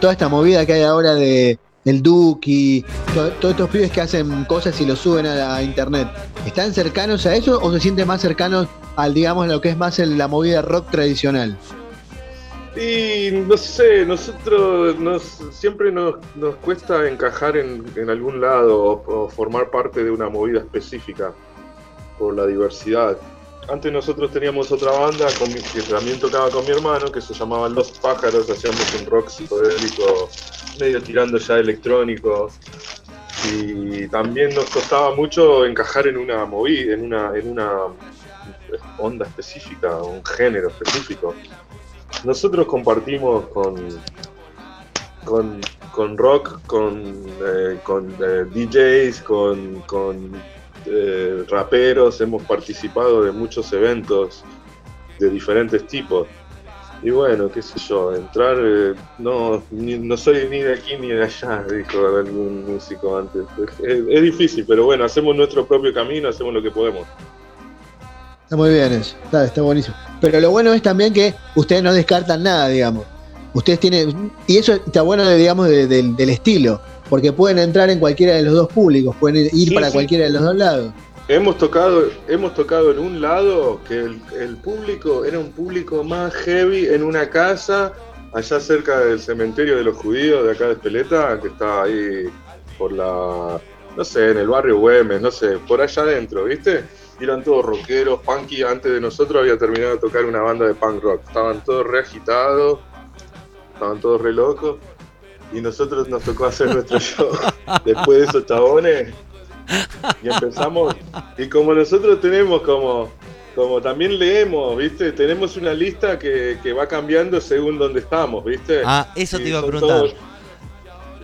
Toda esta movida que hay ahora de el Duki, to- todos estos pibes que hacen cosas y lo suben a, la- internet? ¿Están cercanos a eso o se sienten más cercanos al, digamos, lo que es más la movida rock tradicional? Y no sé, nosotros nos, siempre nos, cuesta encajar en, algún lado o formar parte de una movida específica por la diversidad. Antes nosotros teníamos otra banda con que también tocaba con mi hermano que se llamaba Los Pájaros, hacíamos un rock psicodélico medio tirando ya electrónico y también nos costaba mucho encajar en una movida, en una, en una onda específica, un género específico. Nosotros compartimos con, con, con rock, con, eh, con eh, DJs, con, con eh, raperos, hemos participado de muchos eventos de diferentes tipos. Y bueno, qué sé yo, entrar, eh, no, no soy ni de aquí ni de allá, dijo algún músico antes. Es, difícil, pero bueno, hacemos nuestro propio camino, hacemos lo que podemos. Está muy bien eso, está, está buenísimo. Pero lo bueno es también que ustedes no descartan nada, digamos. Ustedes tienen, y eso está bueno, digamos, de- del- del estilo, porque pueden entrar en cualquiera de los dos públicos, pueden ir, ir Sí, para sí. cualquiera de los dos lados. Hemos tocado, hemos tocado en un lado que el, el público era un público más heavy en una casa allá cerca del cementerio de los judíos de acá de Espeleta, que está ahí por la, no sé, en el barrio Güemes, no sé, por allá adentro, ¿viste? Y eran todos rockeros, punky, antes de nosotros había terminado de tocar una banda de punk rock, estaban todos re agitados, estaban todos re locos, y nosotros nos tocó hacer nuestro show después de esos chabones y empezamos y como nosotros tenemos como como también leemos viste tenemos una lista que, que va cambiando según donde estamos viste Ah, eso te iba a preguntar. todos-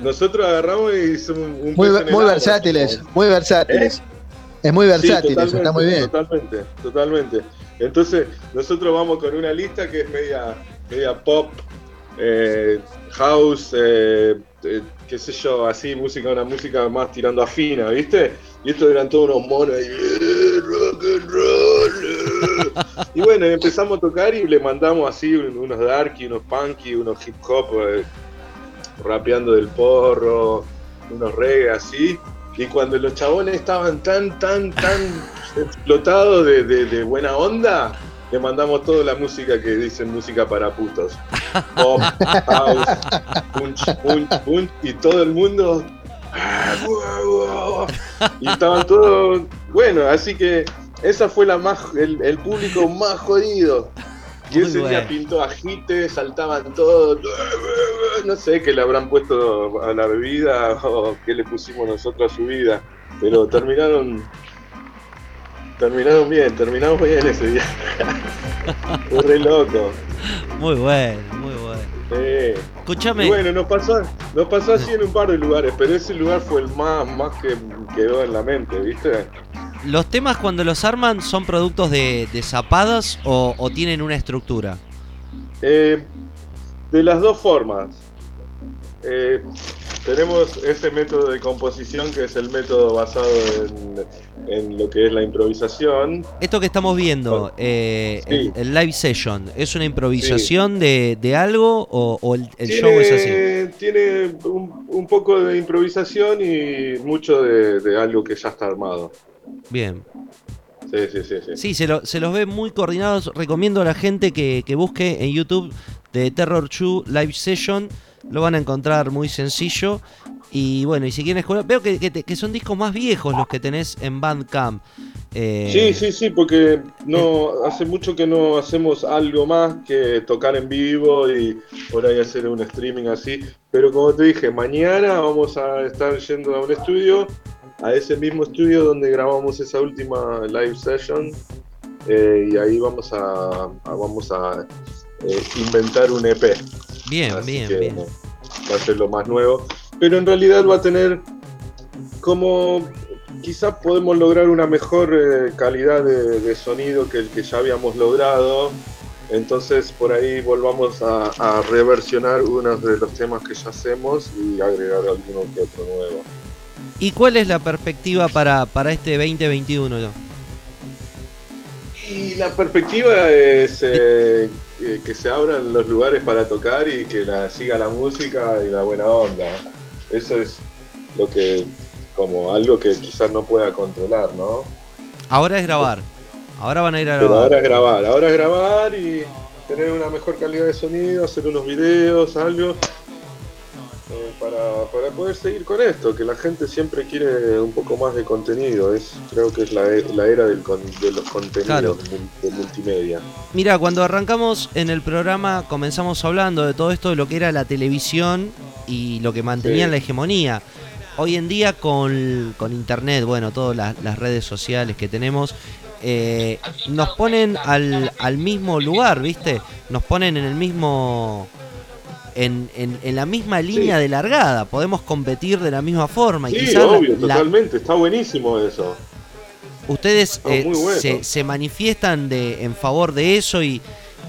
nosotros agarramos y hicimos un Muy, muy agua. versátiles, muy versátiles. Es muy Sí, versátil eso, está muy bien. Totalmente, totalmente. Entonces, nosotros vamos con una lista que es media, media pop, eh, house, eh, eh, qué sé yo, así, música, una música más tirando a fina, ¿viste? Y estos eran todos unos monos "Eh, rock and roll. eh". Y bueno, empezamos a tocar y le mandamos así un- unos darky, unos punky, unos hip hop, rapeando del porro, unos reggae así. Y cuando los chabones estaban tan, tan, tan explotados de buena onda, le mandamos toda la música que dicen música para putos. Pop, house, punch, punch, punch, y todo el mundo. Y estaban todos. Bueno, así que esa fue la más, el, el público más jodido. Y ese día pintó agite, saltaban todos. No sé qué le habrán puesto a la bebida o qué le pusimos nosotros a su vida. Pero terminaron. Terminaron bien, terminamos bien ese día. Fue re loco. Muy bueno, muy bueno. Escúchame. Bueno, nos pasó, nos pasó así en un par de lugares, pero ese lugar fue el más, más que quedó en la mente, ¿viste? ¿Los temas cuando los arman son productos de, de zapadas o, o tienen una estructura? Eh, de las dos formas. Eh, tenemos ese método de composición que es el método basado en, en lo que es la improvisación. Esto que estamos viendo, eh, el, Sí. el live session, ¿es una improvisación de, de algo o, o el, el show es así? Tiene un, un poco de improvisación y mucho de, de algo que ya está armado. Bien. Sí, sí, sí. sí. Sí, se, lo- se los ve muy coordinados. Recomiendo a la gente que, que busque en YouTube de Terror 2 Live Session. Lo van a encontrar muy sencillo. Y bueno, y si quieren escuchar, veo que, son discos más viejos los que tenés en Bandcamp. Eh, Sí, sí, sí, porque no hace mucho que no hacemos algo más que tocar en vivo y por ahí hacer un streaming así. Pero como te dije, mañana vamos a estar yendo a un estudio, a ese mismo estudio donde grabamos esa última live session. eh, y ahí vamos a- vamos a eh, inventar un EP. Bien, Así bien, que, bien. Va a ser lo más nuevo. Pero en realidad va a tener como quizás podemos lograr una mejor eh, calidad de, de sonido que el que ya habíamos logrado. Entonces por ahí volvamos a, a reversionar unos de los temas que ya hacemos y agregar alguno que otro nuevo. ¿Y cuál es la perspectiva para, para este 2021? Y la perspectiva es eh, que- que se abran los lugares para tocar y que la, siga la música y la buena onda. Eso es lo que, como algo que quizás no pueda controlar, ¿no? Ahora es grabar. Ahora van a ir a Pero grabar. ahora es grabar, ahora es grabar y tener una mejor calidad de sonido, hacer unos videos, algo, eh, para, para poder seguir con esto, que la gente siempre quiere un poco más de contenido, es creo que es la, la era del con- de los contenidos Claro. de multimedia. Mira, cuando arrancamos en el programa comenzamos hablando de todo esto de lo que era la televisión y lo que mantenía Sí. la hegemonía. Hoy en día con, con internet, bueno, todas las, las redes sociales que tenemos, eh, nos ponen al, al mismo lugar, ¿viste? Nos ponen en el mismo... En, en- en la misma línea de largada, podemos competir de la misma forma. y Sí, quizás la- obvio, la- totalmente, está buenísimo eso. ustedes eh, bueno. se, se manifiestan de, en favor de eso y,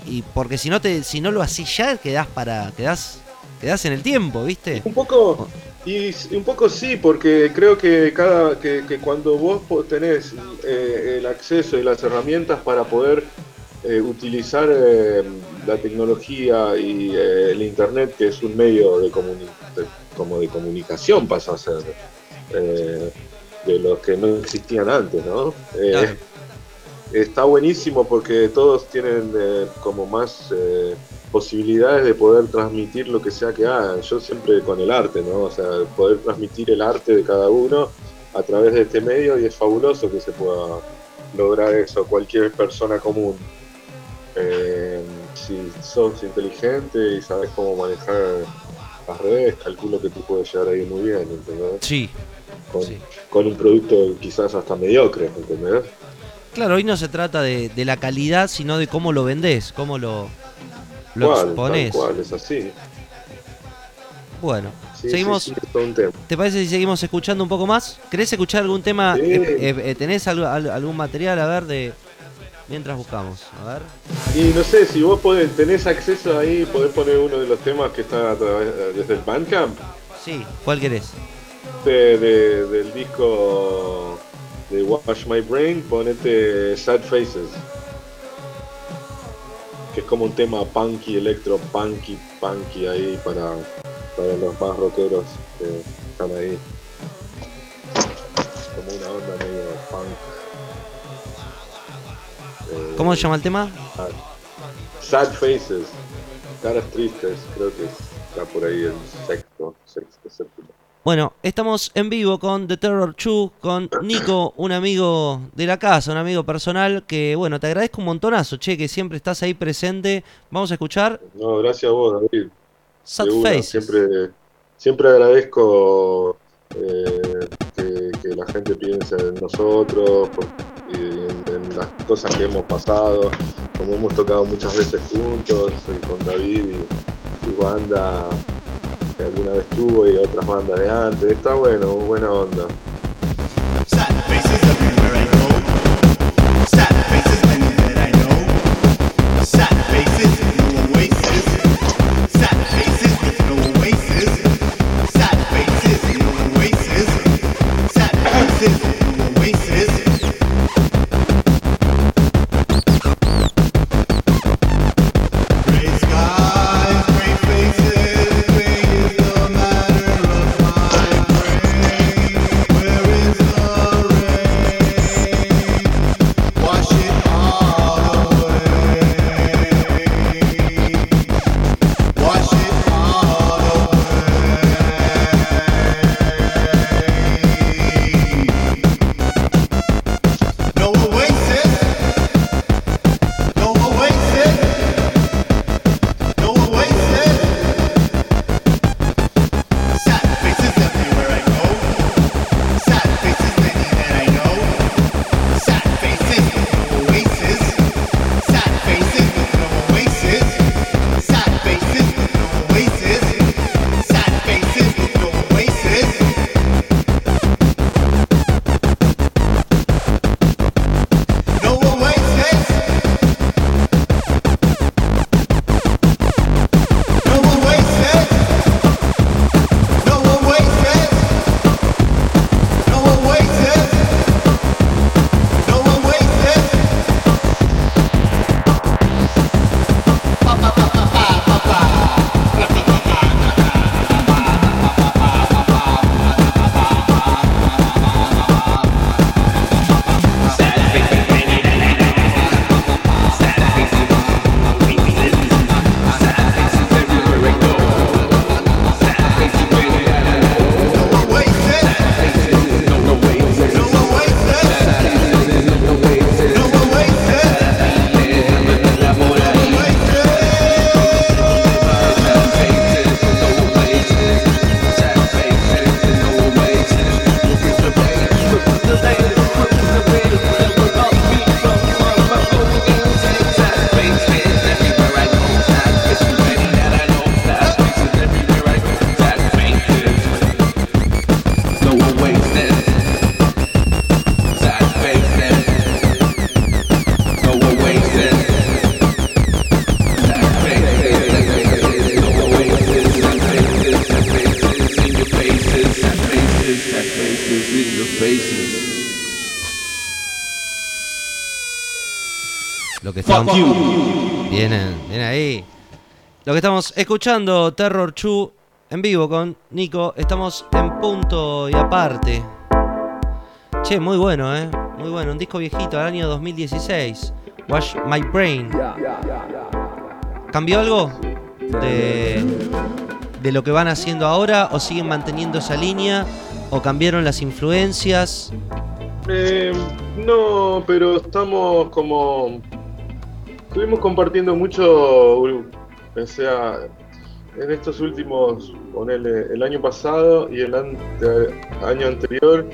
y porque si no te si no lo haces ya quedás para quedás quedás en el tiempo viste Un poco, y un poco sí, porque creo que cada que, que cuando vos tenés eh, el acceso y las herramientas para poder eh, utilizar eh, la tecnología y eh, el internet, que es un medio de, comuni- de- como de comunicación, pasa a ser eh, de los que no existían antes, ¿no? Eh, Está buenísimo porque todos tienen eh, como más eh, posibilidades de poder transmitir lo que sea que hagan. Yo siempre con el arte, ¿no? O sea, poder transmitir el arte de cada uno a través de este medio y es fabuloso que se pueda lograr eso cualquier persona común. Sos inteligente y sabes cómo manejar las redes, calculo que tú puedes llegar ahí muy bien, ¿entendés? Sí. Con, con un producto quizás hasta mediocre, ¿entendés? claro hoy no se trata de, de la calidad sino de cómo lo vendés cómo lo lo Cual, tal exponés cual, es así. bueno Sí, seguimos sí. ¿Te parece si seguimos escuchando un poco más? ¿Querés escuchar algún tema? Eh, eh, eh, ¿Tenés algo- al- algún material? A ver, de mientras buscamos. A ver. Y no sé, si vos podés, tenés acceso ahí, podés poner uno de los temas que está a través, desde el Bandcamp, Sí, ¿cuál querés? de- de- del disco de Wash My Brain, ponete Sad Faces. Que es como un tema punky, electro, punky, punky ahí para, para los más rockeros que están ahí. Como una onda medio punk. Eh, ¿Cómo se llama el tema? Sad Faces, caras tristes, creo que está por ahí el sexto, sexto, séptimo. Bueno, estamos en vivo con The Terror 2, con Nico, un amigo de la casa, un amigo personal, que bueno, te agradezco un montonazo, che, que siempre estás ahí presente. Vamos a escuchar No, gracias a vos, David. Sad Faces. Siempre, siempre agradezco eh, que, que la gente piense en nosotros por- en, las cosas que hemos pasado, como hemos tocado muchas veces juntos, y con David y, y banda que alguna vez tuvo y otras bandas de antes. Está bueno, buena onda. Vienen, vienen ahí. Lo que estamos escuchando, Terror Chu, en vivo con Nico. Estamos en punto y aparte. Che, muy bueno, ¿eh? Muy bueno. Un disco viejito, del año 2016. Wash My Brain. ¿Cambió algo de, de lo que van haciendo ahora? ¿O siguen manteniendo esa línea? ¿O cambiaron las influencias? Eh, no, pero estamos como. Estuvimos compartiendo mucho, o sea, en estos últimos, ponele, el año pasado y el ante- año anterior,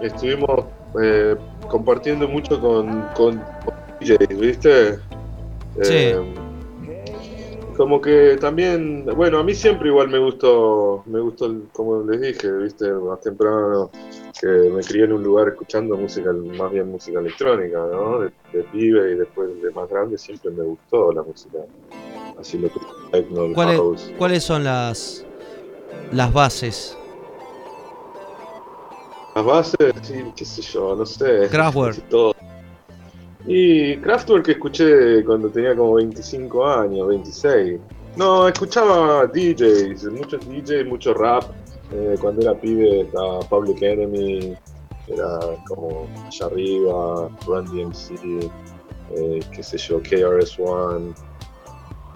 estuvimos eh, compartiendo mucho con, con DJs, ¿viste? Eh, como que también, bueno, a mí siempre igual me gustó, me gustó, como les dije, viste, más temprano, que me crié en un lugar escuchando música, más bien música electrónica, ¿no? De, de pibe y después de más grande siempre me gustó la música, así lo que techno, ¿Cuáles, son las, las bases? Las bases, sí, qué sé yo, no sé. Kraftwerk. Y Kraftwerk escuché cuando tenía como 25 años, 26. No, escuchaba DJs, muchos DJs, mucho rap. Eh, cuando era pibe estaba Public Enemy, era como allá arriba, Run DMC. eh, qué sé yo, KRS-One,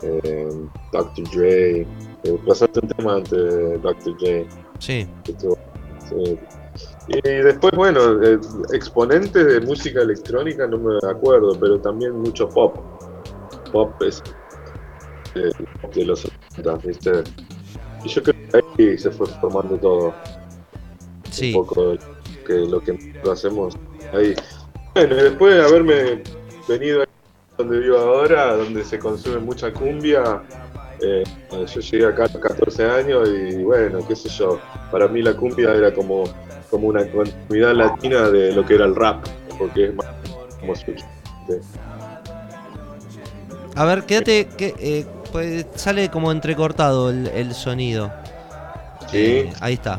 eh, Dr. Dre. Eh, pasaste un tema ante Dr. Dre. Sí. Y después, bueno, eh, exponentes de música electrónica no me acuerdo, pero también mucho pop. Pop es eh, de los 80, ¿viste? Y yo creo que ahí se fue formando todo. Sí. Un poco que lo que hacemos ahí. Bueno, y después de haberme venido a donde vivo ahora, donde se consume mucha cumbia, eh, yo llegué acá a los 14 años y bueno, qué sé yo, para mí la cumbia era como, como una continuidad latina de lo que era el rap, porque es más como su- A ver, quédate, que eh, pues, sale como entrecortado el, el sonido. Sí. Eh, ahí está.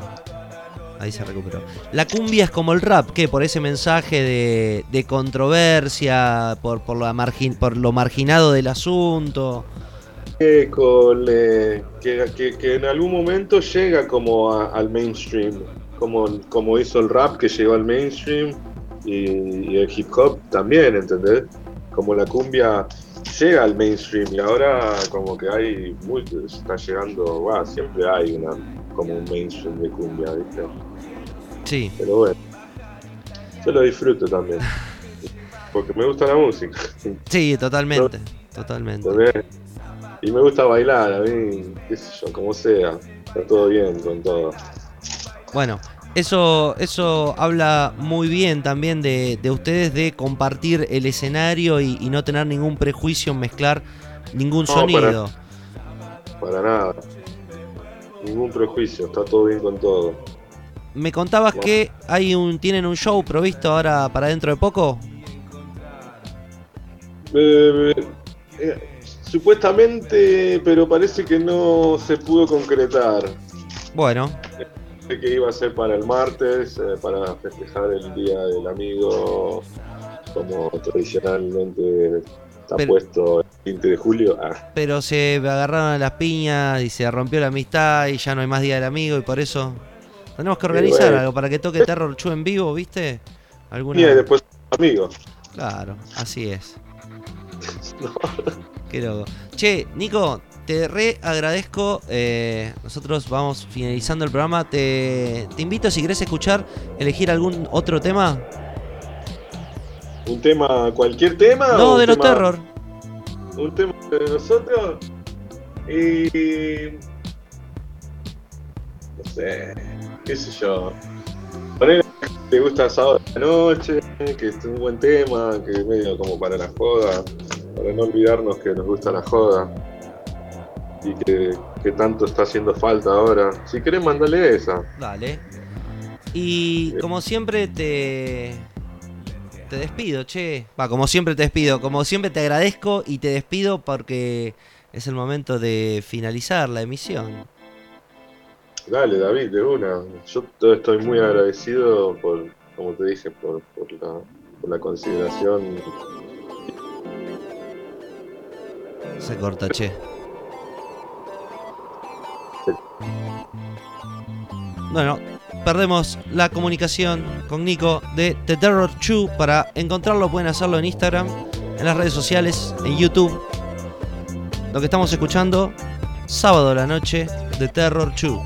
Ahí se recuperó. La cumbia es como el rap, ¿qué? Por ese mensaje de, de controversia, por, por, la margin, por lo marginado del asunto. que, con, eh, que, que- que en algún momento llega como a- al mainstream, como, como hizo el rap que llegó al mainstream y, y el hip hop también, ¿entendés? Como la cumbia llega al mainstream y ahora como que hay, muy, está llegando, va, siempre hay una como un mainstream de cumbia, ¿viste? Sí. Pero bueno, yo lo disfruto también, porque me gusta la música. Sí, totalmente. Totalmente. Y me gusta bailar, a mí, qué sé yo, como sea, está todo bien con todo. Bueno, eso, eso habla muy bien también de, de ustedes de compartir el escenario y, y no tener ningún prejuicio en mezclar ningún No, sonido. Para nada. Ningún prejuicio, está todo bien con todo. Me contabas que hay un, tienen un show provisto ahora para dentro de poco. Eh, eh, supuestamente, pero parece que no se pudo concretar. Bueno, Que iba a ser para el martes, eh, para festejar el Día del Amigo, como tradicionalmente está Pero- puesto el 20 de julio. Ah, pero se agarraron a las piñas y se rompió la amistad y ya no hay más día del amigo y por eso tenemos que organizar bueno. algo para que toque Terror Chu en vivo, ¿viste? ¿Alguna... y después amigos. Claro, así es. Qué loco. Che, Nico, te re agradezco. eh, nosotros vamos finalizando el programa. Te, te invito, si querés escuchar, elegir algún otro tema. ¿Un tema, cualquier tema? No, de los tema- terror. un tema de nosotros y no sé, qué sé yo. Poner que te gusta sábado de la noche, que es un buen tema, que es medio como para la joda, para no olvidarnos que nos gusta la joda y que, que tanto está haciendo falta ahora. Si querés, mandale esa. Dale. Y como siempre te. Te despido, che. Va, como siempre te despido. Como siempre te agradezco y te despido porque es el momento de finalizar la emisión. Dale, David, de una. Yo estoy muy agradecido por, como te dije, por, por la, por la consideración. Se corta, che. Bueno, perdemos la comunicación con Nico de The Terror Chu. Para encontrarlo pueden hacerlo en Instagram, en las redes sociales, en YouTube. Lo que estamos escuchando, sábado la noche, The Terror Chu.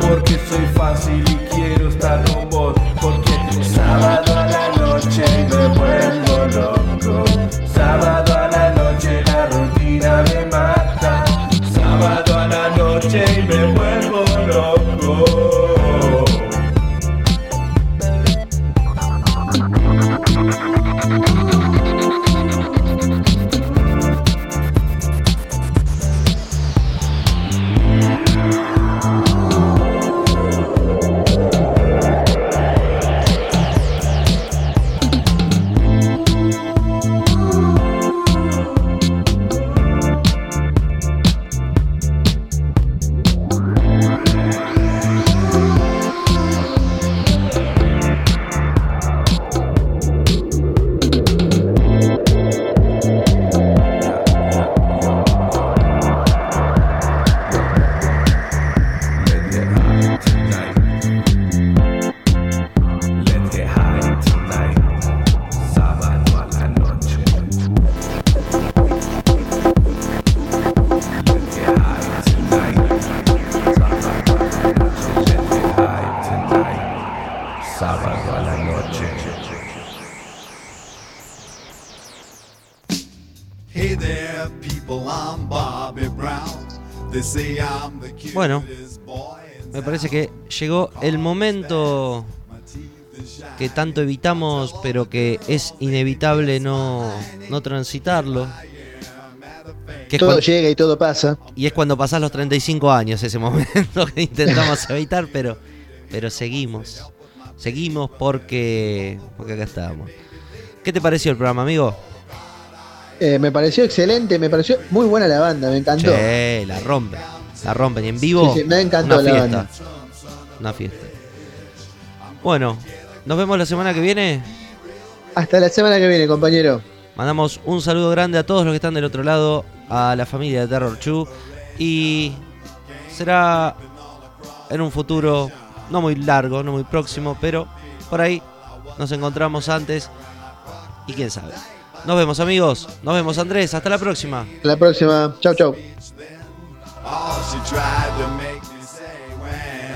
Porque soy fácil y quiero estar con vos. Bueno, me parece que llegó el momento que tanto evitamos, pero que es inevitable no, no transitarlo. Que Todo llega y todo pasa. y es cuando pasás los 35 años ese momento que intentamos evitar, pero, pero seguimos. Seguimos porque, porque acá estamos. ¿Qué te pareció el programa, amigo? Eh, me pareció excelente, me pareció muy buena la banda, me encantó. Che, la rompen. La rompen. Y en vivo, Sí, sí, me encantó una la fiesta. banda. Una fiesta. Bueno, nos vemos la semana que viene. Hasta la semana que viene, compañero. Mandamos un saludo grande a todos los que están del otro lado, a la familia de Terror Chu. Y será en un futuro no muy largo, no muy próximo, pero por ahí nos encontramos antes. Y quién sabe. Nos vemos amigos, nos vemos Andrés, hasta la próxima. Hasta la próxima. Chau, chau. All she tried to make me say when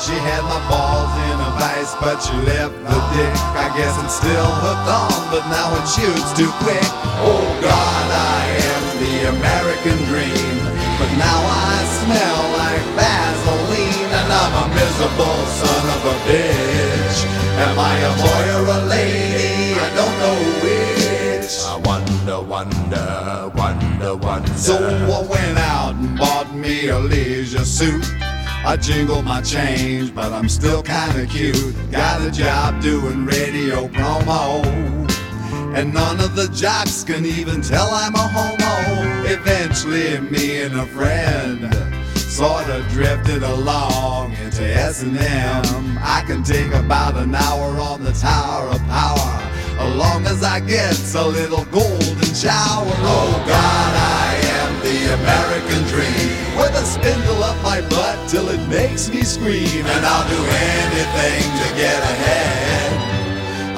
she had my balls in a vice, but she left the dick. I guess it's still hooked on, but now it shoots too quick. Oh God, I am the American dream, but now I smell like Vaseline, and I'm a miserable son of a bitch. Am I a boy or a lady? I don't know which. I wonder, wonder, wonder, wonder. So I went out and bought me a leisure suit. I jingle my change, but I'm still kinda cute. Got a job doing radio promo. And none of the jocks can even tell I'm a homo. Eventually, me and a friend sorta drifted along into S&M. I can take about an hour on the Tower of Power, as long as I get a little golden shower. Oh God, I am the American dream, with a spindle up my butt till it makes me scream, and I'll do anything to get ahead.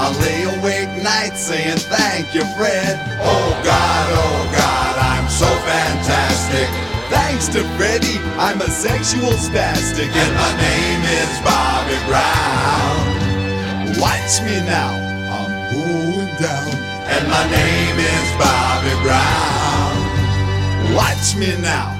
I'll lay awake nights saying thank you, Fred. Oh God, oh God, I'm so fantastic. Thanks to Freddie, I'm a sexual spastic, and my name is Bobby Brown. Watch me now, I'm going down, and my name is Bobby Brown. Watch me now,